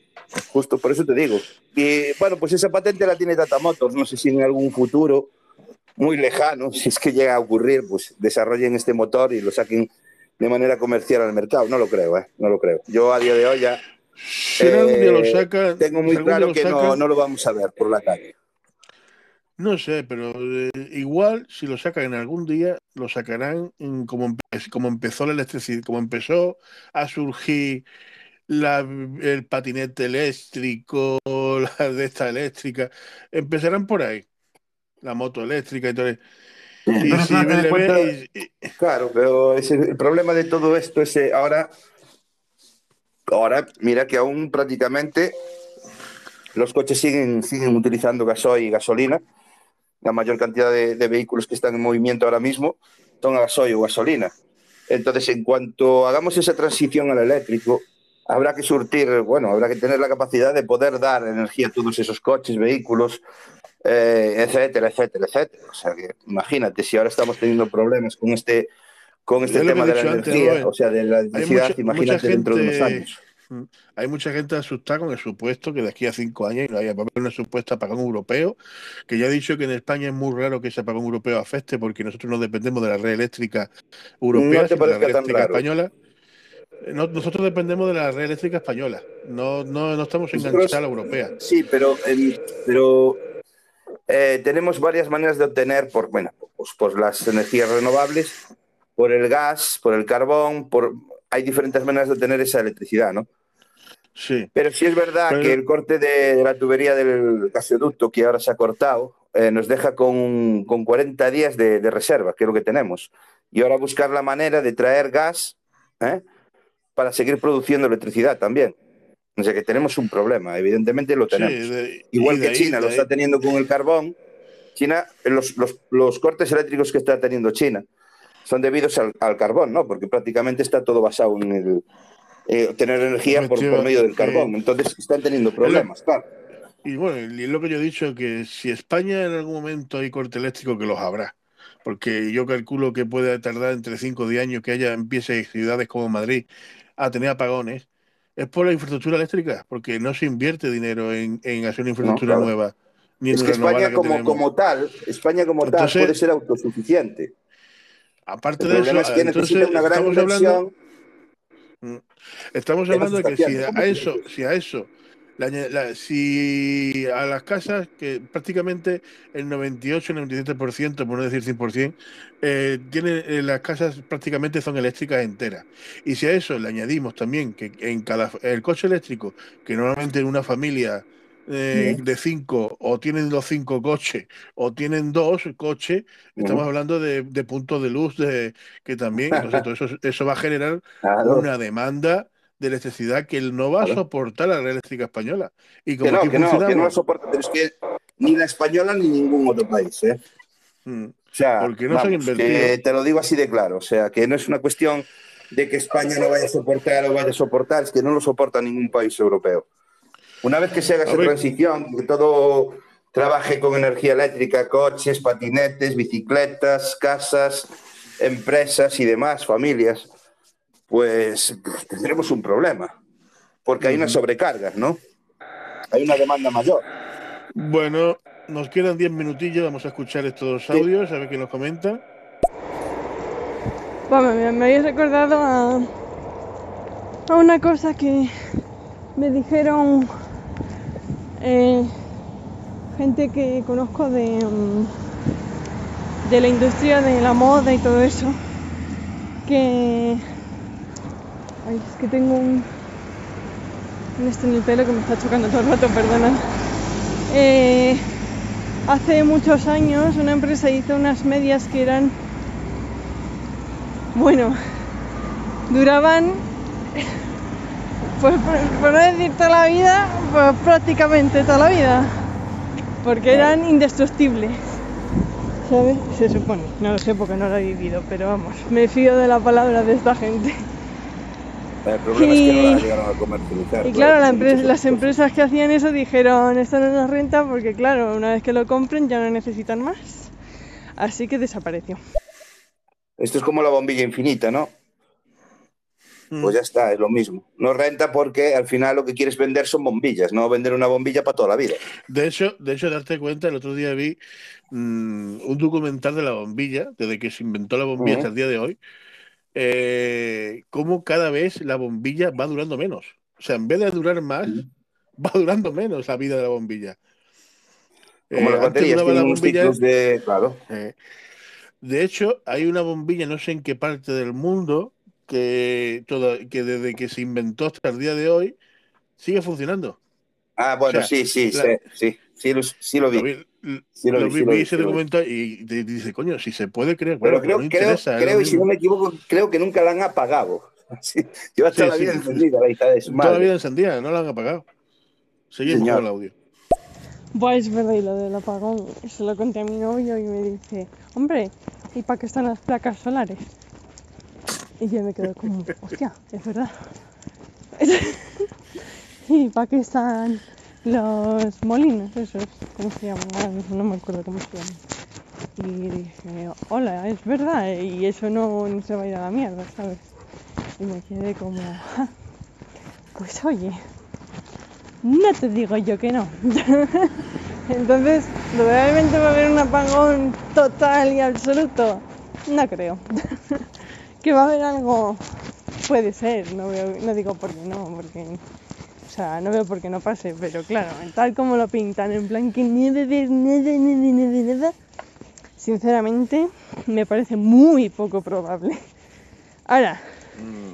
Speaker 3: justo por eso te digo. Y bueno, pues esa patente la tiene Tata Motors. No sé si en algún futuro muy lejano, si es que llega a ocurrir, pues desarrollen este motor y lo saquen de manera comercial al mercado. No lo creo, ¿eh? No lo creo. Yo a día de hoy ya
Speaker 2: eh,
Speaker 3: tengo muy claro que no, no, lo vamos a ver por la calle.
Speaker 2: No sé, pero eh, igual si lo sacan en algún día, lo sacarán como, como empezó la electricidad, como empezó a surgir la, el patinete eléctrico, la de esta eléctrica, empezarán por ahí, la moto eléctrica y todo. Eso.
Speaker 3: Claro, pero el problema de todo esto es eh, ahora, ahora mira que aún prácticamente los coches siguen, siguen utilizando gasoil y gasolina. La mayor cantidad de, vehículos que están en movimiento ahora mismo son a gasoil o gasolina. Entonces, en cuanto hagamos esa transición al eléctrico, habrá que surtir, bueno, habrá que tener la capacidad de poder dar energía a todos esos coches, vehículos, eh, etcétera, etcétera, etcétera. O sea que imagínate si ahora estamos teniendo problemas con este con este tema de la energía, o sea, de la electricidad, imagínate dentro de unos años.
Speaker 2: Mm, hay mucha gente asustada con el supuesto que de aquí a cinco años no haya una supuesta apagón europeo, que ya he dicho que en España es muy raro que ese apagón europeo afecte porque nosotros no dependemos de la red eléctrica europea, de la red eléctrica española. Eh, nosotros dependemos de la red eléctrica española, no, no, no estamos enganchados a la europea.
Speaker 3: Sí, pero, pero eh, tenemos varias maneras de obtener, por, bueno, pues, por las energías renovables, por el gas, por el carbón, por hay diferentes maneras de obtener esa electricidad, ¿no?
Speaker 2: Sí.
Speaker 3: Pero sí es verdad que el corte de la tubería del gasoducto que ahora se ha cortado eh, nos deja con, con 40 días de, reserva, que es lo que tenemos. Y ahora buscar la manera de traer gas ¿eh? para seguir produciendo electricidad también. O sea que tenemos un problema, evidentemente lo tenemos. Igual que China lo está teniendo con el carbón. China, los, los, cortes eléctricos que está teniendo China son debidos al, carbón, ¿no? Porque prácticamente está todo basado en el, eh, tener energía por, medio del carbón. Entonces están teniendo problemas, claro.
Speaker 2: Y bueno, y lo que yo he dicho, que si España en algún momento hay corte eléctrico, que los habrá. Porque yo calculo que puede tardar entre 5 o 10 años que haya empiece ciudades como Madrid a tener apagones es por la infraestructura eléctrica, porque no se invierte dinero en, hacer una infraestructura nueva.
Speaker 3: Ni es que España como, como tal, España como tal puede ser autosuficiente.
Speaker 2: Aparte de eso, es que entonces, una gran estamos hablando, estamos hablando de que si a eso, si a eso si a las casas, que prácticamente el 98-97%, por no decir 100%, eh, tienen, eh, las casas prácticamente son eléctricas enteras. Y si a eso le añadimos también que en cada el coche eléctrico, que normalmente en una familia eh, de cinco, o tienen los cinco coches, o tienen dos coches, estamos hablando de, puntos de luz de, que también, eso, eso va a generar una demanda de electricidad que él no va a soportar la red eléctrica española. Y como
Speaker 3: que no, que no, que no soporta, pero es que ni la española ni ningún otro país, ¿eh? Mm. O sea, Porque no te lo digo así de claro, o sea, que no es una cuestión de que España no vaya a soportar o vaya a soportar, es que no lo soporta ningún país europeo. Una vez que se haga esa transición, que todo trabaje con energía eléctrica, coches, patinetes, bicicletas, casas, empresas y demás, familias, pues tendremos un problema, porque hay una sobrecarga, ¿no? Hay una demanda mayor.
Speaker 2: Bueno, nos quedan 10 minutillos, vamos a escuchar estos audios, a ver qué nos comenta.
Speaker 4: Bueno, me, me habéis recordado a, a una cosa que me dijeron eh, gente que conozco de, mm, de la industria de la moda y todo eso. Que. Es que tengo un. un esto en el pelo que me está chocando todo el rato, perdona. Eh, hace muchos años una empresa hizo unas medias que eran. Bueno, duraban pues por, no decir toda la vida, pues prácticamente toda la vida. Porque eran indestructibles. ¿Sabes? Se supone. No lo sé porque no lo he vivido, pero vamos, me fío de la palabra de esta gente.
Speaker 3: El problema es que no
Speaker 4: Y-
Speaker 3: la llegaron a comercializar.
Speaker 4: Y claro, la las empresas que hacían eso dijeron, esto no nos renta porque claro, una vez que lo compren ya no necesitan más. Así que desapareció.
Speaker 3: Esto es como la bombilla infinita, ¿no?
Speaker 2: Mm.
Speaker 3: Pues ya está, es lo mismo. No renta porque al final lo que quieres vender son bombillas, no vender una bombilla para toda la vida.
Speaker 2: De hecho, de hecho, darte cuenta, el otro día vi mm, un documental de la bombilla, desde que se inventó la bombilla hasta el día de hoy, eh, cómo cada vez la bombilla va durando menos. O sea, en vez de durar más, va durando menos la vida de la bombilla.
Speaker 3: Como
Speaker 2: Eh,
Speaker 3: las baterías,
Speaker 2: la bombilla,
Speaker 3: de... Claro.
Speaker 2: eh, de hecho, hay una bombilla, no sé en qué parte del mundo, que, toda- que desde que se inventó hasta el día de hoy, sigue funcionando.
Speaker 3: Ah, bueno,
Speaker 2: O sea,
Speaker 3: sí, sí,
Speaker 2: la-
Speaker 3: sí, sí, sí, lo, sí lo vi. Sí lo
Speaker 2: lo
Speaker 3: vi,
Speaker 2: vi-
Speaker 3: sí lo
Speaker 2: vi
Speaker 3: vi,
Speaker 2: ese documental y te dice, coño, si se puede creer,
Speaker 3: Pero
Speaker 2: bueno,
Speaker 3: creo,
Speaker 2: no
Speaker 3: creo,
Speaker 2: interesa.
Speaker 3: creo y si no me equivoco, creo que nunca la han apagado. Sí, lleva toda
Speaker 2: Sí,
Speaker 3: la vida
Speaker 2: sí.
Speaker 3: encendida la hija de su
Speaker 2: Toda la vida encendida, no la han apagado. Seguimos
Speaker 3: Señor.
Speaker 2: con el audio.
Speaker 4: Buah, es verdad, y lo del apagón, se lo conté a mi novio y me dice, hombre, ¿y para qué están las placas solares? Y yo me quedo como, hostia, es verdad. ¿Y para qué están los molinos esos? ¿Cómo se llaman? No me acuerdo cómo se llaman. Y dije, hola, es verdad, y eso no, se va a ir a la mierda, ¿sabes? Y me quedé como, "Ja, pues oye, no te digo yo que no. Entonces, ¿realmente va a haber un apagón total y absoluto? No creo. que va a haber algo, puede ser, no, digo por qué no, porque, o sea, no veo por qué no pase, pero claro, tal como lo pintan, en plan que haber nada, nada, nada, nada, sinceramente me parece muy poco probable. Ahora,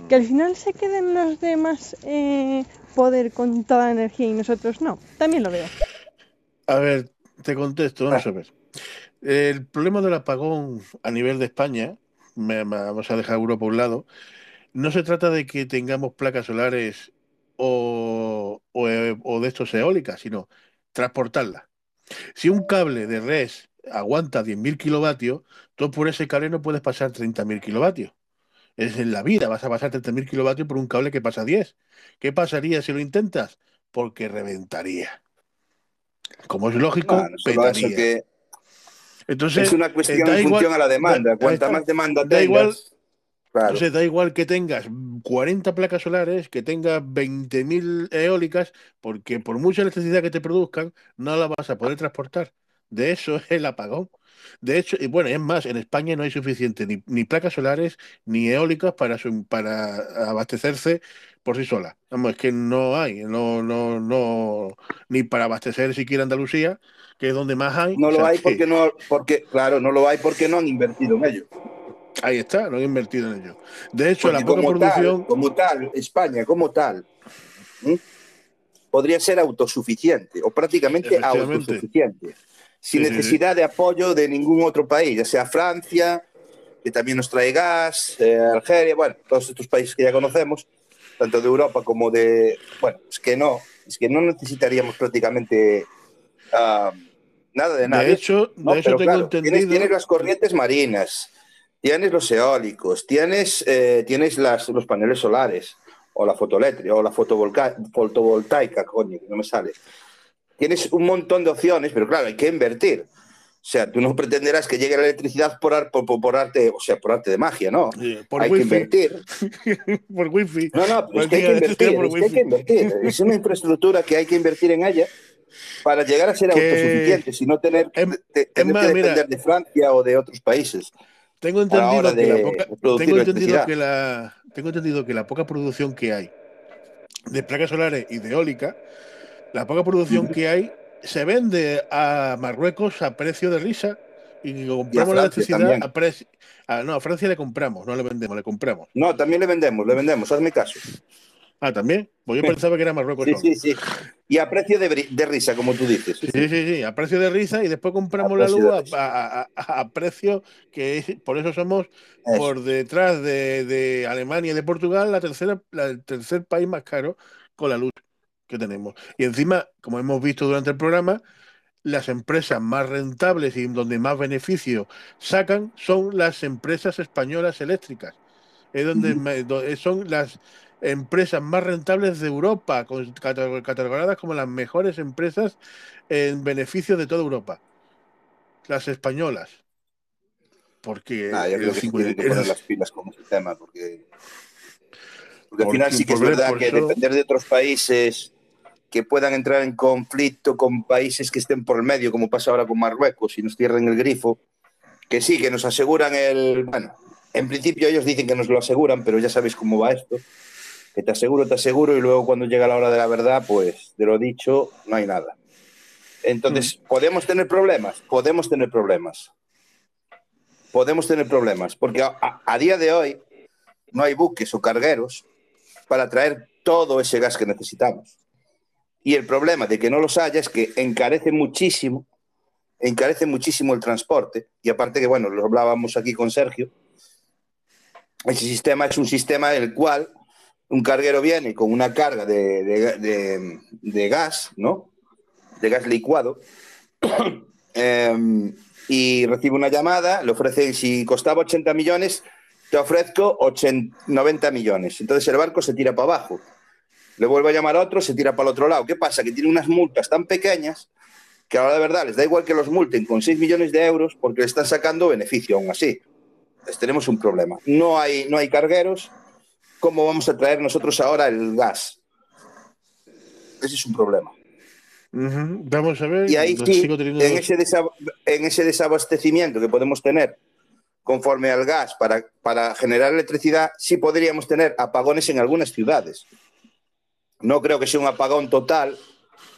Speaker 4: que al final se queden los demás eh, poder con toda energía y nosotros no, también lo veo.
Speaker 2: A ver, te contesto, vamos a ver. El problema del apagón a nivel de España, me- vamos a dejar Europa a un lado, no se trata de que tengamos placas solares o, o, eh, o de estos eólicas, sino transportarlas. Si un cable de res aguanta 10.000 kilovatios, tú por ese cable no puedes pasar 30.000 kilovatios. Es en la vida, vas a pasar 30.000 kilovatios por un cable que pasa 10. ¿Qué pasaría si lo intentas? Porque reventaría. Como es lógico, petaría.
Speaker 3: que
Speaker 2: Entonces,
Speaker 3: es una cuestión
Speaker 2: eh, da
Speaker 3: en
Speaker 2: igual-
Speaker 3: función a la demanda.
Speaker 2: da-
Speaker 3: Cuanta más demanda
Speaker 2: Da
Speaker 3: tengas,
Speaker 2: igual-
Speaker 3: claro.
Speaker 2: Entonces da igual que tengas 40 placas solares, que tengas 20.000 eólicas, porque por mucha electricidad que te produzcan, no la vas a poder transportar. De eso es el apagón. De hecho, y bueno, es más, en España no hay suficiente ni, ni placas solares ni eólicas para, su- para abastecerse por sí solas. Vamos, es que no hay, no, no, no, ni para abastecer siquiera Andalucía, que es donde más hay.
Speaker 3: No
Speaker 2: O
Speaker 3: lo
Speaker 2: sea
Speaker 3: hay
Speaker 2: que-
Speaker 3: porque no, porque, claro, no lo hay porque no han invertido en ello.
Speaker 2: Ahí está, no he invertido en ello. De hecho,
Speaker 3: Porque
Speaker 2: la poca
Speaker 3: como
Speaker 2: producción.
Speaker 3: tal, como tal, España como tal, podría ser autosuficiente o prácticamente autosuficiente, sin
Speaker 2: Sí, sí, sí.
Speaker 3: necesidad de apoyo de ningún otro país, ya sea Francia, que también nos trae gas, eh, Algeria, bueno, todos estos países que ya conocemos, tanto de Europa como de, bueno, es que no, es que no necesitaríamos prácticamente ah, nada de nada.
Speaker 2: De hecho,
Speaker 3: No,
Speaker 2: de hecho tengo
Speaker 3: claro,
Speaker 2: entendido.
Speaker 3: Tienes, tienes las corrientes marinas, tienes los eólicos, tienes, eh, tienes las, los paneles solares, o la fotoeléctrica, o la fotovoltaica, coño, que no me sale. Tienes un montón de opciones, pero claro, hay que invertir. O sea, tú no pretenderás que llegue la electricidad por, ar- por, por- arte, o sea, por arte de magia, ¿no?
Speaker 2: eh, por
Speaker 3: hay que
Speaker 2: wifi,
Speaker 3: invertir.
Speaker 2: por wifi.
Speaker 3: No, no, pero es que hay que invertir, es que hay que invertir. Es una infraestructura que hay que invertir en ella para llegar a ser
Speaker 2: Que-
Speaker 3: autosuficientes y no tener,
Speaker 2: Em-
Speaker 3: te- tener
Speaker 2: más,
Speaker 3: que
Speaker 2: mira,
Speaker 3: depender de Francia o de otros países.
Speaker 2: Tengo
Speaker 3: la
Speaker 2: entendido que la poca, tengo entendido que la tengo entendido que la poca producción que hay de placas solares y de eólica, la poca producción que hay se vende a Marruecos a precio de risa y compramos la
Speaker 3: Francia
Speaker 2: electricidad a precio ah, no, a Francia le compramos, no le vendemos, le compramos.
Speaker 3: No, también le vendemos, le vendemos, hazme caso.
Speaker 2: Ah, también. Pues yo pensaba que era Marruecos
Speaker 3: Sí, sí, sí. Y a precio de, risa, como tú dices. Sí,
Speaker 2: Sí, sí, a precio de risa y después compramos la luz a, a- precio que es, por eso somos
Speaker 3: Eso.
Speaker 2: por detrás de, de Alemania y de Portugal la tercera, la- el tercer país más caro con la luz que tenemos. Y encima, como hemos visto durante el programa, las empresas más rentables y donde más beneficio sacan son las empresas españolas eléctricas. Es donde son las empresas más rentables de Europa, catalogadas como las mejores empresas en beneficio de toda Europa. Las españolas. Porque
Speaker 3: yo creo que que poner las pilas con ese tema, porque, porque al final sí que es verdad que
Speaker 2: eso-
Speaker 3: depender de otros países que puedan entrar en conflicto con países que estén por el medio, como pasa ahora con Marruecos, y nos cierren el grifo, que sí, que nos aseguran el... Bueno, en principio ellos dicen que nos lo aseguran, pero ya sabéis cómo va esto, que te aseguro, te aseguro, y luego cuando llega la hora de la verdad, pues de lo dicho, no hay nada. Entonces, ¿podemos tener problemas? Podemos tener problemas. Podemos tener problemas, porque a, a- a día de hoy no hay buques o cargueros para traer todo ese gas que necesitamos. Y el problema de que no los haya es que encarece muchísimo, encarece muchísimo el transporte. Y aparte que, bueno, lo hablábamos aquí con Sergio, ese sistema es un sistema en el cual un carguero viene con una carga de, de- gas, ¿no? De gas licuado. Em, y recibe una llamada, le ofrecen, si costaba 80 millones, te ofrezco 80, 90 millones. Entonces el barco se tira para abajo. Le vuelve a llamar a otro, se tira para el otro lado. ¿Qué pasa? Que tiene unas multas tan pequeñas que a la hora de verdad les da igual que los multen con 6 millones de euros porque están sacando beneficio aún así. Entonces tenemos un problema. No hay, no hay cargueros. ¿Cómo vamos a traer nosotros ahora el gas? Ese es un problema.
Speaker 2: Vamos a ver.
Speaker 3: Y ahí sí,
Speaker 2: teniendo-
Speaker 3: en ese, en ese desabastecimiento que podemos tener conforme al gas para, para generar electricidad, sí podríamos tener apagones en algunas ciudades. No creo que sea un apagón total,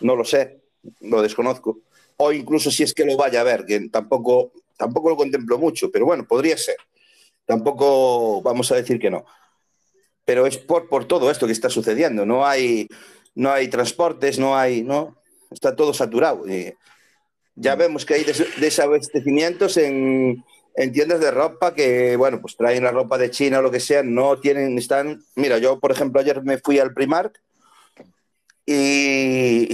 Speaker 3: no lo sé, lo desconozco. O incluso si es que lo vaya a ver, que tampoco, tampoco lo contemplo mucho, pero bueno, podría ser. Tampoco vamos a decir que no. Pero es por, por todo esto que está sucediendo. No hay, no hay transportes, no hay, no, está todo saturado. Y ya vemos que hay des- desabastecimientos en, en tiendas de ropa que, bueno, pues traen la ropa de China o lo que sea, no tienen, están. Mira, yo, por ejemplo, ayer me fui al Primark y,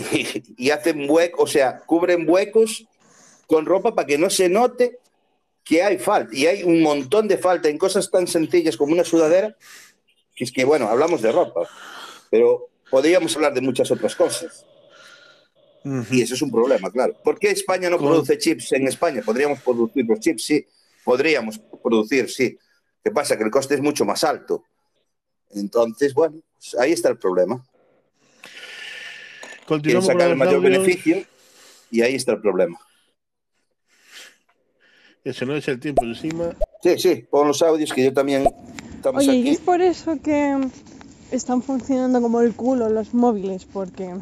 Speaker 3: y hacen huecos, o sea, cubren huecos con ropa para que no se note que hay falta. Y hay un montón de falta en cosas tan sencillas como una sudadera, que es que, bueno, hablamos de ropa, pero podríamos hablar de muchas otras cosas. Y eso es un problema, claro. ¿Por qué España no produce chips en España? Podríamos producir los chips, sí. Podríamos producir, sí. ¿Qué pasa? Que el coste es mucho más alto. Entonces, bueno, pues ahí está el problema. Quieren sacar el mayor beneficio y ahí está el problema.
Speaker 2: Ese no es el tiempo encima.
Speaker 3: Sí, sí, pon los audios que yo también estamos
Speaker 4: Oye, y es por eso que están funcionando como el culo los móviles, porque.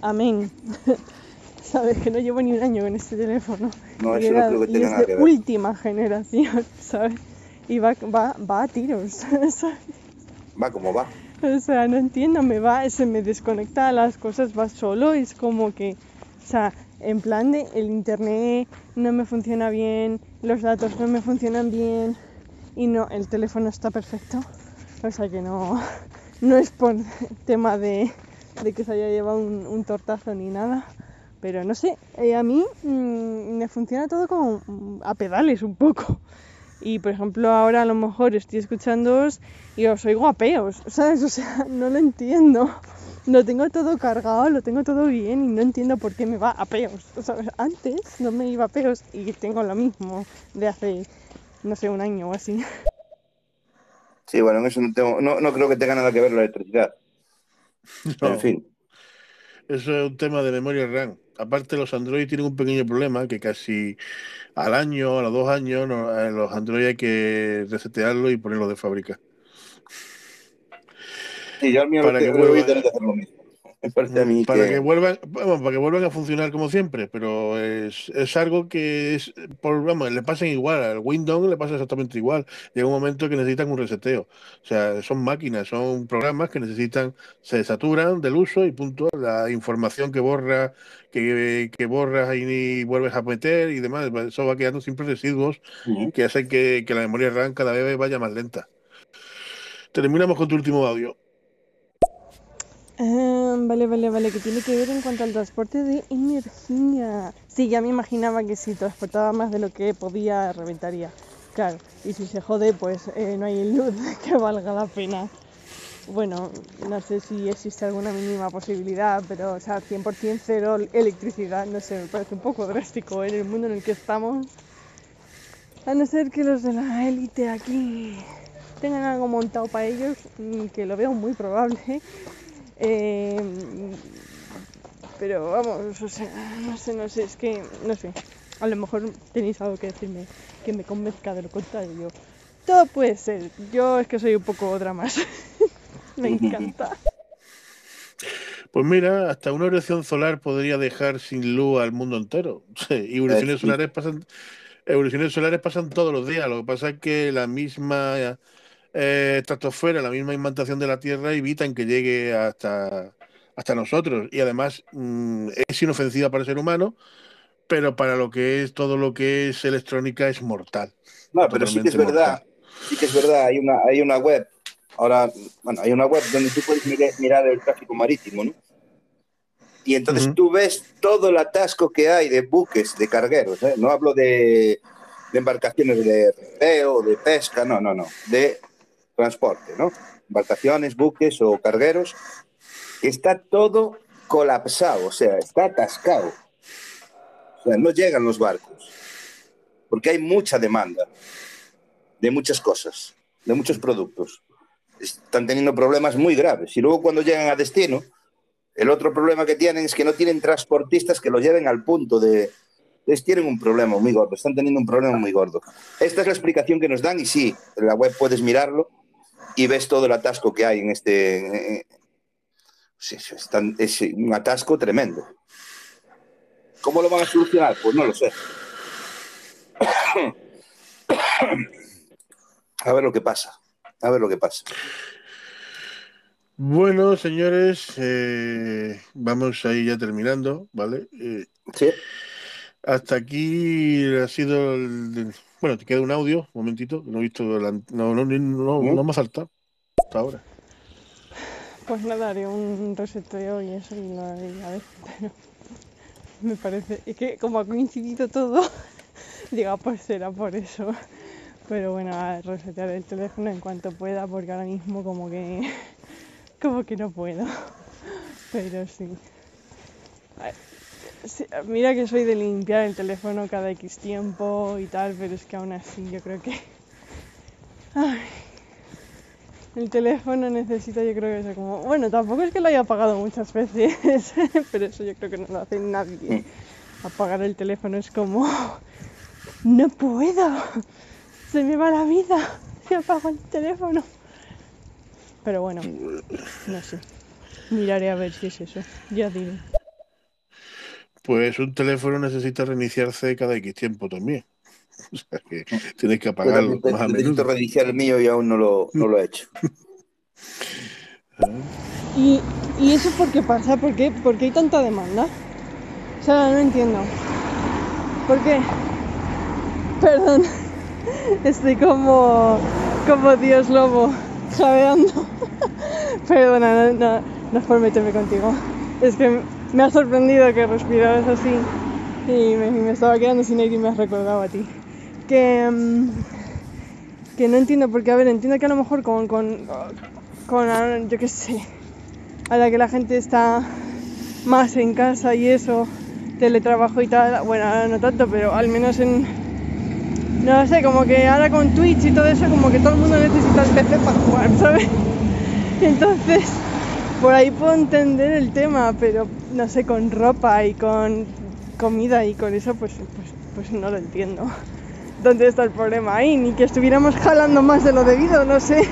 Speaker 4: Amén. Sabes que no llevo ni un año con este teléfono.
Speaker 3: No,
Speaker 4: y
Speaker 3: eso no creo que
Speaker 4: y
Speaker 3: tenga
Speaker 4: es
Speaker 3: nada
Speaker 4: de
Speaker 3: que ver.
Speaker 4: última generación, ¿sabes? Y va, va, va a tiros, ¿sabes?
Speaker 3: Va como va.
Speaker 4: O sea, no entiendo, me va, se me desconecta las cosas, va solo, es como que, o sea, en plan de el internet no me funciona bien, los datos no me funcionan bien y no, el teléfono está perfecto. O sea que no, no es por tema de, de que se haya llevado un, tortazo ni nada. Pero no sé, eh, a mí mm, me funciona todo como mm, a pedales un poco. Y por ejemplo, ahora a lo mejor estoy escuchándoos y os oigo a peos, ¿sabes? O sea, no lo entiendo. Lo tengo todo cargado, lo tengo todo bien y no entiendo por qué me va a peos. Sea, antes no me iba a peos y tengo lo mismo de hace, no sé, un año o así.
Speaker 3: Sí, bueno, en eso no, tengo, no, no creo que tenga nada que ver la electricidad.
Speaker 2: No.
Speaker 3: En fin.
Speaker 2: Eso es un tema de memoria RAM. Aparte, los Android tienen un pequeño problema que casi al año, a los dos años, los Android hay que resetearlo y ponerlo de fábrica.
Speaker 3: Sí, yo al mío para que, que hacer lo mismo
Speaker 2: para que... vuelvan para que vuelvan a funcionar como siempre pero es, es algo que es por vamos le pasa igual al Windows le pasa exactamente igual. Llega un momento que necesitan un reseteo. O sea son máquinas son programas que necesitan se saturan del uso y punto la información que borra que, que borras y vuelves a meter y demás. Eso va quedando siempre residuos que hacen que, que la memoria RAM cada vez vaya más lenta. Terminamos con tu último audio
Speaker 4: Ah, vale, vale, vale, que tiene que ver en cuanto al transporte de energía. Sí, ya me imaginaba que si transportaba más de lo que podía, reventaría. Claro, y si se jode, pues eh, no hay luz que valga la pena. Bueno, no sé si existe alguna mínima posibilidad, pero, o sea, 100% cero electricidad, no sé, me parece un poco drástico en el mundo en el que estamos. A no ser que los de la élite aquí tengan algo montado para ellos, mm, que lo veo muy probable Em, pero vamos, o sea, no sé, no sé, es que, no sé. A lo mejor tenéis algo que decirme que me convenzca de lo contrario. Todo puede ser. Yo es que soy un poco otra más. me encanta.
Speaker 2: Pues mira, hasta una erupción solar podría dejar sin luz al mundo entero. y erupciones solares pasan, erupciones solares pasan todos los días. Lo que pasa es que la misma eh, estratosfera, la misma implantación de la Tierra, evitan que llegue hasta, hasta nosotros. Y además mm, es inofensiva para el ser humano, pero para lo que es todo lo que es electrónica es mortal.
Speaker 3: No, pero sí que es verdad, sí que es verdad, hay una, hay una web, ahora, bueno, hay una web donde tú puedes mirar el tráfico marítimo, ¿no? Y entonces tú ves todo el atasco que hay de buques, de cargueros, ¿eh? no hablo de, de embarcaciones de recreo, de pesca, no, no, no, de transporte, ¿no? Embarcaciones, buques o cargueros, está todo colapsado, o sea, está atascado. O sea, no llegan los barcos, porque hay mucha demanda de muchas cosas, de muchos productos. Están teniendo problemas muy graves. Y luego cuando llegan a destino, el otro problema que tienen es que no tienen transportistas que lo lleven al punto de... Les tienen un problema muy gordo, están teniendo un problema muy gordo. Esta es la explicación que nos dan y sí, en la web puedes mirarlo y ves todo el atasco que hay en este... es, un atasco tremendo. ¿Cómo lo van a solucionar? Pues no lo sé. A ver lo que pasa. A ver lo que pasa.
Speaker 2: Bueno, señores, eh, vamos ahí ya terminando, ¿vale? Eh, sí. Hasta aquí ha sido el, bueno, te queda un audio, un momentito, no he visto, no, no, no, no, me ha faltado hasta ahora.
Speaker 4: Pues nada, haré un reseteo y eso y lo haré a ver, pero me parece, es que como ha coincidido todo, diga, pues será por eso. Pero bueno, a resetear el teléfono en cuanto pueda, porque ahora mismo como que, como que no puedo. Pero sí mira que soy de limpiar el teléfono cada X tiempo y tal, pero es que aún así yo creo que... el teléfono necesita yo creo que ser como... Bueno, tampoco es que lo haya apagado muchas veces, pero eso yo creo que no lo hace nadie. Apagar el teléfono es como... No puedo. Se me va la vida. Se apaga el teléfono. Pero bueno, no sé. Miraré a ver si es eso. Ya diré.
Speaker 2: Pues un teléfono necesita reiniciarse cada X tiempo también. O sea que tienes que apagarlo más a
Speaker 3: Necesito reiniciar el mío y aún no lo, no lo he hecho.
Speaker 4: ¿Y, ¿Y eso por qué pasa? ¿Por qué, ¿Por qué hay tanta demanda? O sea, no entiendo. ¿Por qué? Perdón. Estoy como, como Dios lobo, jadeando. Perdona, no, no, no es por meterme contigo. Es que me ha sorprendido que respiraras así y me, estaba quedando sin aire y me has recordado a ti. Que, mm, que no entiendo, porque a ver, entiendo que a lo mejor con, con, con yo qué sé, a la que la gente está más en casa y eso, teletrabajo y tal, bueno, ahora no tanto, pero al menos en, no sé, como que ahora con Twitch y todo eso, como que todo el mundo necesita el PC para jugar, ¿sabes? Entonces, por ahí puedo entender el tema, pero no sé, con ropa y con comida y con eso, pues, pues, pues no lo entiendo. ¿Dónde está el problema ahí? Ni que estuviéramos jalando más de lo debido, no sé.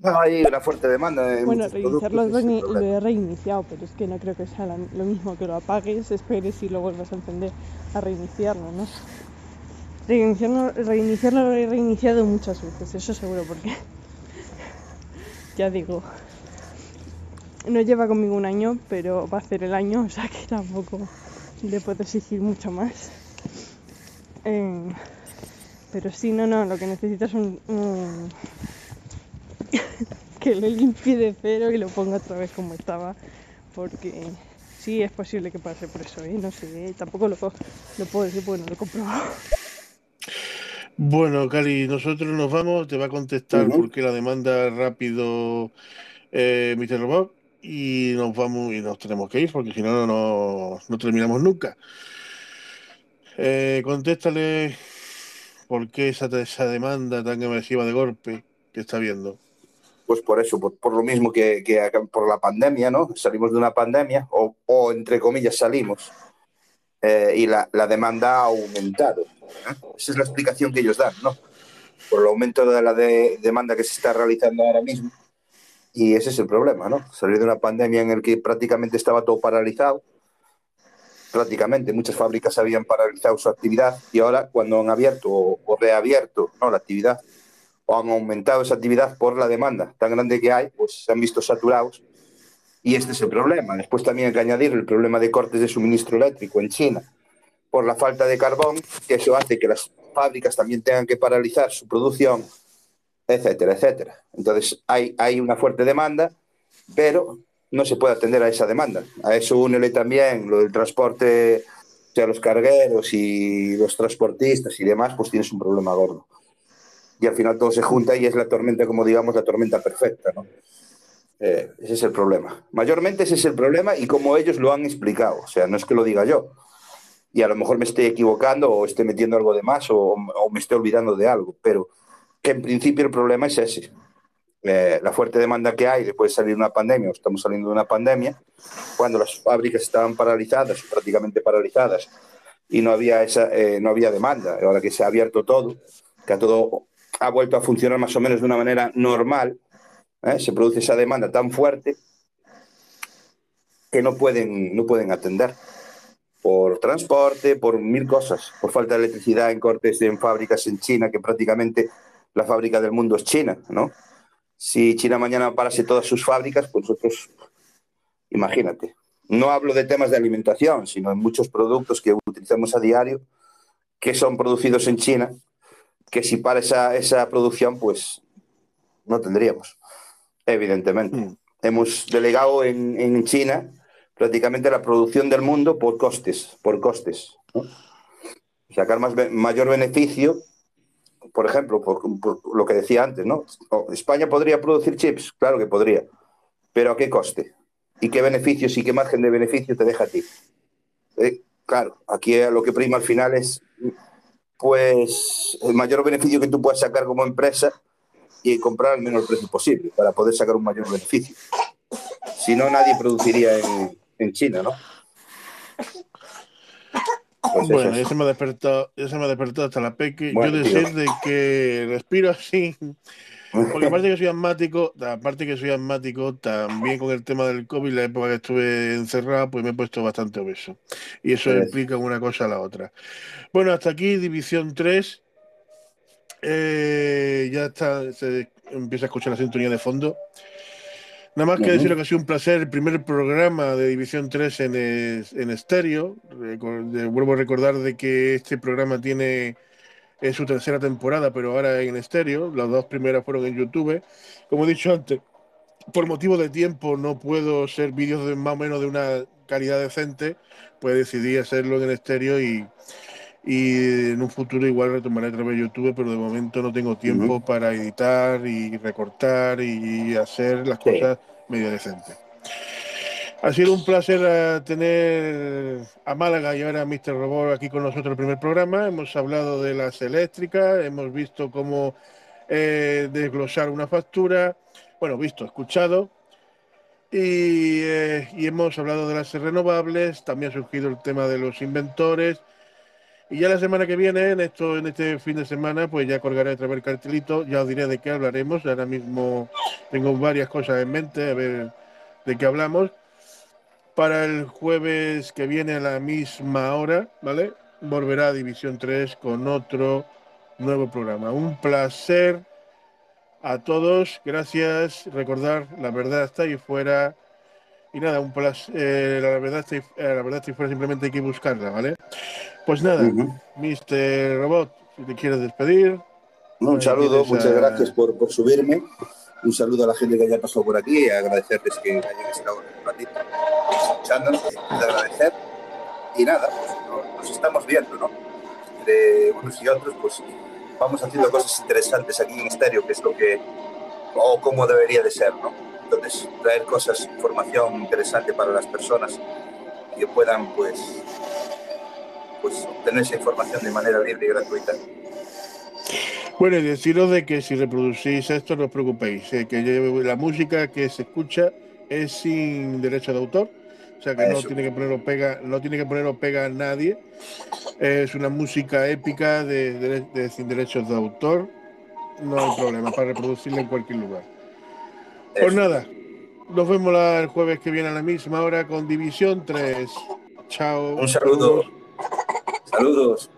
Speaker 3: No, hay una fuerte demanda. De
Speaker 4: Bueno, reiniciarlo lo, he reiniciado, pero es que no creo que sea lo mismo que lo apagues, esperes y lo vuelvas a encender a reiniciarlo, ¿no? Reiniciarlo, reiniciarlo lo he reiniciado muchas veces, eso seguro, porque ya digo, no lleva conmigo un año, pero va a hacer el año, o sea que tampoco le puedo exigir mucho más. Eh, pero sí, no, no, lo que necesitas es un, un- que lo limpie de cero y lo ponga otra vez como estaba, porque sí es posible que pase por eso, ¿eh? no sé, ¿eh? tampoco lo, lo puedo decir porque no lo he comprobado.
Speaker 2: Bueno, Cari, nosotros nos vamos, te va a contestar
Speaker 3: Ujú.
Speaker 2: por qué la demanda rápido eh, Mr. Robot y nos vamos y nos tenemos que ir porque si no, no, no, terminamos nunca. Eh, contéstale por qué esa, esa demanda tan agresiva de golpe que está viendo.
Speaker 3: Pues por eso, por, por lo mismo que, que por la pandemia, ¿no? Salimos de una pandemia, o, o entre comillas salimos, eh, y la, la demanda ha aumentado. ¿eh? Esa es la explicación que ellos dan, ¿no? Por el aumento de la de- demanda que se está realizando ahora mismo. Y ese es el problema, ¿no? Salir de una pandemia en la que prácticamente estaba todo paralizado. Prácticamente muchas fábricas habían paralizado su actividad y ahora cuando han abierto o, o reabierto ¿no? la actividad o han aumentado esa actividad por la demanda tan grande que hay, pues se han visto saturados. Y este es el problema. Después también hay que añadir el problema de cortes de suministro eléctrico en China por la falta de carbón, que eso hace que las fábricas también tengan que paralizar su producción, etcétera, etcétera. Entonces hay, hay una fuerte demanda, pero no se puede atender a esa demanda. A eso únele también lo del transporte, o sea, los cargueros y los transportistas y demás, pues tienes un problema gordo y al final todo se junta y es la tormenta, como digamos, la tormenta perfecta, ¿no? Eh, ese es el problema. Mayormente ese es el problema y como ellos lo han explicado, o sea, no es que lo diga yo. Y a lo mejor me estoy equivocando o esté metiendo algo de más o, o me esté olvidando de algo, pero que en principio el problema es ese. Eh, la fuerte demanda que hay después de salir una pandemia, o estamos saliendo de una pandemia, cuando las fábricas estaban paralizadas, prácticamente paralizadas, y no había, esa, eh, no había demanda. Ahora que se ha abierto todo, que todo ha vuelto a funcionar más o menos de una manera normal, ¿eh? se produce esa demanda tan fuerte que no pueden, no pueden atender por transporte, por mil cosas, por falta de electricidad en cortes en fábricas en China, que prácticamente la fábrica del mundo es China, ¿no? Si China mañana parase todas sus fábricas, pues nosotros, imagínate. No hablo de temas de alimentación, sino en muchos productos que utilizamos a diario, que son producidos en China, que si para esa, esa producción, pues no tendríamos, evidentemente.
Speaker 2: Mm.
Speaker 3: Hemos delegado en, en China prácticamente la producción del mundo por costes, por costes. ¿no? Sacar más, mayor beneficio, por ejemplo, por, lo que decía antes, ¿no? España podría producir chips, claro que podría, pero ¿a qué coste? ¿Y qué beneficios y qué margen de beneficio te deja a ti? Eh, claro, aquí lo que prima al final es pues el mayor beneficio que tú puedas sacar como empresa y comprar al menor precio posible para poder sacar un mayor beneficio. Si no, nadie produciría en, en China, ¿no? Pues eso
Speaker 2: Bueno,
Speaker 3: es.
Speaker 2: ya se me ha despertado, ya se me ha despertado hasta la peque.
Speaker 3: Bueno,
Speaker 2: Yo decir de que respiro así, porque aparte que soy asmático, aparte que soy asmático, también con el tema del COVID, la época que estuve encerrado, pues me he puesto bastante obeso. Y eso
Speaker 3: Eso.
Speaker 2: implica una cosa a la otra. Bueno, hasta aquí División 3. Eh, ya está, se empieza a escuchar la sintonía de fondo. Nada más que decir que ha sido un placer el primer programa de División 3 en, en estéreo. Vuelvo a recordar de que este programa tiene es su tercera temporada, pero ahora en estéreo. Las dos primeras fueron en YouTube. Como he dicho antes, por motivo de tiempo no puedo hacer vídeos de más o menos de una calidad decente, pues decidí hacerlo en estéreo y, y en un futuro igual retomaré a través de YouTube, pero de momento no tengo tiempo para editar y recortar y hacer las
Speaker 3: Sí.
Speaker 2: cosas medio decentes. Ha sido un placer eh, tener a Málaga y ahora a Mr. Robot aquí con nosotros el primer programa. Hemos hablado de las eléctricas, hemos visto cómo eh, desglosar una factura, bueno, visto, escuchado. Y, eh, y, hemos hablado de las renovables, también ha surgido el tema de los inventores. Y ya la semana que viene, en esto, en este fin de semana, pues ya colgaré otra vez el cartelito, ya os diré de qué hablaremos. Ahora mismo tengo varias cosas en mente, a ver de qué hablamos. Para el jueves que viene a la misma hora, ¿vale? Volverá a División 3 con otro nuevo programa. Un placer a todos, gracias. Recordar, la verdad está ahí fuera. Y nada, un placer. Eh, la, verdad ahí, eh, la verdad ahí fuera, simplemente hay que buscarla, ¿vale? Pues nada, uh -huh. Mr. Robot, si te quieres despedir.
Speaker 3: Un saludo, muchas a... gracias por, por, subirme. Un saludo a la gente que haya pasado por aquí y agradecerles que hayan estado un ratito escuchándonos, agradecer. Y nada, pues nos, nos estamos viendo, ¿no? Entre unos y otros, pues vamos haciendo cosas interesantes aquí en estéreo, que es lo que, o como debería de ser, ¿no? Entonces, traer cosas, información interesante para las personas que puedan, pues, pues obtener esa información de manera libre y gratuita.
Speaker 2: Bueno, y deciros de que si reproducís esto, no os preocupéis, eh, que la música que se escucha es sin derecho de autor, o sea que Eso. no tiene que poner o pega, no tiene que pega a nadie. Es una música épica de, de, de, sin derechos de autor. No hay problema para reproducirla en cualquier lugar. Eso. Pues nada, nos vemos el jueves que viene a la misma hora con División 3. Chao.
Speaker 3: Un saludo. Saludos.